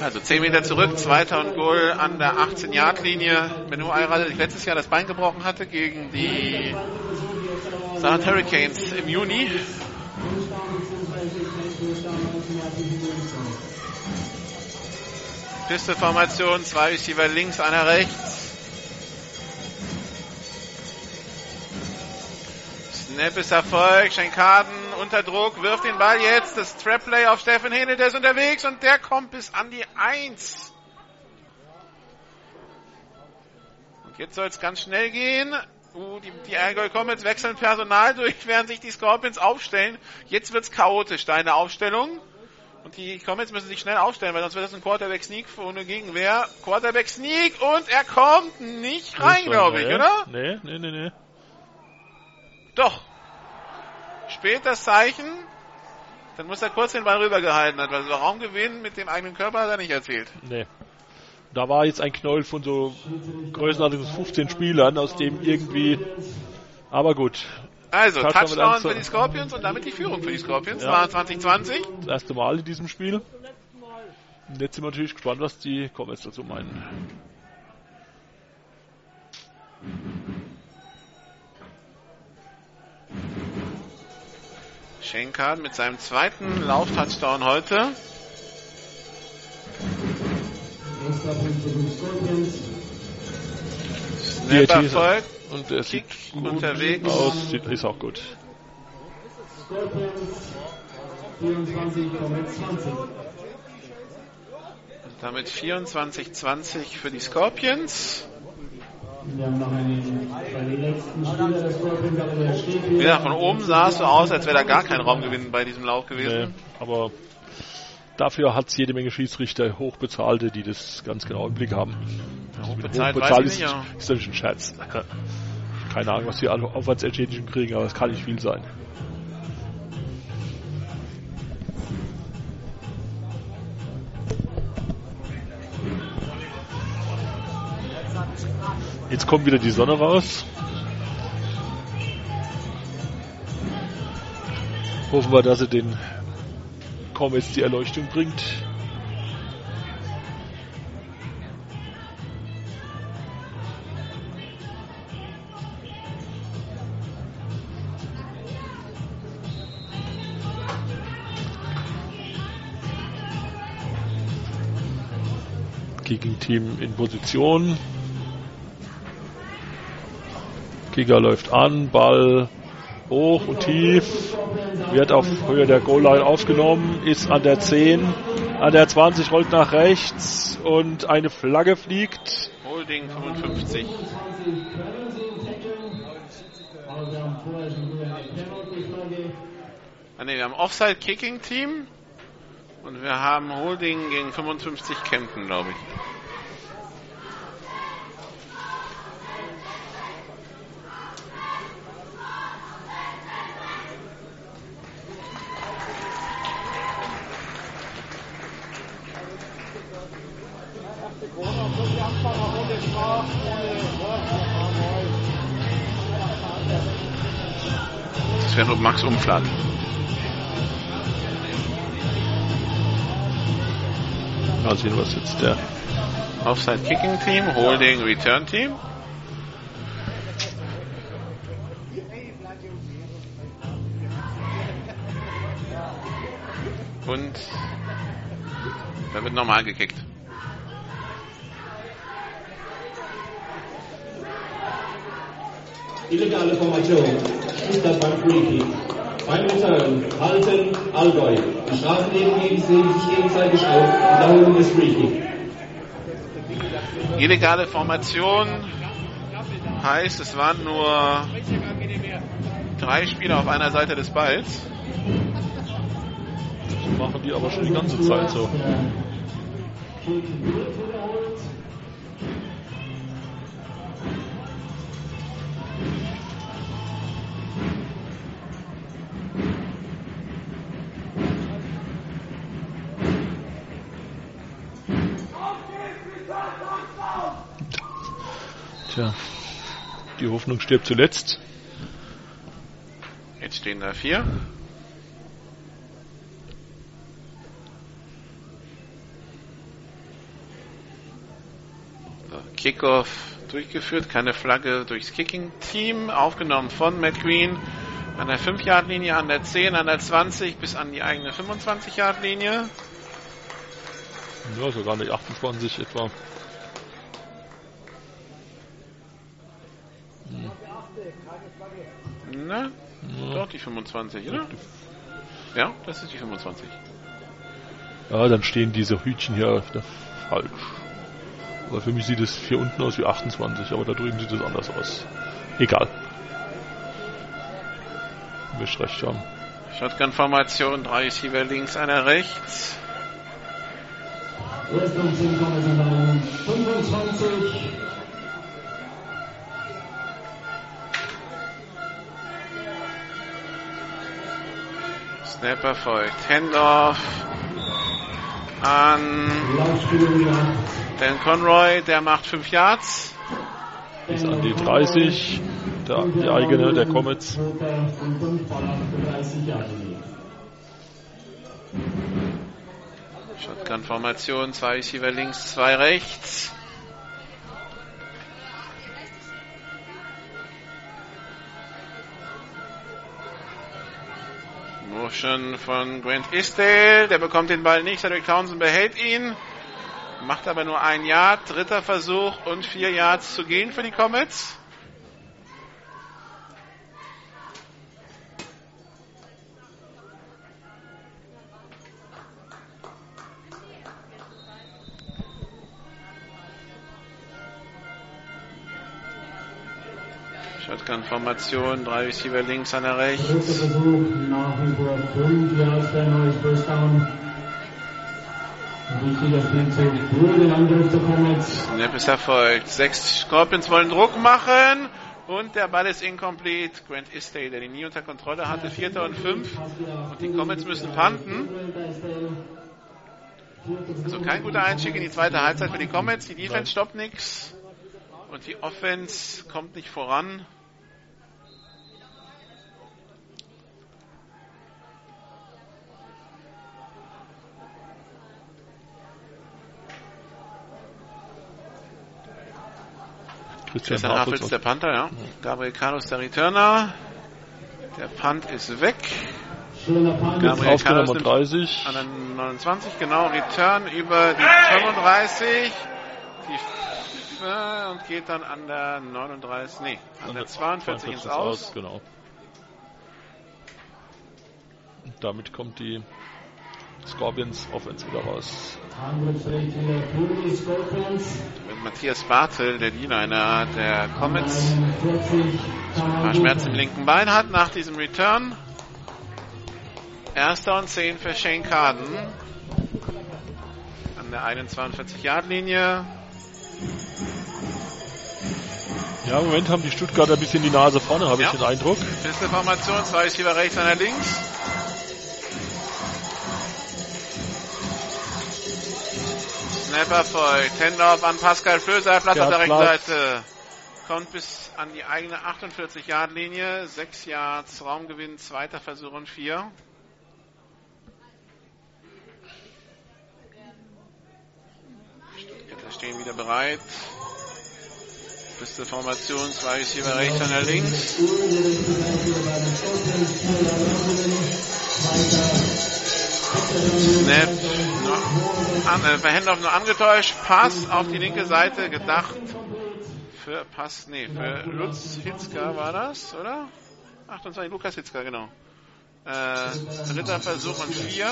Also 10 Meter zurück, zweiter und Goal an der 18-Yard-Linie. Ben Hur Eira, der sich letztes Jahr das Bein gebrochen hatte gegen die Saarland Hurricanes im Juni. Pisteformation, zwei Receiver links, einer rechts. Snap ist Erfolg, Schenkaden unter Druck, wirft den Ball jetzt, das Trap-Play auf Steffen Hähnel, der ist unterwegs und der kommt bis an die 1. Und jetzt soll es ganz schnell gehen. Uh, die, die Allgäu Comets wechseln Personal durch, während sich die Scorpions aufstellen. Jetzt wird's chaotisch, deine Aufstellung. Und die Comets müssen sich schnell aufstellen, weil sonst wird das ein Quarterback Sneak ohne Gegenwehr. Quarterback Sneak und er kommt nicht rein, glaube ich, oder? Nee, nee, nee, nee. Doch. Spät das Zeichen. Dann muss er kurz den Ball rübergehalten haben, weil so Raumgewinn mit dem eigenen Körper hat er nicht erzählt. Nee. Da war jetzt ein Knäuel von so größenartigen 15 Spielern, aus dem irgendwie. Aber gut. Also, Touchdown für die Scorpions und damit die Führung für die Scorpions. Ja. War 2020. Das erste Mal in diesem Spiel. Und jetzt sind wir natürlich gespannt, was die Comets dazu meinen. Schenkan mit seinem zweiten Lauftouchdown heute. Extra Punkt für die Scorpions. Snap DT ist- Erfolg. Und er sieht gut unterwegs. aus, sieht, ist auch gut. Scorpions 24, Comets 20. Damit 24-20 für die Scorpions. Wir haben noch einen, bei den letzten Spieler der Scorpions, aber der steht Wie hier. gesagt, von oben sah es so aus, als wäre da gar kein Raumgewinn bei diesem Lauf Nee, gewesen. aber dafür hat es jede Menge Schiedsrichter, Hochbezahlte, die das ganz genau im Blick haben. Also hochbezahlt hochbezahlt ich ist, ja. ist natürlich ein Scherz. Keine Ahnung, was die alle Aufwandsentschädigung kriegen, aber es kann nicht viel sein. Jetzt kommt wieder die Sonne raus. Hoffen wir, dass sie den Comets die Erleuchtung bringt. Gegenteam in Position. Kicker läuft an, Ball hoch und tief. wird auf Höhe der Goal-Line aufgenommen, ist an der 10, an der 20 rollt nach rechts und eine Flagge fliegt. Holding 55. Ah, nee, wir haben Offside-Kicking-Team und wir haben Holding gegen 55 Kempten, glaube ich. Wäre nur Max Umflat. Mal sehen, was jetzt der Offside Kicking Team, Holding Return Team. Und da wird normal gekickt. Illegale Formation. Stuttgart beim Freaky. Beim Return. Halten Allgäu. Die Strafen nehmen sich gegenseitig auf. Wiederholung des Freaky. Illegale Formation heißt, es waren nur drei Spieler auf einer Seite des Balls. Das machen die aber schon die ganze Zeit so. Tja, die Hoffnung stirbt zuletzt. Jetzt stehen da vier. Kickoff durchgeführt, keine Flagge durchs Kicking-Team, aufgenommen von Matt Green an der 5-Yard-Linie, an der 10, an der 20 bis an die eigene 25-Yard-Linie. Ja, sogar nicht 28 etwa. Na, Ja. doch die 25, oder? Ja, das ist die 25. Ja, dann stehen diese Hütchen hier falsch. Aber für mich sieht es hier unten aus wie 28, aber da drüben sieht es anders aus. Egal. Wir recht haben. Shotgun-Formation, drei Receiver links, einer rechts. Erst und 10 kommen sind an 25. Snapper folgt. Handoff an. Dan Conroy, der macht 5 Yards. Bis an die 30. Der, die eigene, der Comets. Dritter und 5 Ball auf der 30 Jahre liegt. Shotgun-Formation, zwei Receiver links, zwei rechts. Motion von Grant Isdale, der bekommt den Ball nicht, Cedric Townsend behält ihn, macht aber nur ein Yard, dritter Versuch und vier Yards zu gehen für die Comets. Shotgun-Formation, drei Receiver links, einer rechts. Dritter Versuch, nach wie vor 5 Yards für ein neues First Down. Ein Wichtiger Spielzug für den Angriff der Comets. Snap ist erfolgt. Sechs Scorpions wollen Druck machen. Und der Ball ist incomplete. Grant Istay, der die nie unter Kontrolle hatte. Vierter und fünf. Und die Comets müssen panten. Also kein guter Einstieg in die zweite Halbzeit für die Comets. Die Defense stoppt nichts. Und die Offense kommt nicht voran. Christian Christian Hafels. der Panther, ja. Gabriel Carlos der Returner. Der Punt ist weg. Gabriel Auf der Carlos Nummer nimmt 30. an der 29, genau. Return über die 35. Die äh, und geht dann an der 39, nee, an der 42 ins Aus. Genau. damit kommt die Scorpions Offense wieder raus. Mit Matthias Bartel, der D-Liner der Comets, 41 ein paar Schmerzen im linken Bein hat nach diesem Return. Erster und 10 für Shane Carden. An der 21-Yard-Linie. Ja, im Moment haben die Stuttgarter ein bisschen die Nase vorne, habe Ja. ich den Eindruck. Pisteformation, zwei Receiver rechts, einer links. Snapper folgt. Handoff an Pascal Flöser, Platz auf der rechten. Seite. Kommt bis an die eigene 48-Yard-Linie. Sechs Yards Raumgewinn, zweiter Versuch und vier. Stuttgarter stehen wieder bereit. Pisteformation, zwei Receiver rechts, einer links. Snap. An, äh, bei Handoff nur angetäuscht. Pass auf die linke Seite gedacht. Für Pass, nee, für Lutz Hitzka war das, oder? 28, Lukas Hitzka, genau. Äh, dritter Versuch und vier.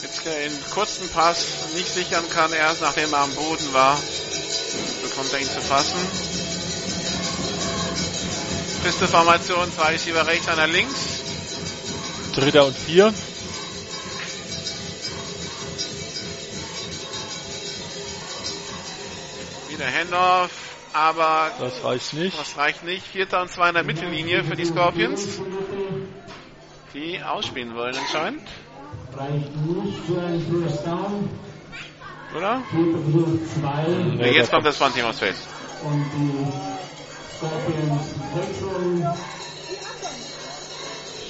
Hitzka in kurzen Pass nicht sichern kann, erst nachdem er am Boden war, bekommt er ihn zu fassen. Pisteformation, zwei Receiver rechts, einer links. Dritter und vier. Wieder Handoff, aber Das reicht nicht. das reicht nicht. Vierter und zwei in der Mittellinie für die Scorpions. Die ausspielen wollen anscheinend, Reicht nicht für einen First Down. oder? Nee, jetzt kommt das One-Team aufs Feld. Und die Scorpions wechseln.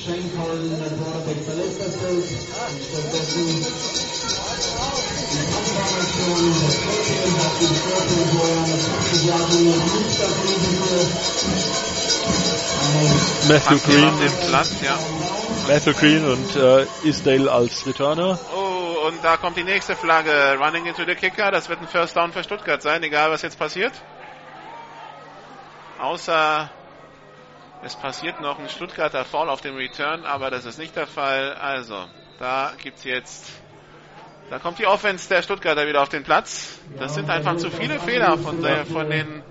Schenkeln, der das Feld. Und stattdessen die Abformation der die Scorpions, wo er eine 20 Jahre nicht das Risiko. Matthew Green, dem Platz, ja. Matthew Green und äh, Isdale als Returner. Oh, und da kommt die nächste Flagge. Running into the Kicker. Das wird ein First Down für Stuttgart sein, egal was jetzt passiert. Außer es passiert noch ein Stuttgarter Fall auf dem Return, aber das ist nicht der Fall. Also, da gibt's jetzt, da kommt die Offense der Stuttgarter wieder auf den Platz. Das sind einfach zu viele Fehler von, der, von den,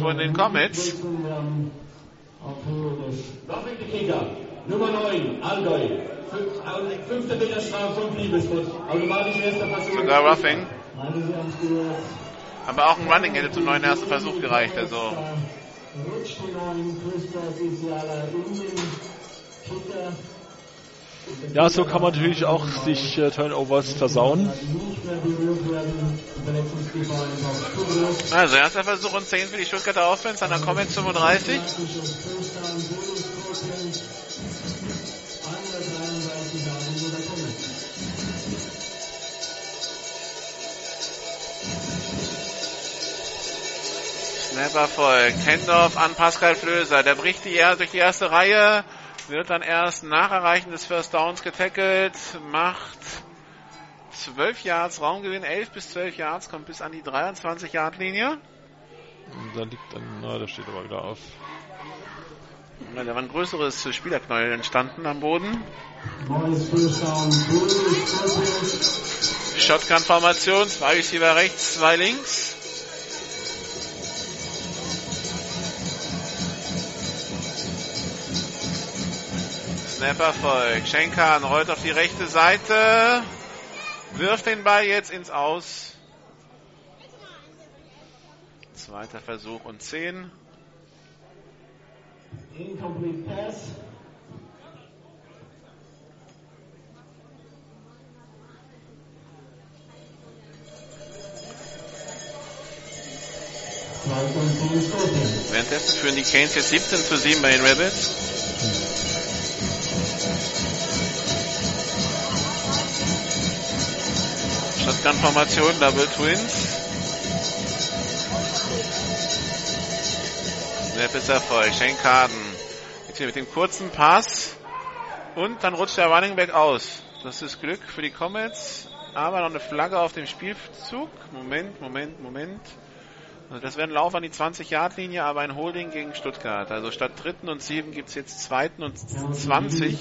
von den Comets. Nummer 9, Allgäu. Fünf- äh, Fünfter Meterstrafe von Liebesbus. Automatisch erster Versuch. Sogar Roughing. Aber auch ein Running hätte zum neuen ersten Versuch gereicht. Also, Rutscht die 9, Christa Sisiala in den Kicker. Ja, so kann man natürlich auch sich äh, Turnovers versauen. Also erster Versuch und 10 für die Stuttgarter Offense an der Comet 35. Snapper folgt. Handoff an Pascal Flöser. Der bricht die, durch die erste Reihe. Wird dann erst nach Erreichen des First Downs getackelt. Macht 12 Yards Raumgewinn. 11 bis 12 Yards. Kommt bis an die 23 Yard Linie. Da liegt dann, na, da steht aber wieder auf. Ja, Da war ein größeres Spielerknäuel entstanden am Boden. Shotgun-Formation. Zwei Receiver rechts, zwei links. Snapper folgt. Schenkan rollt auf die rechte Seite. Wirft den Ball jetzt ins Aus. Zweiter Versuch und 10. Incomplete pass. Währenddessen führen die Canes jetzt 17 zu 7 bei den Rabbits. Shotgun-Formation, Double Twins. Snap ist Erfolg. Shane Carden. Jetzt hier mit dem kurzen Pass. Und dann rutscht der Running Back aus. Das ist Glück für die Comets. Aber noch eine Flagge auf dem Spielzug. Moment, Moment, Moment. Also das wäre ein Lauf an die 20-Yard-Linie, aber ein Holding gegen Stuttgart. Also statt dritten und sieben gibt es jetzt zweiten und 20.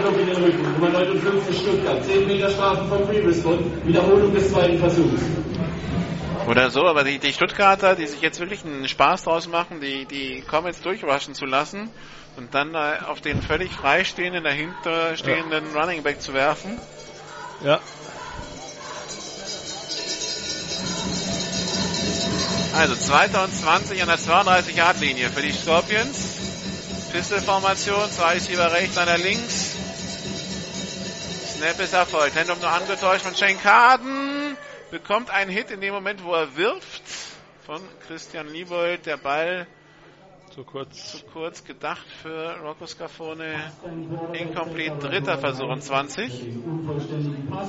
Block in den Rücken, Nummer 59 Stuttgart, 10 Meter Strafen vom Previous-Spot, Wiederholung des zweiten Versuchs. Oder so, aber die, die Stuttgarter, die sich jetzt wirklich einen Spaß draus machen, die, die Comets durchrushen zu lassen und dann äh, auf den völlig freistehenden, dahinter stehenden Running Back zu werfen. Ja. Also 2020 an der 32-Yard-Linie für die Scorpions. Pistol-Formation, zwei Receiver rechts, einer links. Snap ist erfolgt. Handoff nur angetäuscht von Shane Carden. Bekommt einen Hit in dem Moment, wo er wirft. Von Christian Liebold. Der Ball Zu kurz. zu kurz gedacht für Rocco Scafone. Incomplete, dritter Versuch und 20. Unvollständigen Pass.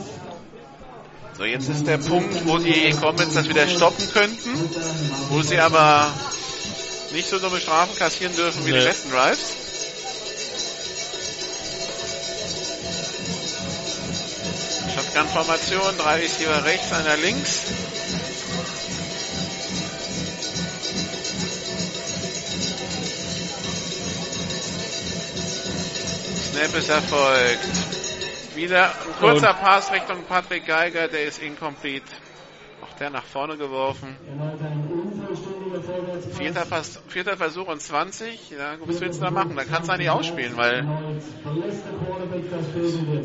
So, jetzt ist der Punkt, wo die Comets das wieder stoppen könnten. Wo sie aber nicht so dumme Strafen kassieren dürfen wie die Nee. letzten Drives. Shotgun-Formation, drei Receiver rechts, einer links. Snap ist erfolgt. Wieder ein kurzer Pass Richtung Patrick Geiger, der ist incomplete. Auch der nach vorne geworfen. Erneut ein unvollständiger Vorwärtspass. Vierter, Vers vierter Versuch und 20. Ja, was willst du da machen? Da kannst du eigentlich ausspielen, weil.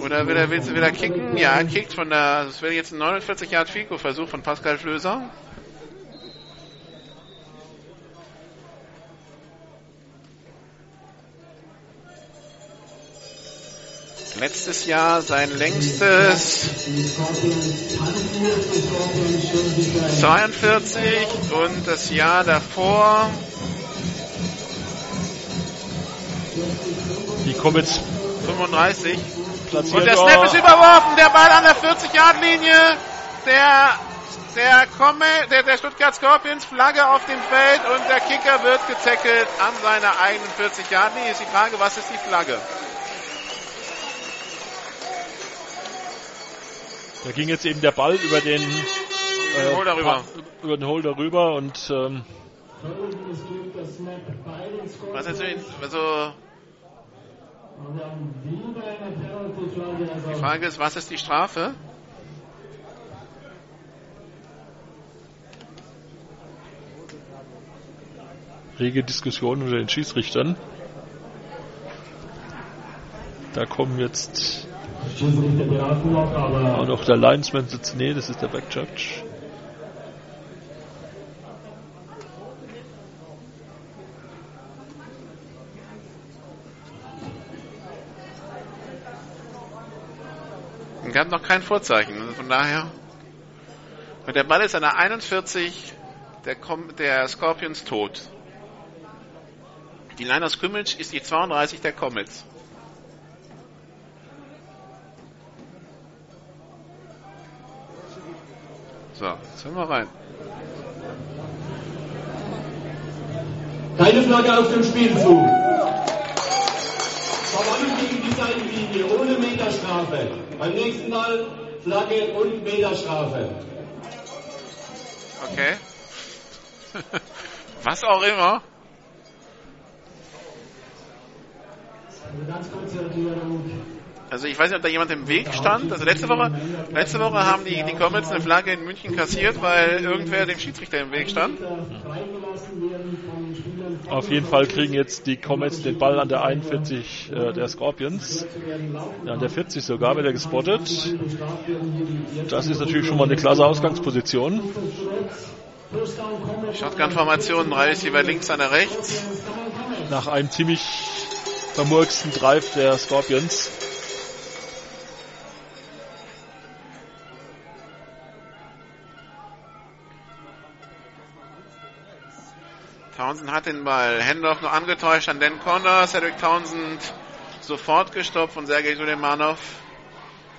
Oder will er, willst du wieder kicken? Ja, er kickt von der. Das wäre jetzt ein 49 Yard Fico Versuch von Pascal Flöser. Letztes Jahr sein längstes die Scorpions tanzen jetzt, die Scorpions stellen sich für ein 42 und das Jahr davor Die Comets 35. platziert. Und der Snap ist überworfen, der Ball an der 40-Yard-Linie. Der, der, Komme, der, der Stuttgart Scorpions Flagge auf dem Feld und der Kicker wird getackelt an seiner eigenen 40-Yard-Linie. Ist die Frage, was ist die Flagge? Da ging jetzt eben der Ball über den äh, Holder rüber. Über den Holder rüber und ähm, Was jetzt, also. Also die Frage ist, was ist die Strafe? rege Diskussion unter den Schiedsrichtern. Da kommen jetzt Aber auch noch der Linesman sitzt. Nee, das ist der Backjudge. Gab noch kein Vorzeichen. Also von daher. Und der Ball ist an der 41 der, Com der Scorpions tot. Die Line of Scrimmage ist die 32 der Comets. So, jetzt hören wir rein. Keine Flagge auf dem Spielzug. Verwandt gegen die Seitenlinie ohne Meterstrafe. Beim nächsten Mal Flagge und Meterstrafe. Okay. Was auch immer. eine ganz kurze Erklärung. Also ich weiß nicht, ob da jemand im Weg stand. Also letzte Woche, letzte Woche haben die, die Comets eine Flagge in München kassiert, weil irgendwer dem Schiedsrichter im Weg stand. Auf jeden Fall kriegen jetzt die Comets den Ball an der 41 äh, der Scorpions. Ja, an der 40 sogar wird er gespottet. Das ist natürlich schon mal eine klasse Ausgangsposition. Shotgun-Formation, drei Receiver links, einer rechts. Nach einem ziemlich vermurksten Drive der Scorpions. Townsend hat den Ball. Hendorf noch angetäuscht an Dan Connor. Cedric Townsend sofort gestoppt von Sergei Suleimanov.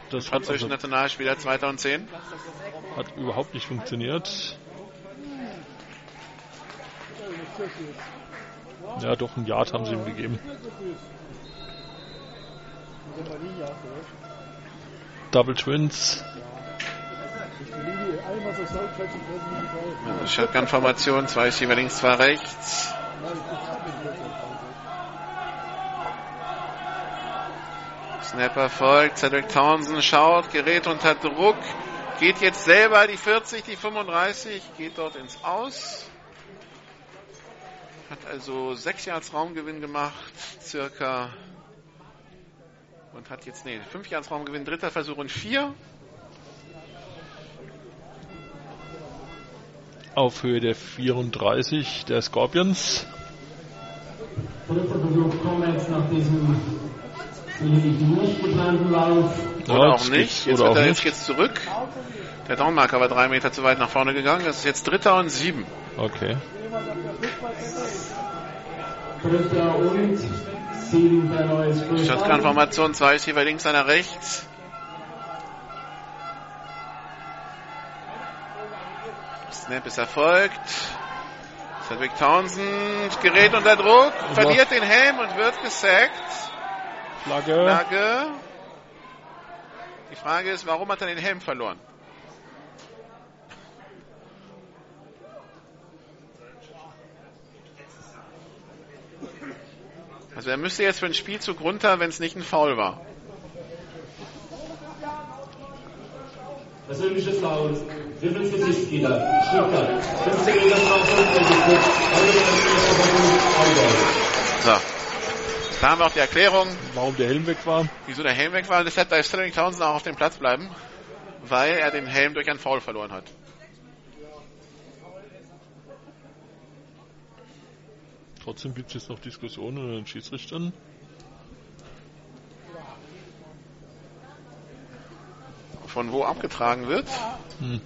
Das hat, französischen also, Nationalspieler 2010. hat überhaupt nicht funktioniert. Ja, doch, ein Yard haben sie ihm gegeben. Double Twins. Also Shotgun-Formation, zwei Receiver links, zwei rechts. Snapper folgt, Cedric Townsend schaut, gerät unter Druck, geht jetzt selber die 40, die 35, geht dort ins Aus. Hat also sechs Yards Raumgewinn gemacht, circa. Und hat jetzt, nee, fünf Yards Raumgewinn, dritter Versuch und vier. Auf Höhe der 34 der Scorpions. Dritter Versuch Comets nach diesem sicherlich nicht geplanten Lauf. Oder Ja, auch nicht. Jetzt oder wird auch er nicht. jetzt, jetzt zurück. Der Downmarker war drei Meter zu weit nach vorne gegangen. Das ist jetzt dritter und sieben. Okay. Dritter und sieben First Down. Shotgun-Formation, zwei Receiver links, einer rechts. Snap ist erfolgt. Cedric Townsend gerät unter Druck, verliert den Helm und wird gesackt. Flagge. Flagge. Die Frage ist, warum hat er den Helm verloren? Also er müsste jetzt für den Spielzug runter, wenn es nicht ein Foul war. Persönliches Foul. Wirbels Gesichtsgitter. Stuttgart. 15 Meter. So. Da haben wir auch die Erklärung, Warum der Helm weg war. wieso der Helm weg war. Deshalb darf Sterling Townsend auch auf dem Platz bleiben, weil er den Helm durch einen Foul verloren hat. Trotzdem gibt es jetzt noch Diskussionen unter den Schiedsrichtern. Von wo abgetragen wird. Hm.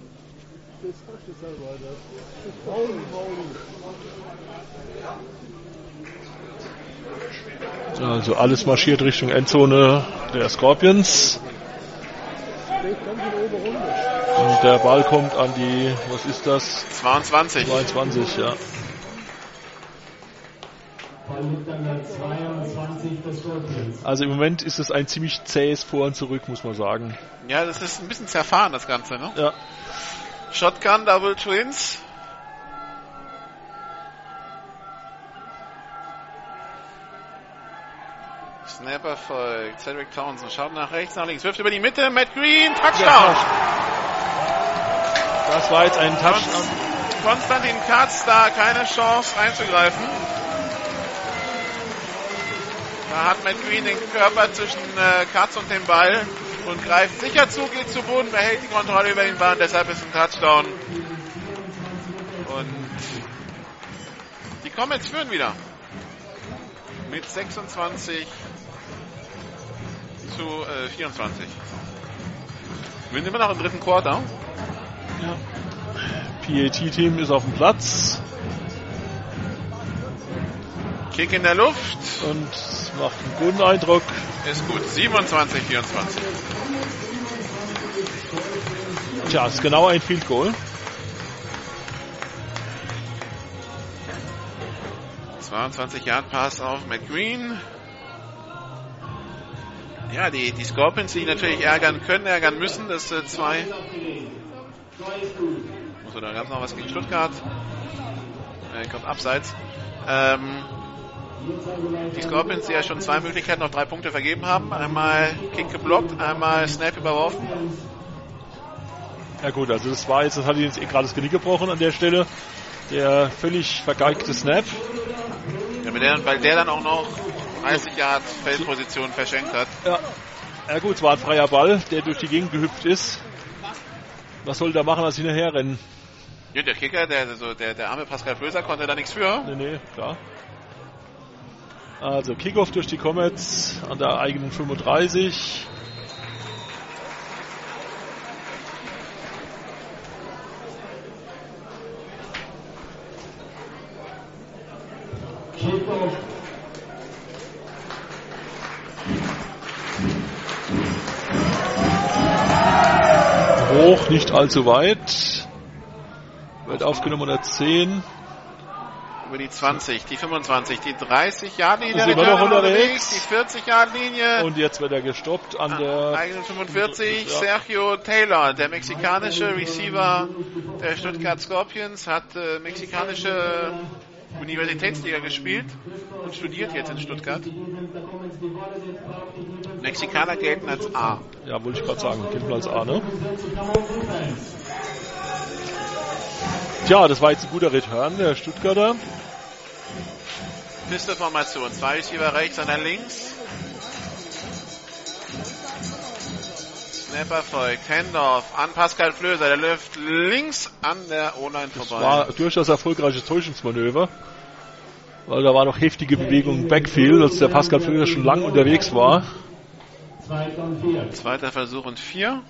Also alles marschiert Richtung Endzone der Scorpions. Und der Ball kommt an die, was ist das? 22. 22, ja. Also im Moment ist es ein ziemlich zähes Vor und Zurück, muss man sagen. Ja, das ist ein bisschen zerfahren, das Ganze, ne? Ja. Shotgun, Double Twins. Snapper folgt. Cedric Townsend schaut nach rechts, nach links, wirft über die Mitte. Matt Green, Touchdown. Das war jetzt ein Touchdown. Konstantin Katz da keine Chance einzugreifen. Da hat Matt Green den Körper zwischen äh, Katz und dem Ball und greift sicher zu, geht zu Boden, behält die Kontrolle über den Ball und deshalb ist ein Touchdown. Und die Comets führen wieder. Mit 26 zu äh, 24. Wir sind immer noch im dritten Quarter. PAT-Team ist auf dem Platz Kick in der Luft. und macht einen guten Eindruck. Ist gut. 27, 24. Tja, ist genau ein Field Goal. 22 Yard Pass auf McGreen. Ja, die, die Scorpions, die natürlich ärgern können, ärgern müssen. Das äh, zwei. Muss oder gab es noch was gegen Stuttgart? Äh, glaube abseits. Ähm, die Scorpions, die ja schon zwei Möglichkeiten auf drei Punkte vergeben haben. Einmal Kick geblockt, einmal Snap überworfen. Ja gut, also das war jetzt, das hat jetzt eh gerade das Genick gebrochen an der Stelle. Der völlig vergeigte Snap. Ja, der, weil der dann auch noch 30 Yard Feldposition verschenkt hat. Ja. Ja gut, es war ein freier Ball, der durch die Gegend gehüpft ist. Was soll der machen als hinterher rennen? Ja, der Kicker, der, also der, der arme Pascal Flöser konnte da nichts für. Nee, nee, klar. Also Kickoff durch die Comets an der eigenen 35. Kickoff. hoch, nicht allzu weit. Wird aufgenommen unter 10. Über die 20, die 25, die 30 Yard Linie, wir noch unterwegs? die 40 Yard Linie. Und jetzt wird er gestoppt an der Eigenen 45, Ja. Sergio Taylor, der mexikanische Receiver der Stuttgart Scorpions, hat äh, mexikanische Universitätsliga gespielt und studiert jetzt in Stuttgart. Mexikaner gelten als A. Ja, wollte ich gerade sagen, nur als A, ne? Tja, das war jetzt ein guter Return der Stuttgarter. Pisteformation, zwei Receiver rechts, einer links. Snapper folgt, Handoff an Pascal Flöser, der läuft links an der O-Line Das vorbei. war durchaus erfolgreiches Täuschungsmanöver. Weil da war noch heftige Bewegung im Backfield, als der Pascal Flöger schon lang unterwegs war. Zweiter Versuch und vier.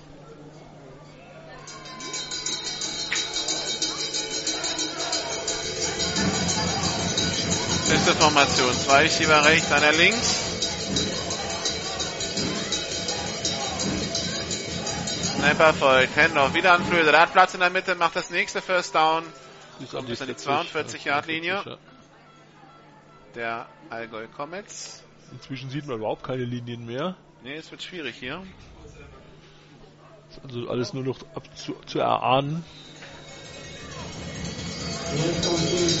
Beste Formation. Zwei Receiver rechts, einer links. Snapper folgt. Handoff wieder an Flöser. Der hat Platz in der Mitte, macht das nächste First Down. An Bis an die 40, 42-Yard-Linie. Ja. Der Allgäu Comets. Inzwischen sieht man überhaupt keine Linien mehr. Nee, es wird schwierig hier. Ist Also alles nur noch ab zu, zu erahnen.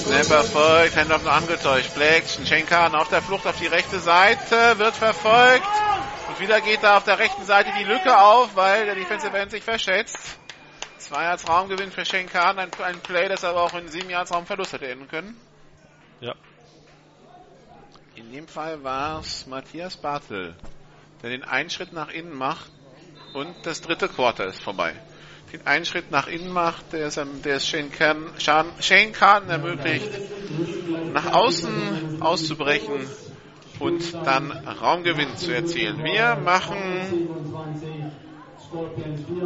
Snapper folgt, Handoff nur angetäuscht. Blackson, Schenkan auf der Flucht auf die rechte Seite, wird verfolgt. Und wieder geht da auf der rechten Seite die Lücke auf, weil der Defensive End sich verschätzt. Zwei Yards Raumgewinn für Schenkan, ein, ein Play, das aber auch in sieben Yards Raumverlust hätte enden können. Ja. In dem Fall war es Matthias Bartel, der den einen Schritt nach innen macht und das dritte Quarter ist vorbei. Den einen Schritt nach innen macht, der es, der es Shane, Khan ermöglicht, nach außen auszubrechen und dann Raumgewinn zu erzielen. Wir machen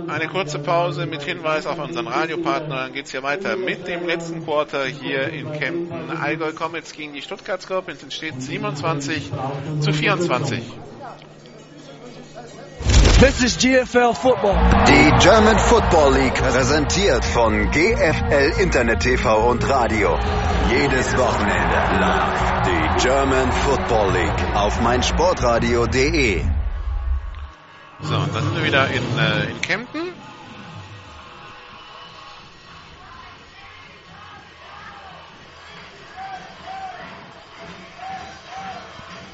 eine kurze Pause mit Hinweis auf unseren Radiopartner. Dann geht's hier weiter mit dem letzten Quarter hier in Kempten. Allgäu Comets gegen die Stuttgart Scorpions. Es steht 27 zu 24. This is GFL football. Die German Football League präsentiert von GFL Internet TV und Radio. Jedes Wochenende live. Die German Football League auf meinsportradio.de. So, und dann sind wir wieder in, äh, in Kempten.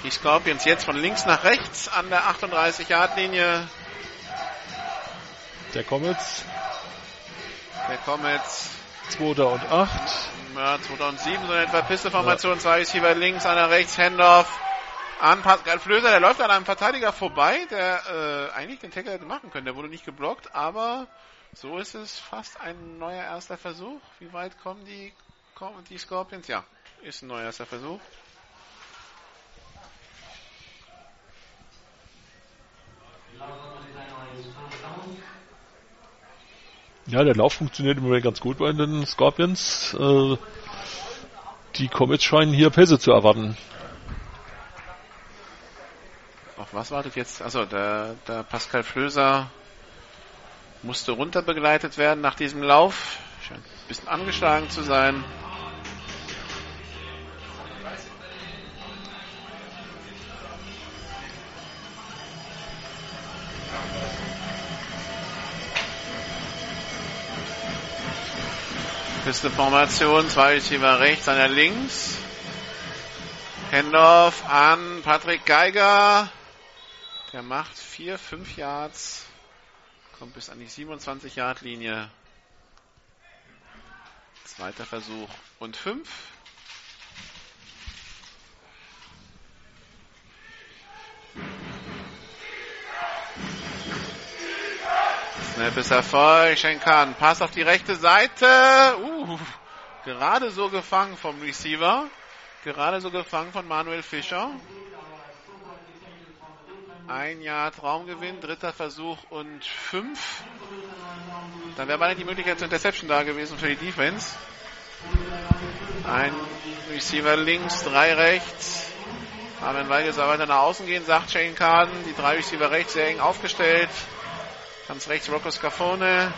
Die Scorpions jetzt von links nach rechts an der 38-Yard-Linie. Der Comets, Der Comets, 2. und 8. ja, 2007, so in etwa Pisteformation, zwei Receiver links, einer rechts, Handoff an Pascal Flöser. Der läuft an einem Verteidiger vorbei, der äh, eigentlich den Tackle hätte machen können. Der wurde nicht geblockt, aber so ist es fast ein neuer erster Versuch. Wie weit kommen die, kommen die Scorpions? Ja, ist ein neuer erster Versuch. Ja, der Lauf funktioniert im Moment ganz gut bei den Scorpions. Äh, die Comets scheinen hier Pässe zu erwarten. Auf was wartet jetzt? Also der, der Pascal Flöser musste runter begleitet werden nach diesem Lauf. Scheint ein bisschen angeschlagen zu sein. Pisteformation, zwei Receiver rechts, einer links. Hendorf an Patrick Geiger. Der macht 4, 5 Yards. Kommt bis an die 27 Yard Linie. Zweiter Versuch und 5. Schnell bis Erfolg. Schenkan. Pass auf die rechte Seite. Uh, gerade so gefangen vom Receiver. Gerade so gefangen von Manuel Fischer. Ein Jahr Traumgewinn, dritter Versuch und fünf. Dann wäre mal die Möglichkeit zur Interception da gewesen für die Defense. Ein Receiver links, drei rechts. Armin Weigel soll weiter nach außen gehen, sagt Shane Kahn. Die drei Receiver rechts sehr eng aufgestellt. Ganz rechts Rocco Scafone.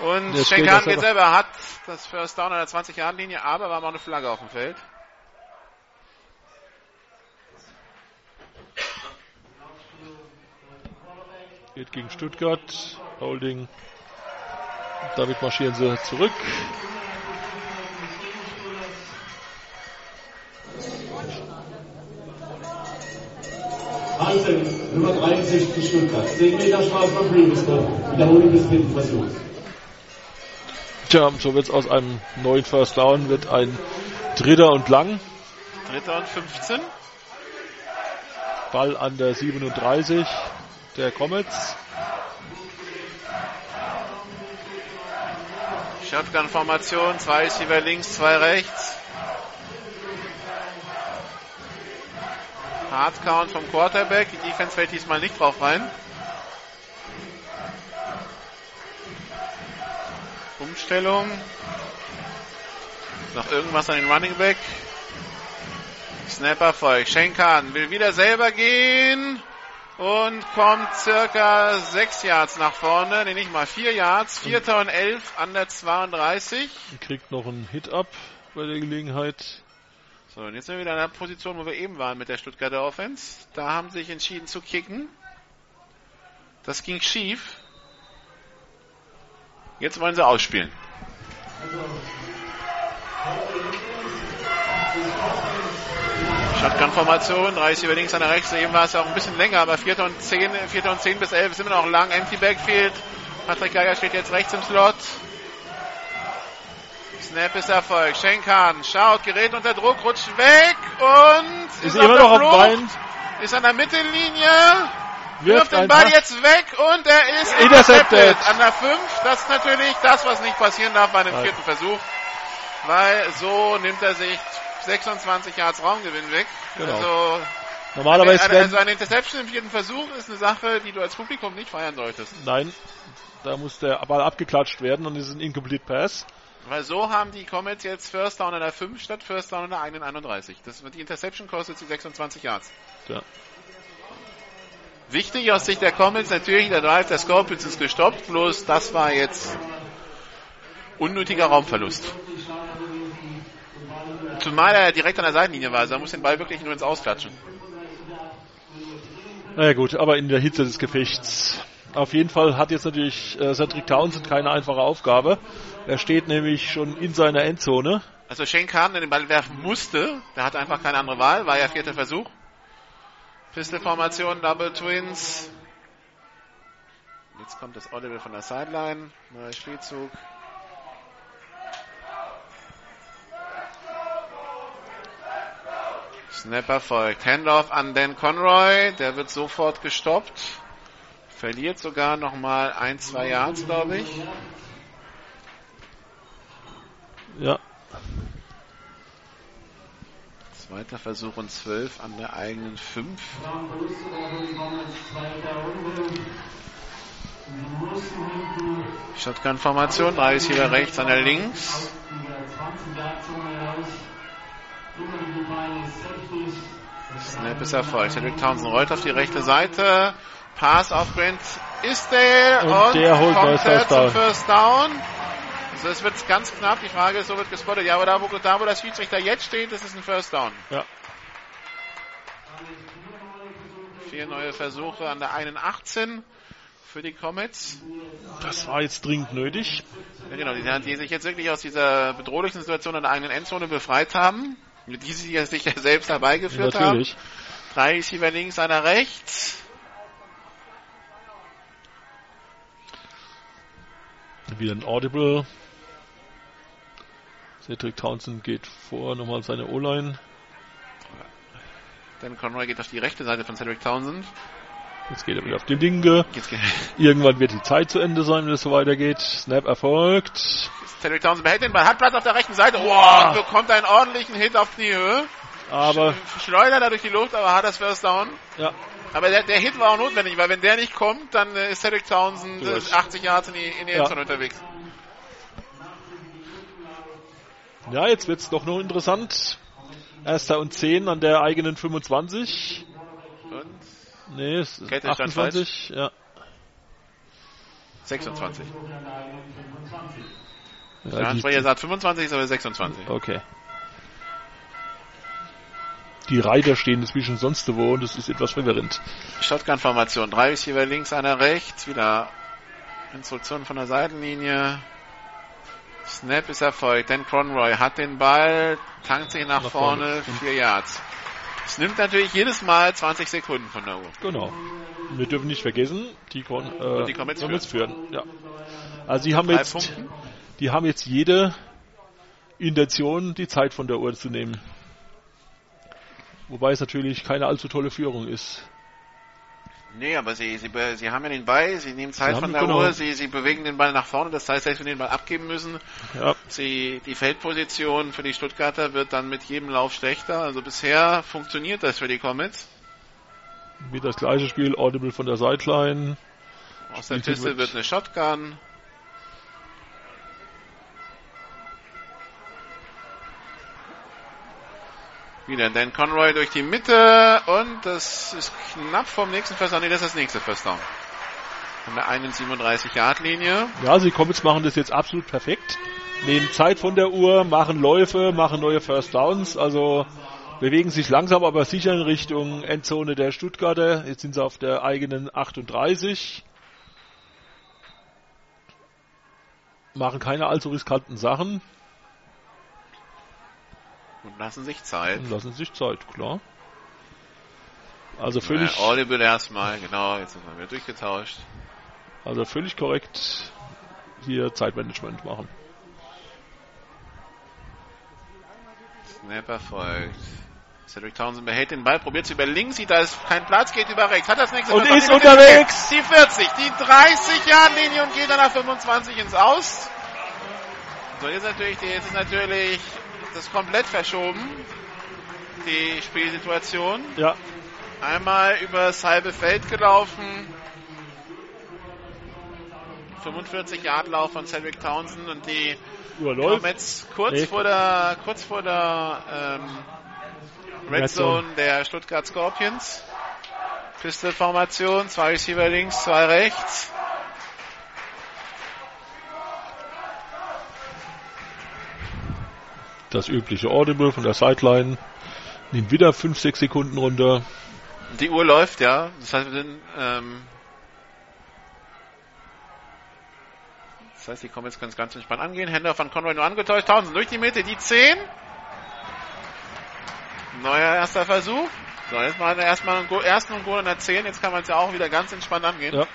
Und steht Schenkan geht selber, hat das First Down an der 20-Yard-Linie, aber war mal eine Flagge auf dem Feld. Geht gegen Stuttgart. Holding. Damit marschieren sie zurück. Hansen, Nummer 63 Stuttgart. 10 Meter Strafe auf Liebesgott. Wiederholung des dritten Versuchs. Tja, so wird's aus einem neuen First Down, wird ein Dritter und Lang. Dritter und 15. Ball an der 37 der Comets. Shotgun-Formation, zwei Receiver links, zwei rechts. Hardcount vom Quarterback. Die Defense fällt diesmal nicht drauf rein. Umstellung. Noch irgendwas an den Running Back. Snapper folgt. Schenkan will wieder selber gehen und kommt circa 6 Yards nach vorne. Nee, nicht mal 4 Yards. Vierter und 11 an der 32. Kriegt noch einen Hit ab bei der Gelegenheit. So, und jetzt sind wir wieder in der Position, wo wir eben waren mit der Stuttgarter Offense. Da haben sie sich entschieden zu kicken. Das ging schief. Jetzt wollen sie ausspielen. Shotgun-Formation, 30 über links, an der rechts. Eben war es auch ein bisschen länger, aber 4. und 10, 4. und 10 bis 11 ist immer noch lang. Empty Backfield. Patrick Geiger steht jetzt rechts im Slot. Snap ist Erfolg. Schenkan schaut, gerät unter Druck, rutscht weg und Ist auf immer noch am Flucht, Bein. Ist an der Mittellinie. Wirft Wirft den Ball jetzt weg und er ist Intercepted. intercepted. An der 5. Das ist natürlich das, was nicht passieren darf bei einem Nein. vierten Versuch. Weil so nimmt er sich 26 Yards Raumgewinn weg. Genau. Also, Normalerweise eine, werden, also eine Interception im vierten Versuch ist eine Sache, die du als Publikum nicht feiern solltest. nein, da muss der Ball abgeklatscht werden und es ist ein Incomplete Pass. Weil so haben die Comets jetzt First Down an der 5 statt First Down an der eigenen 31. Das die Interception kostet sie 26 Yards. Ja. Wichtig aus Sicht der Comets natürlich, der Drive der Scorpions ist gestoppt, bloß das war jetzt unnötiger Raumverlust. Zumal er direkt an der Seitenlinie war, also er muss den Ball wirklich nur ins Ausklatschen. Naja gut, aber in der Hitze des Gefechts. Auf jeden Fall hat jetzt natürlich äh, Cedric Townsend keine einfache Aufgabe. Er steht nämlich schon in seiner Endzone. Also Schenkan, der den Ball werfen musste, der hatte einfach keine andere Wahl, war ja vierter Versuch. Pistol-Formation, Double Twins. Jetzt kommt das Audible von der Sideline. Neuer Spielzug. Snapper folgt. Handoff an Dan Conroy. Der wird sofort gestoppt. Verliert sogar nochmal ein, zwei Yards, glaube ich. Ja, Zweiter Versuch und 12 an der eigenen 5. Shotgun-Formation, drei ist hier rechts, an der links. Snap ist erfolgt. Cedric Townsend rollt auf die rechte Seite. Pass auf Grant Isdale Und und, der holt kommt er First zum Down. First Down. Also es wird ganz knapp. Die Frage ist, so wird gespottet. Ja, aber da, wo, da, wo das Schiedsrichter jetzt steht, ist es ein First Down. ja. Vier neue Versuche an der einen 18 für die Comets. Das war jetzt dringend nötig. Ja, genau, die, die sich jetzt wirklich aus dieser bedrohlichen Situation an der eigenen Endzone befreit haben, die sie ja sich ja selbst herbeigeführt haben. Natürlich. Drei Receiver links, einer rechts. Wieder ein Audible. Cedric Townsend geht vor, nochmal seine O-Line. Dan Conroy geht auf die rechte Seite von Cedric Townsend. Jetzt geht er wieder auf die linke. Irgendwann wird die Zeit zu Ende sein, wenn es so weitergeht. Snap erfolgt. Cedric Townsend behält den Ball, hat Platz auf der rechten Seite. Wow, und bekommt einen ordentlichen Hit auf die Höhe. Aber Schleudert er durch die Luft, aber hat das First Down. ja, Aber der, der Hit war auch notwendig, weil wenn der nicht kommt, dann äh, ist Cedric Townsend äh, Durch. 80 Yards in die, in die Ja. Unterwegs. ja, jetzt wird's doch noch interessant. Erster und 10 an der eigenen 25. Und Nee, es ist Kette stand 28. Ja. 26. Ja, Der Ansprecher sagt 25, ist aber 26. Okay. Die Reiter stehen inzwischen sonst wo und das ist etwas verwirrend. Shotgun-Formation. Drei Receiver links, einer rechts. Wieder Instruktion von der Seitenlinie. Snap ist erfolgt. Dan Conroy hat den Ball, tankt sich nach, Nach vorne, vorne. vier Yards. Es nimmt natürlich jedes Mal 20 Sekunden von der Uhr. Genau. Wir dürfen nicht vergessen, die, Kon äh, die Comets Comets führen. Ja. Also die haben Drei jetzt, Punkten. die haben jetzt jede Intention, die Zeit von der Uhr zu nehmen. Wobei es natürlich keine allzu tolle Führung ist. Nee, aber sie, sie, sie haben ja den Ball, sie nehmen Zeit Sie von der genau. Uhr, sie, sie bewegen den Ball nach vorne, das heißt, selbst wenn sie den Ball abgeben müssen, Ja. sie, die Feldposition für die Stuttgarter wird dann mit jedem Lauf schlechter. Also bisher funktioniert das für die Comets. Wieder das gleiche Spiel, Audible von der Sideline. Aus der Piste wird eine Shotgun. Wieder Dan Conroy durch die Mitte und das ist knapp vom nächsten First Down. Nee, das ist das nächste First Down. Von der 31-Yard-Linie. Ja, sie Comets machen das jetzt absolut perfekt. Nehmen Zeit von der Uhr, machen Läufe, machen neue First Downs, also bewegen sich langsam aber sicher in Richtung Endzone der Stuttgarter. Jetzt sind sie auf der eigenen 38. Machen keine allzu riskanten Sachen Und lassen sich Zeit. und lassen sich Zeit, klar. Also völlig, Äh, Audible erstmal, genau, jetzt sind wir wieder durchgetauscht. also völlig korrekt hier Zeitmanagement machen. Snap erfolgt. Cedric Townsend behält den Ball, probiert es über links, sieht, da ist kein Platz, geht über rechts, hat das nächste Und ist unterwegs. Die 40, die 30 Yard Linie und geht dann nach 25 ins Aus. So, jetzt natürlich, jetzt ist natürlich das komplett verschoben. Die Spielsituation. Ja, Einmal übers halbe Feld gelaufen. 45 Yard Lauf von Cedric Townsend und die. Comets kurz Nee. vor der kurz vor der ähm, Red. Zone der Stuttgart Scorpions. Pistol-Formation, zwei Receiver links, zwei rechts. Das übliche Audible von der Sideline. Nimmt wieder 5, 6 Sekunden runter. Die Uhr läuft, ja. Das heißt, wir sind, ähm, das heißt, die kommen jetzt ganz, ganz entspannt angehen. Hände von Conroy nur angetäuscht. Townsend durch die Mitte, die 10. Neuer erster Versuch. So, jetzt wir erstmal einen Go ersten und Goal an der 10. Jetzt kann man es ja auch wieder ganz entspannt angehen. Ja,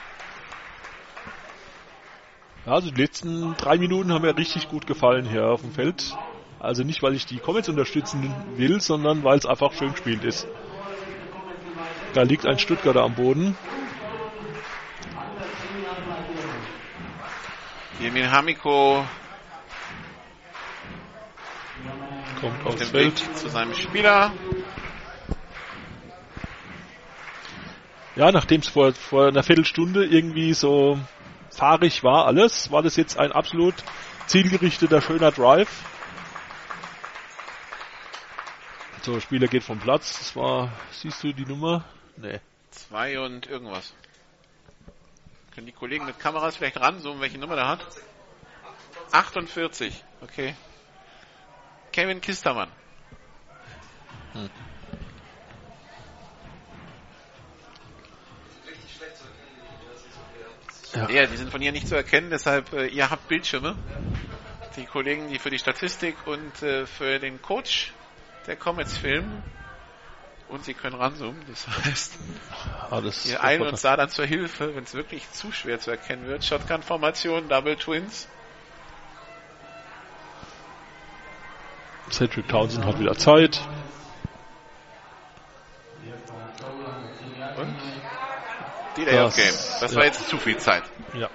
also die letzten drei Minuten haben mir richtig gut gefallen hier auf dem Feld. Also nicht, weil ich die Comets unterstützen will, sondern weil es einfach schön gespielt ist. Da liegt ein Stuttgarter am Boden. Jemin Hamiko Kommt auf aufs dem Weg Feld. zu seinem Spieler. Ja, nachdem es vor, vor einer Viertelstunde irgendwie so fahrig war alles, war das jetzt ein absolut zielgerichteter, schöner Drive. So, Spieler geht vom Platz. Das war, siehst du die Nummer? Nee. Zwei und irgendwas. Können die Kollegen mit Kameras vielleicht ranzoomen, welche Nummer der hat? 48. Okay. Kevin Kistermann. Ja. Ja, die sind von hier nicht zu erkennen, deshalb, äh, ihr habt Bildschirme. Die Kollegen, die für die Statistik und äh, für den Coach der Comets filmen. Und sie können ranzoomen, das heißt, Alles. ihr eilen uns da dann zur Hilfe, wenn es wirklich zu schwer zu erkennen wird. Shotgun-Formation, Double Twins. Cedric Townsend hat wieder Zeit. Und Delay of Das- Game. Das ja. war jetzt zu viel Zeit. Ja.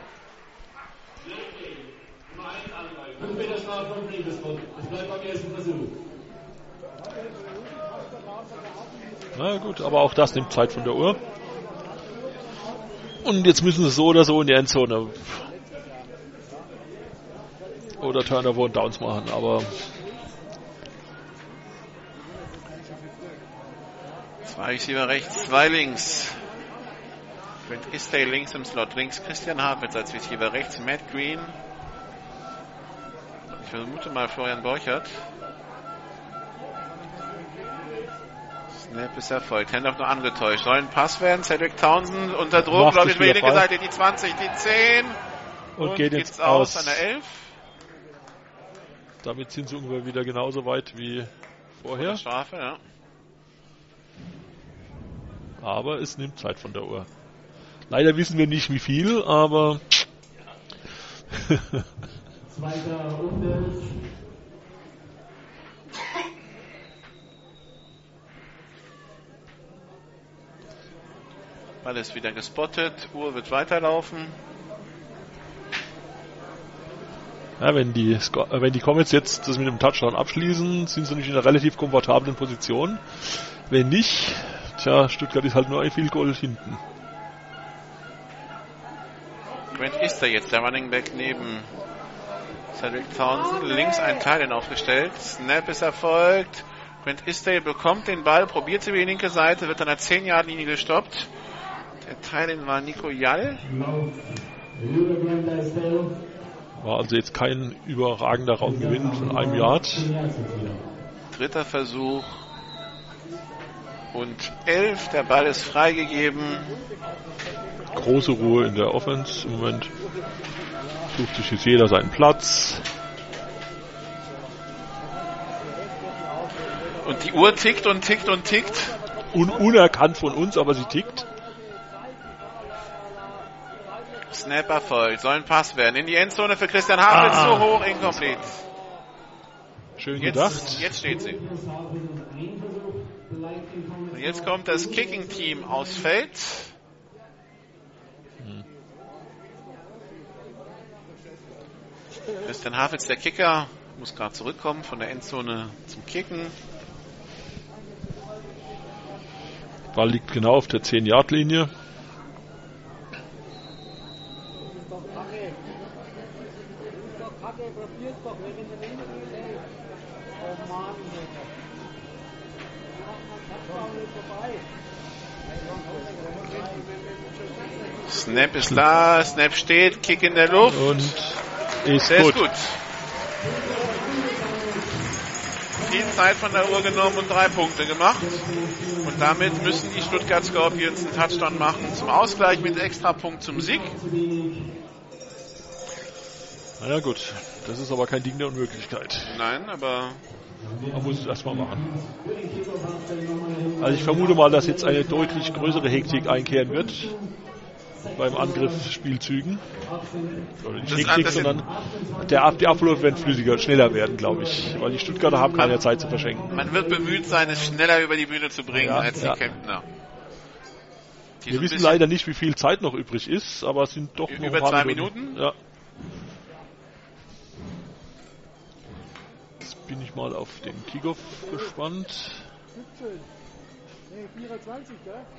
Fünf Meter Strafe von Friedrichsburg. Es bleibt beim ersten Versuch. Na gut, aber auch das nimmt Zeit von der Uhr. Und jetzt müssen sie so oder so in die Endzone. Oder Turnover und Downs machen, aber Zwei Receiver rechts, zwei links. Grant Istay links im Slot, links Christian Hafitz als Receiver, rechts Matt Green. Ich vermute mal Florian Borchert. Snap ist erfolgt. Handoff noch angetäuscht. Soll ein Pass werden. Cedric Townsend unter Druck. Läuft das über die linke. Seite. Die 20, die 10. Und, geht geht's jetzt aus aus. an der 11. Damit sind sie ungefähr wieder genauso weit wie vorher. Strafe, ja. Aber es nimmt Zeit von der Uhr. Leider wissen wir nicht wie viel, aber Zweiter und Ball ist wieder gespottet. Uhr wird weiterlaufen. ja, wenn, die, äh, wenn die Comets jetzt das mit dem Touchdown abschließen, sind sie nicht in einer relativ komfortablen Position. Wenn nicht, tja, Stuttgart ist halt nur ein Field Goal hinten. Grant ist da jetzt, der Running Back neben Cedric Townsend. Links ein Teil aufgestellt. Snap ist erfolgt. Grant Istay bekommt den Ball, probiert sie über die linke Seite, wird an der 10-Yard-Linie gestoppt. Der Teil war Nico Jall. War also jetzt kein überragender Raumgewinn von einem Yard. Dritter Versuch. Und 11, der Ball ist freigegeben. Große Ruhe in der Offense im Moment. Sucht sich jetzt jeder seinen Platz. Und die Uhr tickt und tickt und tickt. Un unerkannt von uns, aber sie tickt. Snap erfolgt. Soll ein Pass werden. In die Endzone für Christian Havels. Ah. Zu hoch, incomplete. Schön gedacht. Jetzt, jetzt steht sie. Und jetzt kommt das Kicking-Team aufs Feld. Christian Havels, der Kicker, muss gerade zurückkommen von der Endzone zum Kicken. Ball liegt genau auf der 10-Yard-Linie. Snap ist da, Snap steht, Kick in der Luft. Und ist Der gut. ist gut. Viel Zeit von der Uhr genommen und drei Punkte gemacht. Und damit müssen die Stuttgart Scorpions einen Touchdown machen zum Ausgleich mit Extrapunkt zum Sieg. Na ja, gut. Das ist aber kein Ding der Unmöglichkeit. Nein, aber Man muss es erstmal machen. Also ich vermute mal, dass jetzt eine deutlich größere Hektik einkehren wird beim Angriffsspielzügen. Oder nicht Hektik, das- sondern der, die Abläufe werden flüssiger, schneller werden, glaube ich. Weil die Stuttgarter haben keine Zeit zu verschenken. man wird bemüht sein, es schneller über die Bühne zu bringen Ja, als die ja. Kemptner. Die Wir wissen leider nicht, wie viel Zeit noch übrig ist, aber es sind doch noch Über ein paar zwei Minuten. Ja. Jetzt bin ich mal auf den Kickoff gespannt.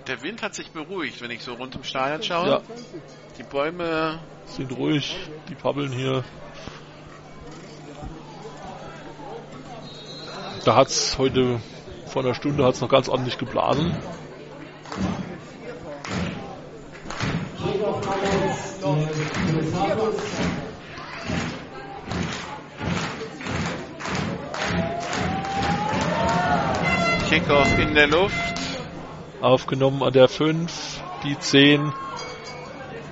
Der Wind hat sich beruhigt, wenn ich so rund im Stadion schaue. Ja. Die Bäume Sind ruhig, die pabbeln hier. Da hat's heute vor einer Stunde hat's noch ganz ordentlich geblasen. Kickoff in der Luft. Aufgenommen an der 5, die 10.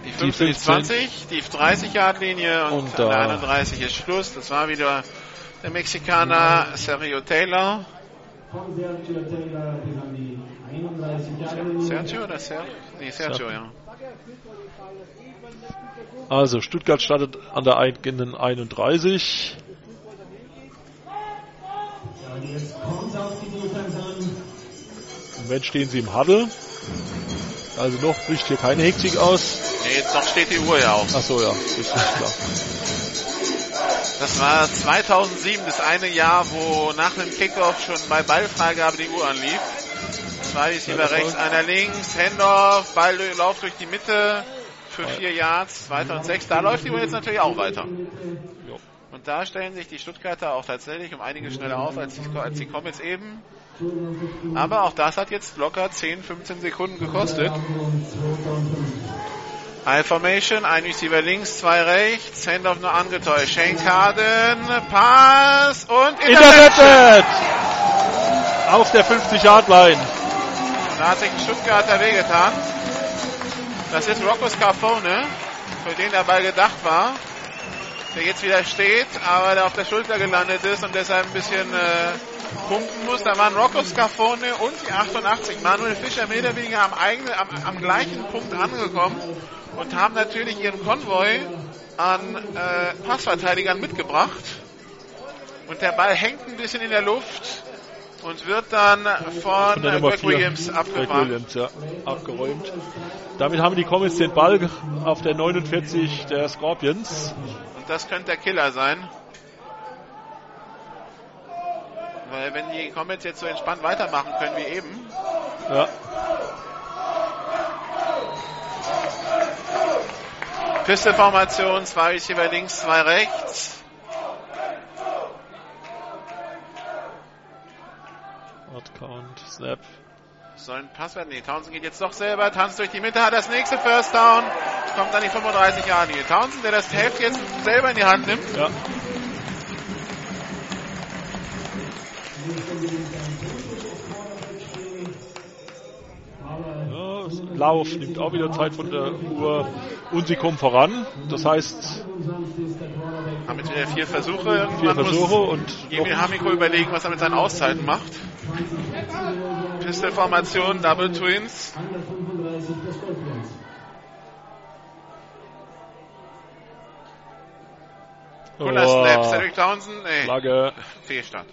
Die Die 15, die 15. 20, die 30-Yard-Linie und, Und an der da- 31 ist Schluss. Das war wieder der Mexikaner Sergio Taylor. Sergio Taylor bis an die 31 Jahre. Sergio oder Sergio? Nee, Sergio, ja. Also Stuttgart startet an der eigenen 31. Jetzt kommt auf die Defense an. Im Moment stehen sie im Huddle. Also noch bricht hier keine Hektik aus. Nee, jetzt noch steht die Uhr ja auf. Ach so, ja, richtig klar. Das war 2007, das eine Jahr, wo nach dem Kickoff schon bei Ballfreigabe die Uhr anlief. Zwei Receiver Ja, das rechts, einer links, Handoff, Ball läuft durch die Mitte für vier Yards, zweiter und sechs. Da läuft die Uhr jetzt natürlich auch weiter. Und da stellen sich die Stuttgarter auch tatsächlich um einiges schneller auf als die, als die Comets eben. Aber auch das hat jetzt locker 10, 15 Sekunden gekostet. High Formation, ein Receiver links, zwei rechts, Handoff nur angetäuscht. Shane Carden, Pass und Intercepted! Auf der 50-Yard-Line. Da hat sich ein Stuttgarter wehgetan. Das ist Rocco Scarfone, für den der Ball gedacht war. Der jetzt wieder steht, aber der auf der Schulter gelandet ist und deshalb ein bisschen äh, punkten muss. Da waren Rocco Scarfone und die 88. Manuel Fischer mehr oder weniger am, eigenen, am, am gleichen Punkt angekommen und haben natürlich ihren Konvoi an äh, Passverteidigern mitgebracht. Und der Ball hängt ein bisschen in der Luft und wird dann von, Nummer Greg vier, Williams Greg. Williams, ja, abgeräumt. Damit haben die Comets den Ball auf der 49 der Scorpions. Und das könnte der Killer sein. Weil wenn die Comets jetzt so entspannt weitermachen können wie eben, Ja. Pisteformation, zwei Receiver links, zwei rechts. Hard Count, Snap. Soll ein Pass werden? Nee, Townsend geht jetzt doch selber, tanzt durch die Mitte, hat das nächste First Down, kommt an die 35 Jahre Townsend, der das Heft jetzt selber in die Hand nimmt. Ja. Ja, Lauf nimmt auch wieder Zeit von der Uhr und sie kommen voran. Das heißt, Haben jetzt wieder vier Versuche. vier Irgendwann Versuche muss und Emil Hamiko überlegen, was er mit seinen Auszeiten macht. Pistolformation, Double Twins. Cooler Oh. Snap. Cedric Townsend, nee, Flagge. Fehlstart.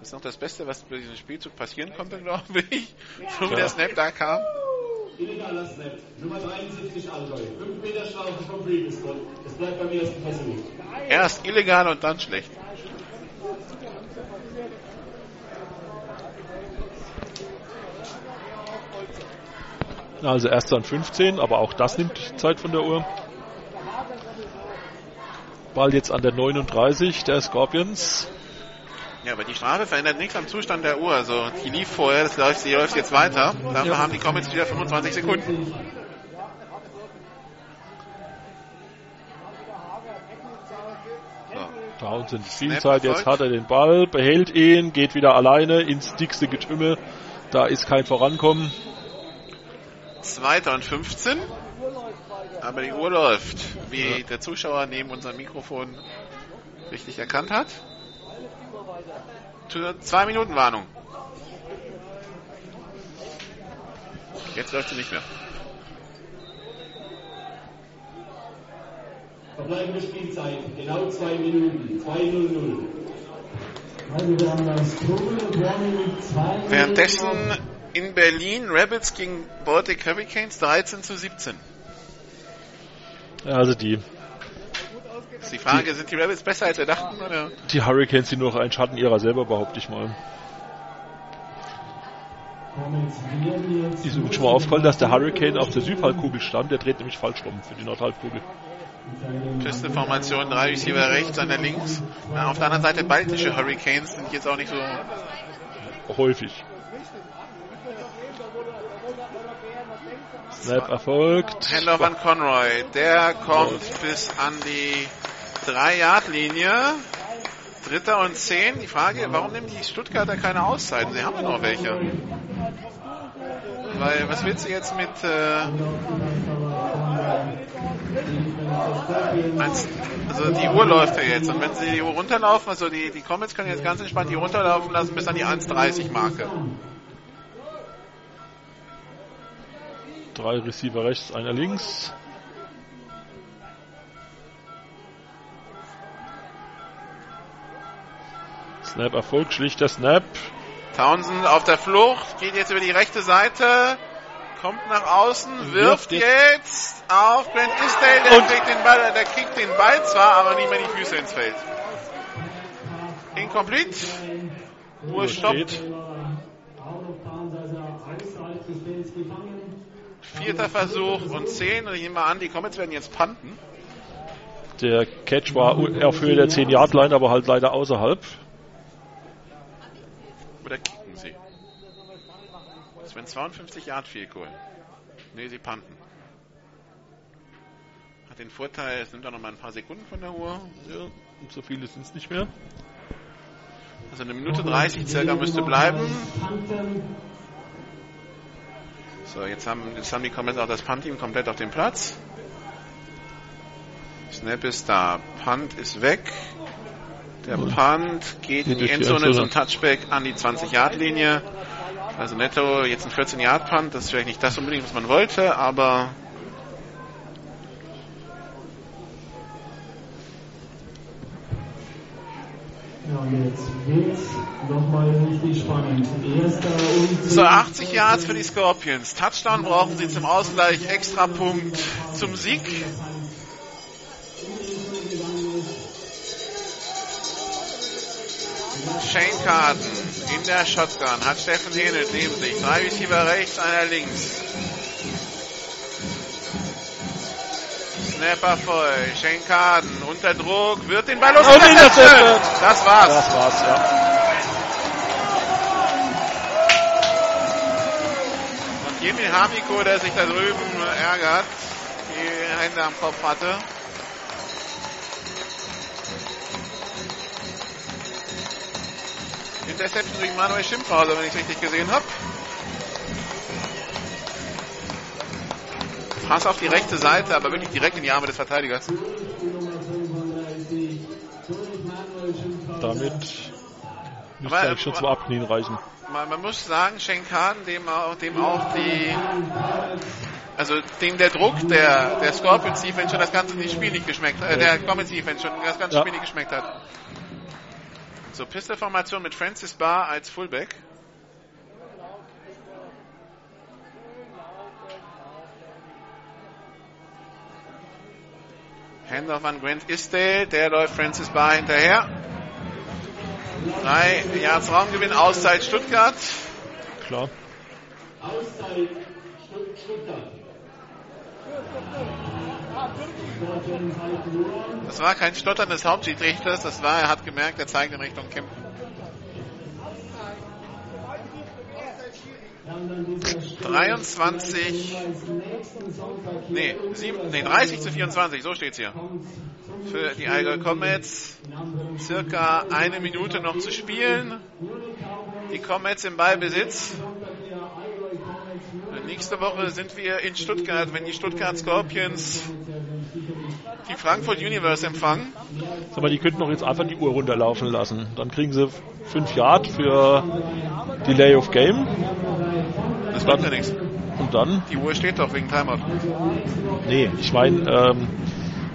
Das ist noch das Beste, was bei diesem Spielzug passieren konnte, glaube ich. So wie Ja. der Snap da kam. Illegaler Snap. Nummer 73 Allgäu. 5 Meter Strafe vom Previous Spot. Es bleibt beim ersten Versuch. Erst illegal und dann schlecht. Also erst dann 15, aber auch das nimmt Zeit von der Uhr. Ball jetzt an der 39 der Scorpions. Ja, aber die Strafe verändert nichts am Zustand der Uhr. Also die lief vorher, das läuft, die läuft jetzt weiter. Dafür Ja. haben die Comets wieder 25 Sekunden. Townsend Spielzeit, jetzt hat er den Ball, behält ihn, geht wieder alleine ins dickste Getümmel. Da ist kein Vorankommen. Zweiter und 15. Aber die Uhr läuft, wie der Zuschauer neben unserem Mikrofon richtig erkannt hat. Zwei Minuten Warnung. Jetzt läuft sie nicht mehr. Verbleibende Spielzeit. Genau 2 Minuten. 2-0-0. Also wir haben das zwei Währenddessen in Berlin Rabbits gegen Baltic Hurricanes 13 zu 17. Also die, Ist die Frage, sind die Rabbits besser als wir dachten? Oder? die Hurricanes sind nur noch ein Schatten ihrer selber, behaupte ich mal. Ist übrigens schon mal aufgefallen, dass der Hurricane auf der Südhalbkugel stand. Der dreht nämlich falsch rum für die Nordhalbkugel. Pisteformation, drei Receiver rechts, einer links. Na, auf der anderen Seite baltische Hurricanes sind jetzt auch nicht so. Häufig. Snap erfolgt. Handoff an Conroy. Der kommt bis an die 3-Yard-Linie. Dritter und 10. Die Frage, warum nehmen die Stuttgarter keine Auszeiten? Sie haben ja noch welche. Weil, was willst du jetzt mit, äh, also die Uhr läuft ja jetzt. Und wenn sie die Uhr runterlaufen, also die, die Comets können jetzt ganz entspannt die runterlaufen lassen bis an die 1,30 Marke. Drei Receiver rechts, einer links. Snap erfolgt, schlichter Snap. Townsend auf der Flucht, geht jetzt über die rechte Seite, kommt nach außen, wirft Wirft jetzt. auf Brent Isdale, der kriegt den Ball, der kriegt den Ball zwar, aber nicht mehr die Füße ins Feld. Incomplete. Uhr stoppt. Vierter Versuch und zehn. Und ich nehme mal an, die Comets werden jetzt panten. Der Catch war auf Höhe der 10-Yard-Line, aber halt leider außerhalb. Oder kicken sie? Das wären 52 Yard Field Goal. Nee, sie panten. Hat den Vorteil, es nimmt auch noch mal ein paar Sekunden von der Uhr. Ja, und so viele sind es nicht mehr. Also eine Minute 30 circa müsste bleiben. So, jetzt haben, jetzt haben die komplett auch das Punt-Team komplett auf dem Platz. Snap ist da. Punt ist weg. Der Punt geht in die Endzone zum Touchback an die 20-Yard-Linie. Also netto jetzt ein 14-Yard-Punt. Das ist vielleicht nicht das unbedingt, was man wollte, aber Ja, jetzt wird's nochmal richtig spannend. Erster und So, 80 Yards für die Scorpions. Touchdown brauchen sie zum Ausgleich. Extrapunkt zum Sieg. Shane Carden in der Shotgun hat Steffen Henel neben sich. Drei Receiver rechts, einer links. Snapper voll. Shane Carden unter Druck, wird den Ball los. Intercepted. Das war's. Das war's, ja. Und Jimmy Hamiko, der sich da drüben ärgert, die Hände am Kopf hatte. Interception durch Manuel Schimpfhauser, wenn ich es richtig gesehen habe. Pass auf die rechte Seite, aber wirklich direkt in die Arme des Verteidigers. Damit müsste Aber, eigentlich schon zum Abknien reichen. Man, man muss sagen, Schenkan, dem auch, dem auch die, also dem der Druck der, der Scorpions Defense schon das ganze Spiel nicht geschmeckt, äh, der Comets Defense schon das ganze Ja. Spiel nicht geschmeckt hat. So, Pistol-Formation mit Francis Barr als Fullback. Handoff an Grant Isdale, der läuft Francis Barr hinterher. Drei Yards Raumgewinn, Auszeit Stuttgart. Klar. Auszeit Stutt- Stuttgart. Das war kein Stottern des Hauptschiedsrichters, das war, er hat gemerkt, er zeigt in Richtung Spiel- 23, Nächsten Sonntag hier nee, sieben, nee, 30 zu 24, so steht's hier. Für die Allgäu Comets circa eine Minute noch zu spielen. Die Comets im Ballbesitz. Nächste Woche sind wir in Stuttgart, wenn die Stuttgart Scorpions die Frankfurt Universe empfangen. Sag mal, die könnten doch jetzt einfach die Uhr runterlaufen lassen. Dann kriegen sie 5 Yard für Delay of Game. Das bleibt ja nichts. Und dann? Die Uhr steht doch wegen Timeout. Nee, ich meine, ähm,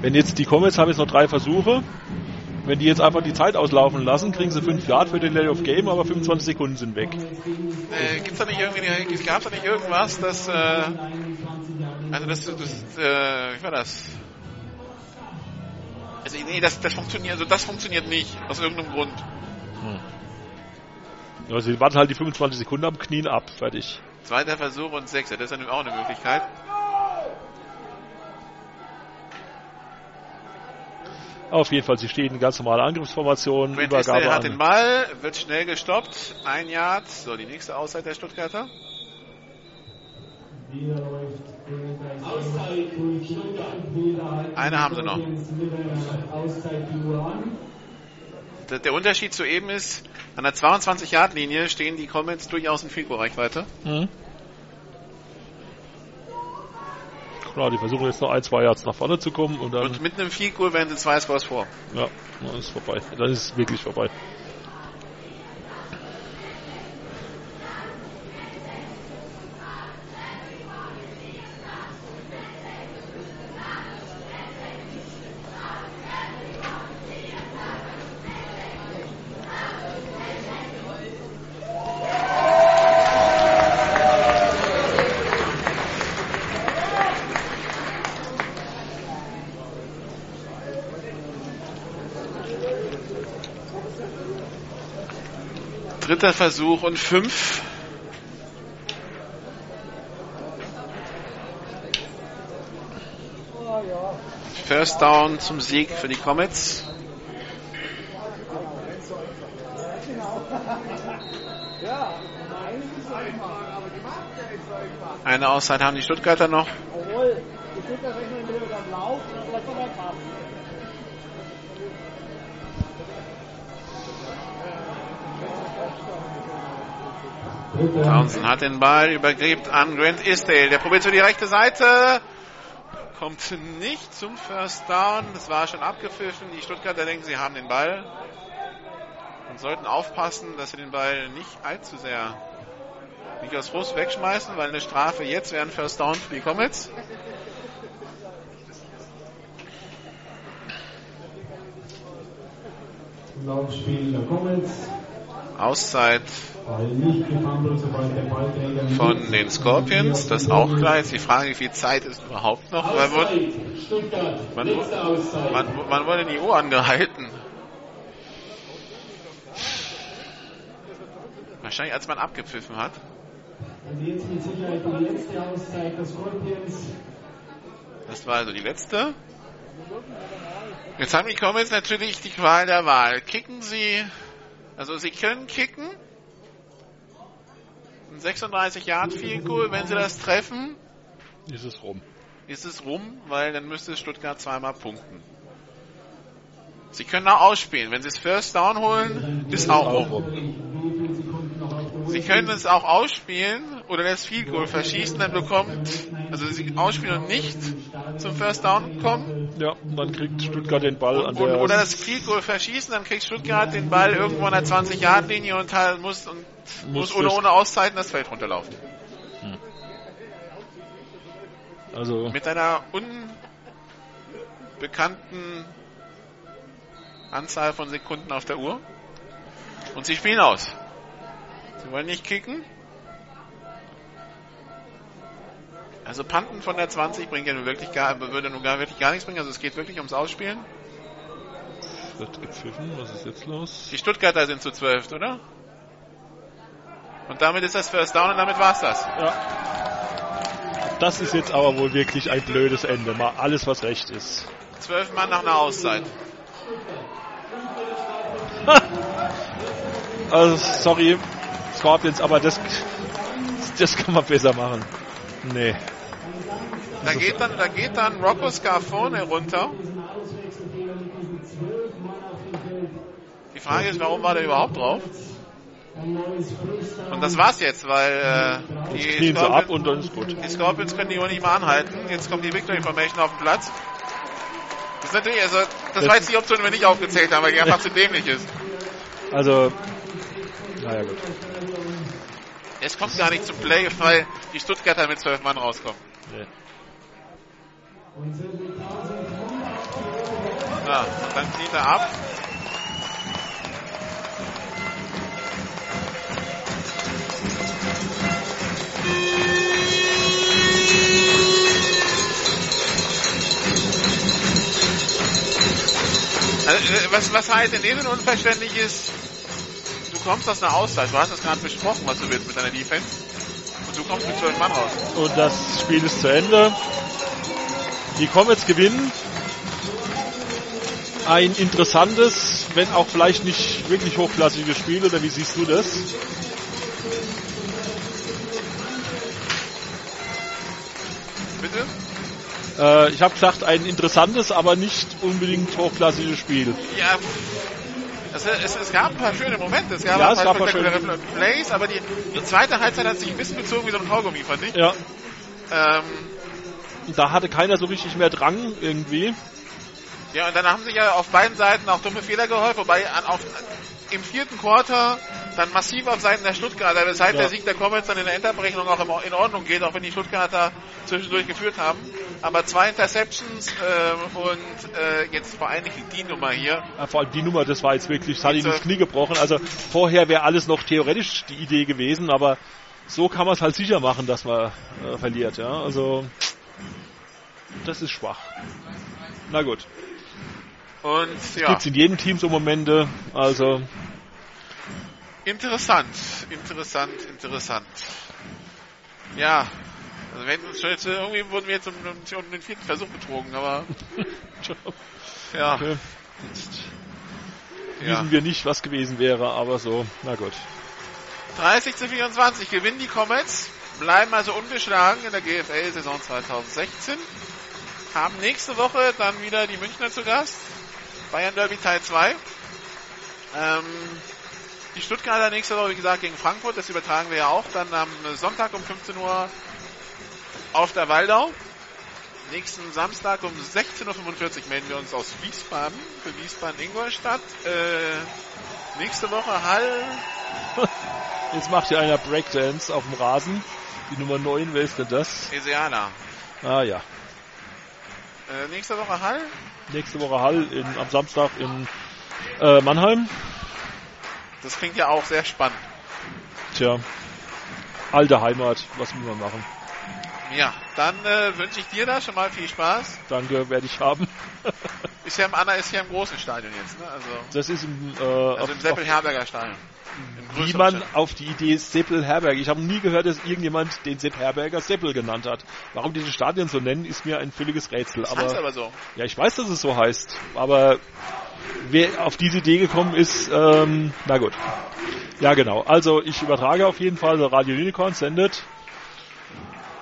wenn jetzt die Comets haben jetzt noch drei Versuche. Wenn die jetzt einfach die Zeit auslaufen lassen, kriegen sie 5 Yard für Delay of Game, aber 25 Sekunden sind weg. Äh, gibt's da nicht irgendwie, gab's da nicht irgendwas, das, äh, also das, das, äh, wie war das? Also, nee, das, das funktioniert, also das funktioniert nicht, aus irgendeinem Grund. Also sie warten halt die 25 Sekunden am Knien ab, fertig. Zweiter Versuch und Sechser, das ist ja auch eine Möglichkeit. Auf jeden Fall, sie stehen in ganz normale Angriffsformation, Grant Übergabe Isdale hat den. Ball, wird schnell gestoppt, ein Yard, so, die nächste Auszeit der Stuttgarter. Eine haben sie noch. Der Unterschied zu eben ist, an der 22-Yard-Linie stehen die Comets durchaus in Field-Reichweite. Mhm. Klar, die versuchen jetzt noch ein, zwei Yards nach vorne zu kommen und dann, Und mit einem Goal werden sie zwei Scores vor. ja, dann ist vorbei. Dann ist es wirklich vorbei. Dritter Versuch und fünf. First Down zum Sieg für die Comets. Eine Auszeit haben die Stuttgarter noch. Townsend hat den Ball, übergräbt an Grant Isdale. Der probiert für die rechte Seite. Kommt nicht zum First Down. Das war schon abgepfiffen. Die Stuttgarter denken, sie haben den Ball. Und sollten aufpassen, dass sie den Ball nicht allzu sehr nicht aus Frust wegschmeißen, weil eine Strafe jetzt wäre ein First Down für die Comets. Laufspiel der Comets. Auszeit von den Scorpions. Das ist auch klar. Jetzt die Frage, wie viel Zeit ist überhaupt noch? Man wurde, man, man, man wurde die Uhr angehalten. Wahrscheinlich als man abgepfiffen hat. Und jetzt mit Sicherheit die letzte Auszeit der Scorpions. Das war also die letzte. Jetzt haben die Comets natürlich die Qual der Wahl. Kicken sie, also sie können kicken. Ein 36 Yard Field Goal, wenn sie das treffen, Ist es rum. ist es rum, weil dann müsste Stuttgart zweimal punkten. Sie können auch ausspielen. Wenn sie es First Down holen, ist auch rum. Sie können es auch ausspielen oder das Field Goal verschießen, dann bekommt, also sie ausspielen und nicht zum First Down kommen. Ja, und dann kriegt Stuttgart den Ball an Und, der. oder das Field Goal verschießen, dann kriegt Stuttgart den Ball irgendwo an der 20-Yard-Linie und halt muss, und muss, Muss ohne, ohne Auszeiten das Feld runterlaufen. also Mit einer unbekannten Anzahl von Sekunden auf der Uhr. Und sie spielen aus. Sie wollen nicht kicken. Also Panten von der 20 bringt ja nun wirklich gar, würde nun gar wirklich gar nichts bringen. Also es geht wirklich ums Ausspielen. wird gepfiffen. Was ist jetzt los? Die Stuttgarter sind zu 12, oder? Und damit ist das First Down und damit war's das. Ja. Das ist jetzt aber wohl wirklich ein blödes Ende. Mal alles, was recht ist. Zwölf Mann nach einer Auszeit. Also, sorry, Scorpions, aber das, das kann man besser machen. Nee. Da geht dann, da geht dann Rocco Scarfone runter. Die Frage ist, warum war der überhaupt drauf? Und das war's jetzt, weil äh, die, Jetzt knien sie ab Scorpions, und dann ist gut. die Scorpions können die Uhr nicht mehr anhalten. Jetzt kommt die Victory Information auf den Platz. Das ist natürlich, also, das, Das- war jetzt die Option, die wir nicht aufgezählt haben, weil die einfach zu dämlich ist. Also, naja gut. Es kommt gar nicht zum Play, weil die Stuttgarter mit zwölf Mann rauskommen. Nee. Ja, dann kniet er ab. Also, äh, was, was halt in dem Sinne unverständlich ist, du kommst aus einer Auszeit, du hast das gerade besprochen, was du willst mit deiner Defense, du kommst mit zwölf Mann raus. Und das Spiel ist zu Ende. Die Comets gewinnen. Ein interessantes, wenn auch vielleicht nicht wirklich hochklassiges Spiel, oder wie siehst du das? Bitte? Äh, ich habe gesagt, ein interessantes, aber nicht unbedingt hochklassiges Spiel. Ja, es, es, es gab ein paar schöne Momente, es gab Ja, ein paar spektakuläre Plays, aber die, die zweite Halbzeit hat sich ein bisschen gezogen wie so ein Kaugummi, fand ich. Ja, Ähm, da hatte keiner so richtig mehr Drang irgendwie. ja, und dann haben sich ja auf beiden Seiten auch dumme Fehler geholfen, wobei an, auf, im vierten Quarter dann massiv auf Seiten der Stuttgarter, weshalb Ja. der Sieg der Comets dann in der Endabrechnung auch in Ordnung geht, auch wenn die Stuttgarter zwischendurch geführt haben. Aber zwei Interceptions ähm, und äh, jetzt vor allen Dingen die Nummer hier. Ja, vor allem die Nummer, das war jetzt wirklich, das hat ihn Diese- ins Knie gebrochen. Also vorher wäre alles noch theoretisch die Idee gewesen, aber so kann man es halt sicher machen, dass man äh, verliert. Ja, also das ist schwach. Na gut, Und ja, gibt's in jedem Team so Momente. Also interessant, interessant, interessant. Ja, Also hätten uns jetzt, irgendwie wurden wir jetzt um, um, um den vierten Versuch betrogen, aber ja. Okay. Jetzt wissen wir nicht, was gewesen wäre, aber so, na gut. 30 zu 24 gewinnen die Comets, bleiben also ungeschlagen in der GFL-Saison 2016. Haben nächste Woche dann wieder die Münchner zu Gast. Bayern Derby Teil 2. Ähm, die Stuttgarter nächste Woche, wie gesagt, gegen Frankfurt. Das übertragen wir ja auch dann am Sonntag um 15 Uhr auf der Waldau. Nächsten Samstag um 16.45 Uhr melden wir uns aus Wiesbaden für Wiesbaden-Ingolstadt. Äh, nächste Woche Hall. Jetzt macht hier einer Breakdance auf dem Rasen. Die Nummer 9, wer ist denn das? Eseana. Ah ja. Äh, nächste Woche Hall. Nächste Woche Hall in, am Samstag in äh, Mannheim. Das klingt ja auch sehr spannend. Tja, alte Heimat, was will man machen? Ja, dann äh, wünsche ich dir da schon mal viel Spaß. Danke, werde ich haben. ist ja im Anna ist ja im großen Stadion jetzt, ne? Also, das ist im, äh, also auf, im Seppel-Herberger Stadion. Wie man auf die Idee Seppel Herberger. Ich habe nie gehört, dass irgendjemand den Sepp Herberger Seppel genannt hat. Warum die das Stadion so nennen, ist mir ein völliges Rätsel. Das aber, heißt aber so. Ja, ich weiß, dass es so heißt. Aber wer auf diese Idee gekommen ist, ähm, na gut. Ja, genau. Also ich übertrage auf jeden Fall. Radio Unicorn sendet.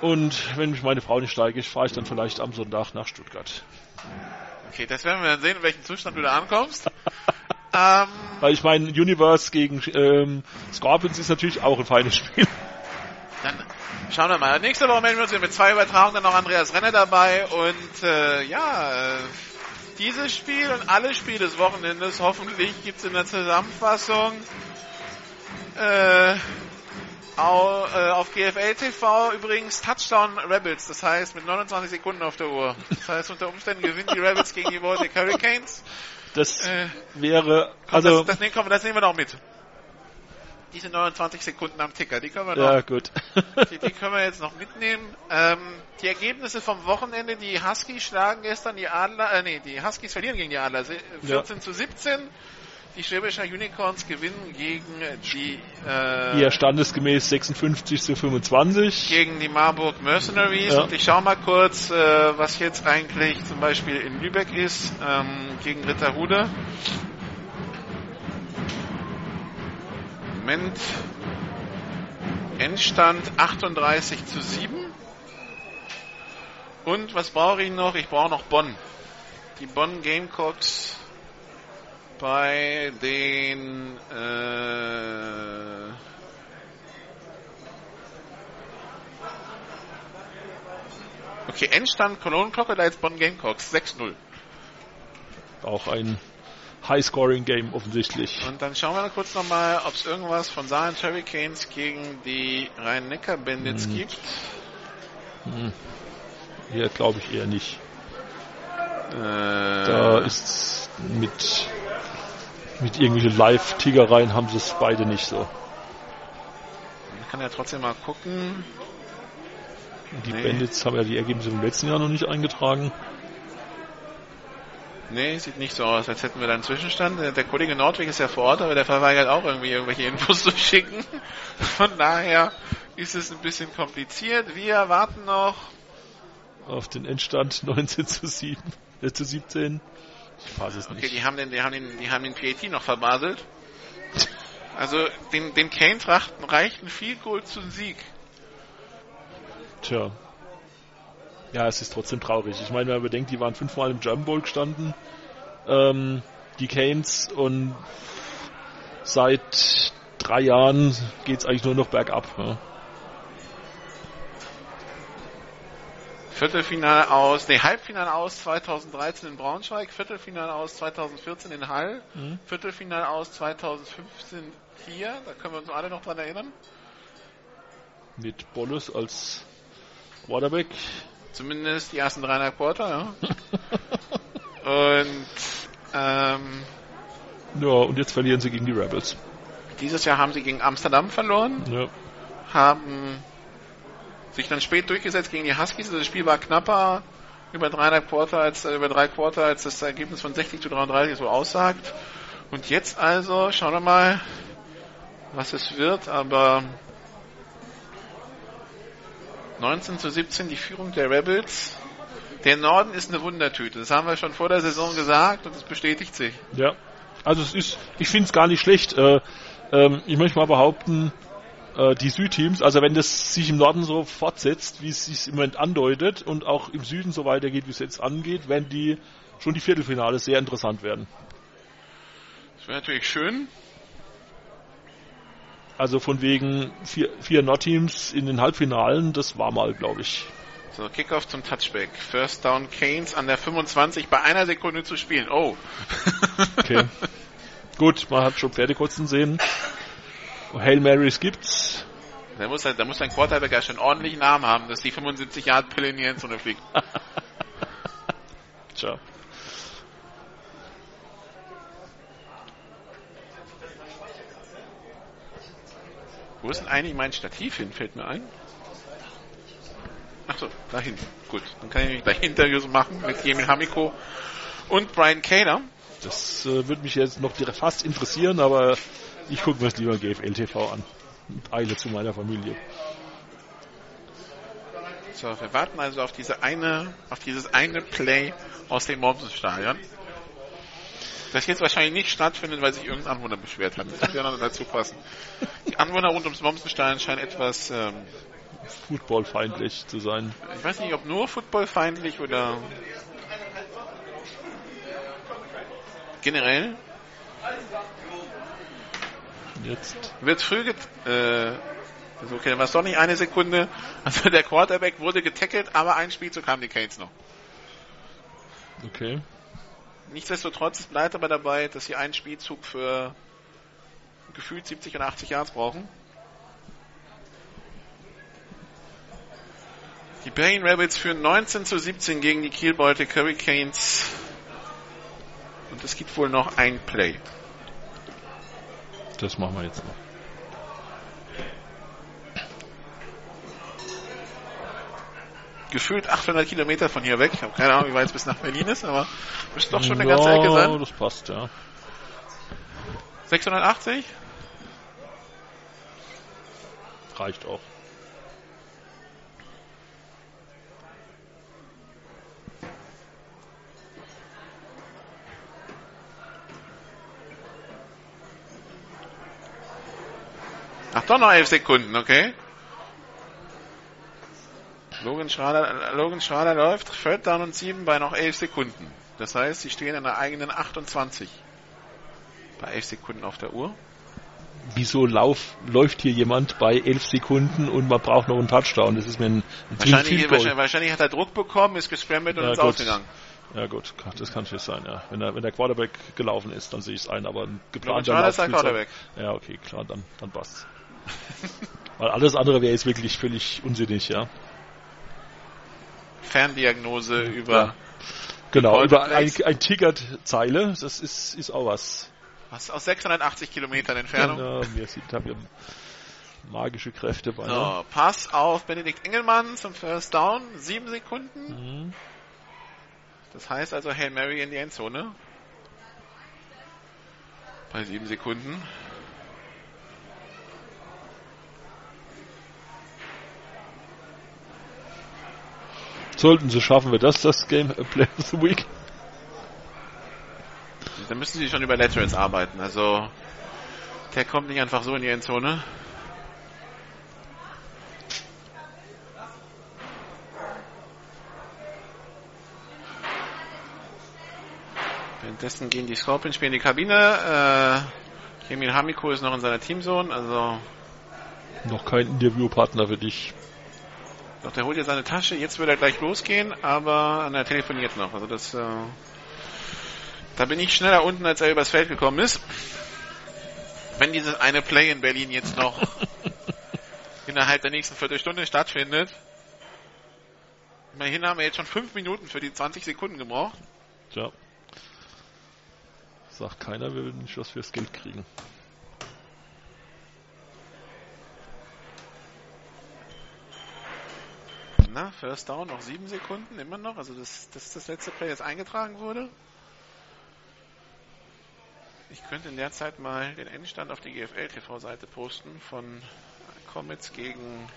Und wenn mich meine Frau nicht steigt, fahre ich dann vielleicht am Sonntag nach Stuttgart. Okay, das werden wir dann sehen, in welchem Zustand du da ankommst. ähm, Weil ich meine, Universe gegen ähm, Scorpions ist natürlich auch ein feines Spiel. Dann schauen wir mal. Nächste Woche melden wir uns mit zwei Übertragungen, dann noch Andreas Renner dabei und äh, ja, äh, dieses Spiel und alle Spiele des Wochenendes hoffentlich gibt's in der Zusammenfassung äh, äh, auf GFL TV übrigens Touchdown Rebels, das heißt mit 29 Sekunden auf der Uhr. Das heißt unter Umständen gewinnen die Rebels gegen die Baltic Hurricanes. Das Äh, wäre, also, das, das, nehmen, komm, das nehmen wir noch mit. Diese 29 Sekunden am Ticker, die können wir noch ja gut. die, die können wir jetzt noch mitnehmen. Ähm, die Ergebnisse vom Wochenende, die Huskies schlagen gestern die Adler, äh, nee, die Huskies verlieren gegen die Adler, se- 14 zu 17. Die Schwäbischer Unicorns gewinnen gegen die, äh, Hier standesgemäß 56 zu 25. gegen die Marburg Mercenaries. Ja. Und ich schau mal kurz, äh, was jetzt eigentlich zum Beispiel in Lübeck ist, ähm, gegen Ritterhude. Moment. Endstand 38 zu 7. Und was brauche ich noch? Ich brauche noch Bonn. Die Bonn Gamecocks bei den äh, Okay, Endstand Cologne Crocodiles Bonn Gamecocks 6-0. Auch ein High-Scoring-Game offensichtlich. Und dann schauen wir noch kurz nochmal, ob es irgendwas von Saarland Hurricanes gegen die Rhein-Neckar-Bandits Hm. gibt. Hm. Hier glaube ich eher nicht. Äh, Da ist mit, mit irgendwelchen Live-Tigereien haben sie es beide nicht so. man kann ja trotzdem mal gucken. Die Nee. Bandits haben ja die Ergebnisse im letzten Jahr noch nicht eingetragen. Nee, sieht nicht so aus, als hätten wir da einen Zwischenstand. Der, Kollege Nordweg ist ja vor Ort, aber der verweigert auch irgendwie irgendwelche Infos zu schicken. Von daher ist es ein bisschen kompliziert. Wir warten noch. Auf den Endstand 19 zu 7, äh, zu 17. Ich weiß es Okay, nicht. die haben den, die haben den, die haben den PAT noch verbaselt. Also den, den Canes reicht, reicht ein Field Goal zum Sieg. Tja. Ja, es ist trotzdem traurig. Ich meine, wenn man bedenkt, die waren fünfmal im German Bowl gestanden, ähm, die Canes, und seit drei Jahren geht's eigentlich nur noch bergab. Ja. Viertelfinale aus, nee, Halbfinale aus 2013 in Braunschweig, Viertelfinale aus 2014 in Hall, Mhm. Viertelfinale aus 2015 hier, da können wir uns alle noch dran erinnern. Mit Bolles als Quarterback. Zumindest die ersten dreieinhalb Quarter, ja. Und ähm, Ja, und jetzt verlieren sie gegen die Rebels. dieses Jahr haben sie gegen Amsterdam verloren, Ja. haben sich dann spät durchgesetzt gegen die Huskies. Also das Spiel war knapper über dreieinhalb Quarter als äh, über drei Quarter, als das Ergebnis von 60 zu 33 so aussagt. Und jetzt also, schauen wir mal, was es wird, aber 19 zu 17 die Führung der Rebels. Der Norden ist eine Wundertüte. Das haben wir schon vor der Saison gesagt und es bestätigt sich. Ja. Also es ist, ich finde es gar nicht schlecht. Äh, ähm, ich möchte mal behaupten, äh, die Südteams, also wenn das sich im Norden so fortsetzt, wie es sich im Moment andeutet und auch im Süden so weitergeht, wie es jetzt angeht, werden die schon die Viertelfinale sehr interessant werden. Das wäre natürlich schön. Also von wegen vier, vier Nordteams in den Halbfinalen, das war mal, glaube ich. So, Kickoff zum Touchback. First Down Canes an der 25 bei einer Sekunde zu spielen. Oh. Okay. Gut, man hat schon Pferdekotzen sehen. Hail Marys gibt's. Da muss, da muss ein Quarterback ja schon ordentlichen Namen haben, dass die 75 Yard Pille in die Endzone fliegt. Tja. Wo ist denn eigentlich mein Stativ hin? Fällt mir ein. Achso, dahin. Gut, dann kann ich gleich Interviews machen mit Emil Hamiko und Brian Kader. Das äh, würde mich jetzt noch fast interessieren, aber ich gucke mir es lieber GFL TV an. Und eile zu meiner Familie. So, wir warten also auf diese eine, auf dieses eine Play aus dem Mommsen-Stadion. Das jetzt wahrscheinlich nicht stattfindet, weil sich irgendein Anwohner beschwert hat. Das wird ja noch dazu passen. Die Anwohner rund ums Mommsen-Stadion scheinen etwas ähm, Footballfeindlich zu sein. Ich weiß nicht, ob nur footballfeindlich oder generell. Jetzt. Wird früh get äh, also okay, dann war es doch nicht eine Sekunde. Also der Quarterback wurde getackelt, aber ein Spielzug haben die Canes noch. Okay. Nichtsdestotrotz es bleibt aber dabei, dass sie einen Spielzug für gefühlt 70 und 80 Yards brauchen. Die Berlin Rabbits führen 19 zu 17 gegen die Kiel Baltic Hurricanes. Und es gibt wohl noch ein Play. Das machen wir jetzt noch. Gefühlt 800 Kilometer von hier weg. Ich habe keine Ahnung, wie weit es bis nach Berlin ist, aber müsste doch schon eine ganze Ecke sein. das passt, ja. 680? Reicht auch. Ach, doch noch 11 Sekunden, okay. Logan Schrader, Logan Schrader läuft, Third Down und 7 bei noch 11 Sekunden. Das heißt, sie stehen in der eigenen 28. Bei 11 Sekunden auf der Uhr. Wieso lauf, läuft hier jemand bei 11 Sekunden und man braucht noch einen Touchdown? Das ist mir ein, ein wahrscheinlich, wahrscheinlich, wahrscheinlich, hat er Druck bekommen, ist gescrambled und ja, ist gut. ausgegangen. Ja gut, das kann natürlich sein, ja. Wenn der, wenn der Quarterback gelaufen ist, dann sehe ich es ein, aber ein geplanter Schrader ist der Lauf- Quarterback. Ja, okay, klar, dann, dann passt. Weil alles andere wäre jetzt wirklich völlig unsinnig, ja. Ferndiagnose über Ja. Genau, über ein, ein Ticket-Zeile, das ist, ist auch was. was aus 680 Kilometern Entfernung. Ja, mir sieht, haben wir magische Kräfte bei. So, Pass auf Benedikt Engelmann zum First Down. Sieben Sekunden. Mhm. Das heißt also Hail Mary in die Endzone. Bei sieben Sekunden. Sollten sie schaffen wir das, das Game äh, Play of the Week. Da müssen sie schon über Laterals arbeiten. Also der kommt nicht einfach so in die Endzone. Währenddessen gehen die Scorpions spielen in die Kabine. Äh, Kemil Hamiko ist noch in seiner Teamzone. Also Noch kein Interviewpartner für dich. Doch, der holt ja seine Tasche. Jetzt wird er gleich losgehen, aber er telefoniert noch. Also das, äh, da bin ich schneller unten, als er übers Feld gekommen ist. Wenn dieses eine Play in Berlin jetzt noch innerhalb der nächsten Viertelstunde stattfindet. Immerhin haben wir jetzt schon fünf Minuten für die 20 Sekunden gebraucht. Tja. Sagt keiner, wir würden nicht was fürs Geld kriegen. Na, First Down noch sieben Sekunden, immer noch. Also das, das ist das letzte Play, das eingetragen wurde. Ich könnte in der Zeit mal den Endstand auf die GFL TV-Seite posten von Comets gegen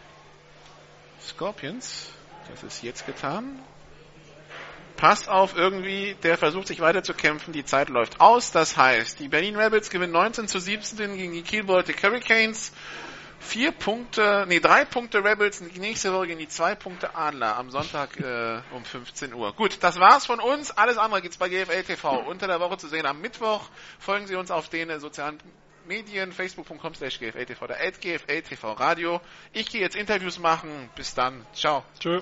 Scorpions. Das ist jetzt getan. Passt auf, irgendwie, der versucht sich weiter zu kämpfen, die Zeit läuft aus. Das heißt, die Berlin Rebels gewinnen 19 zu 17 gegen die Kiel Baltic Hurricanes. Vier Punkte, nee, drei Punkte Rebels, nächste Woche gegen die zwei Punkte Adler am Sonntag äh, um 15 Uhr. Gut, das war's von uns. Alles andere gibt's bei GFL TV unter der Woche zu sehen am Mittwoch. Folgen Sie uns auf den äh, sozialen Medien, facebook.com slash GFLTV oder at GFLTV Radio. Ich gehe jetzt Interviews machen. Bis dann. Ciao. Tschö.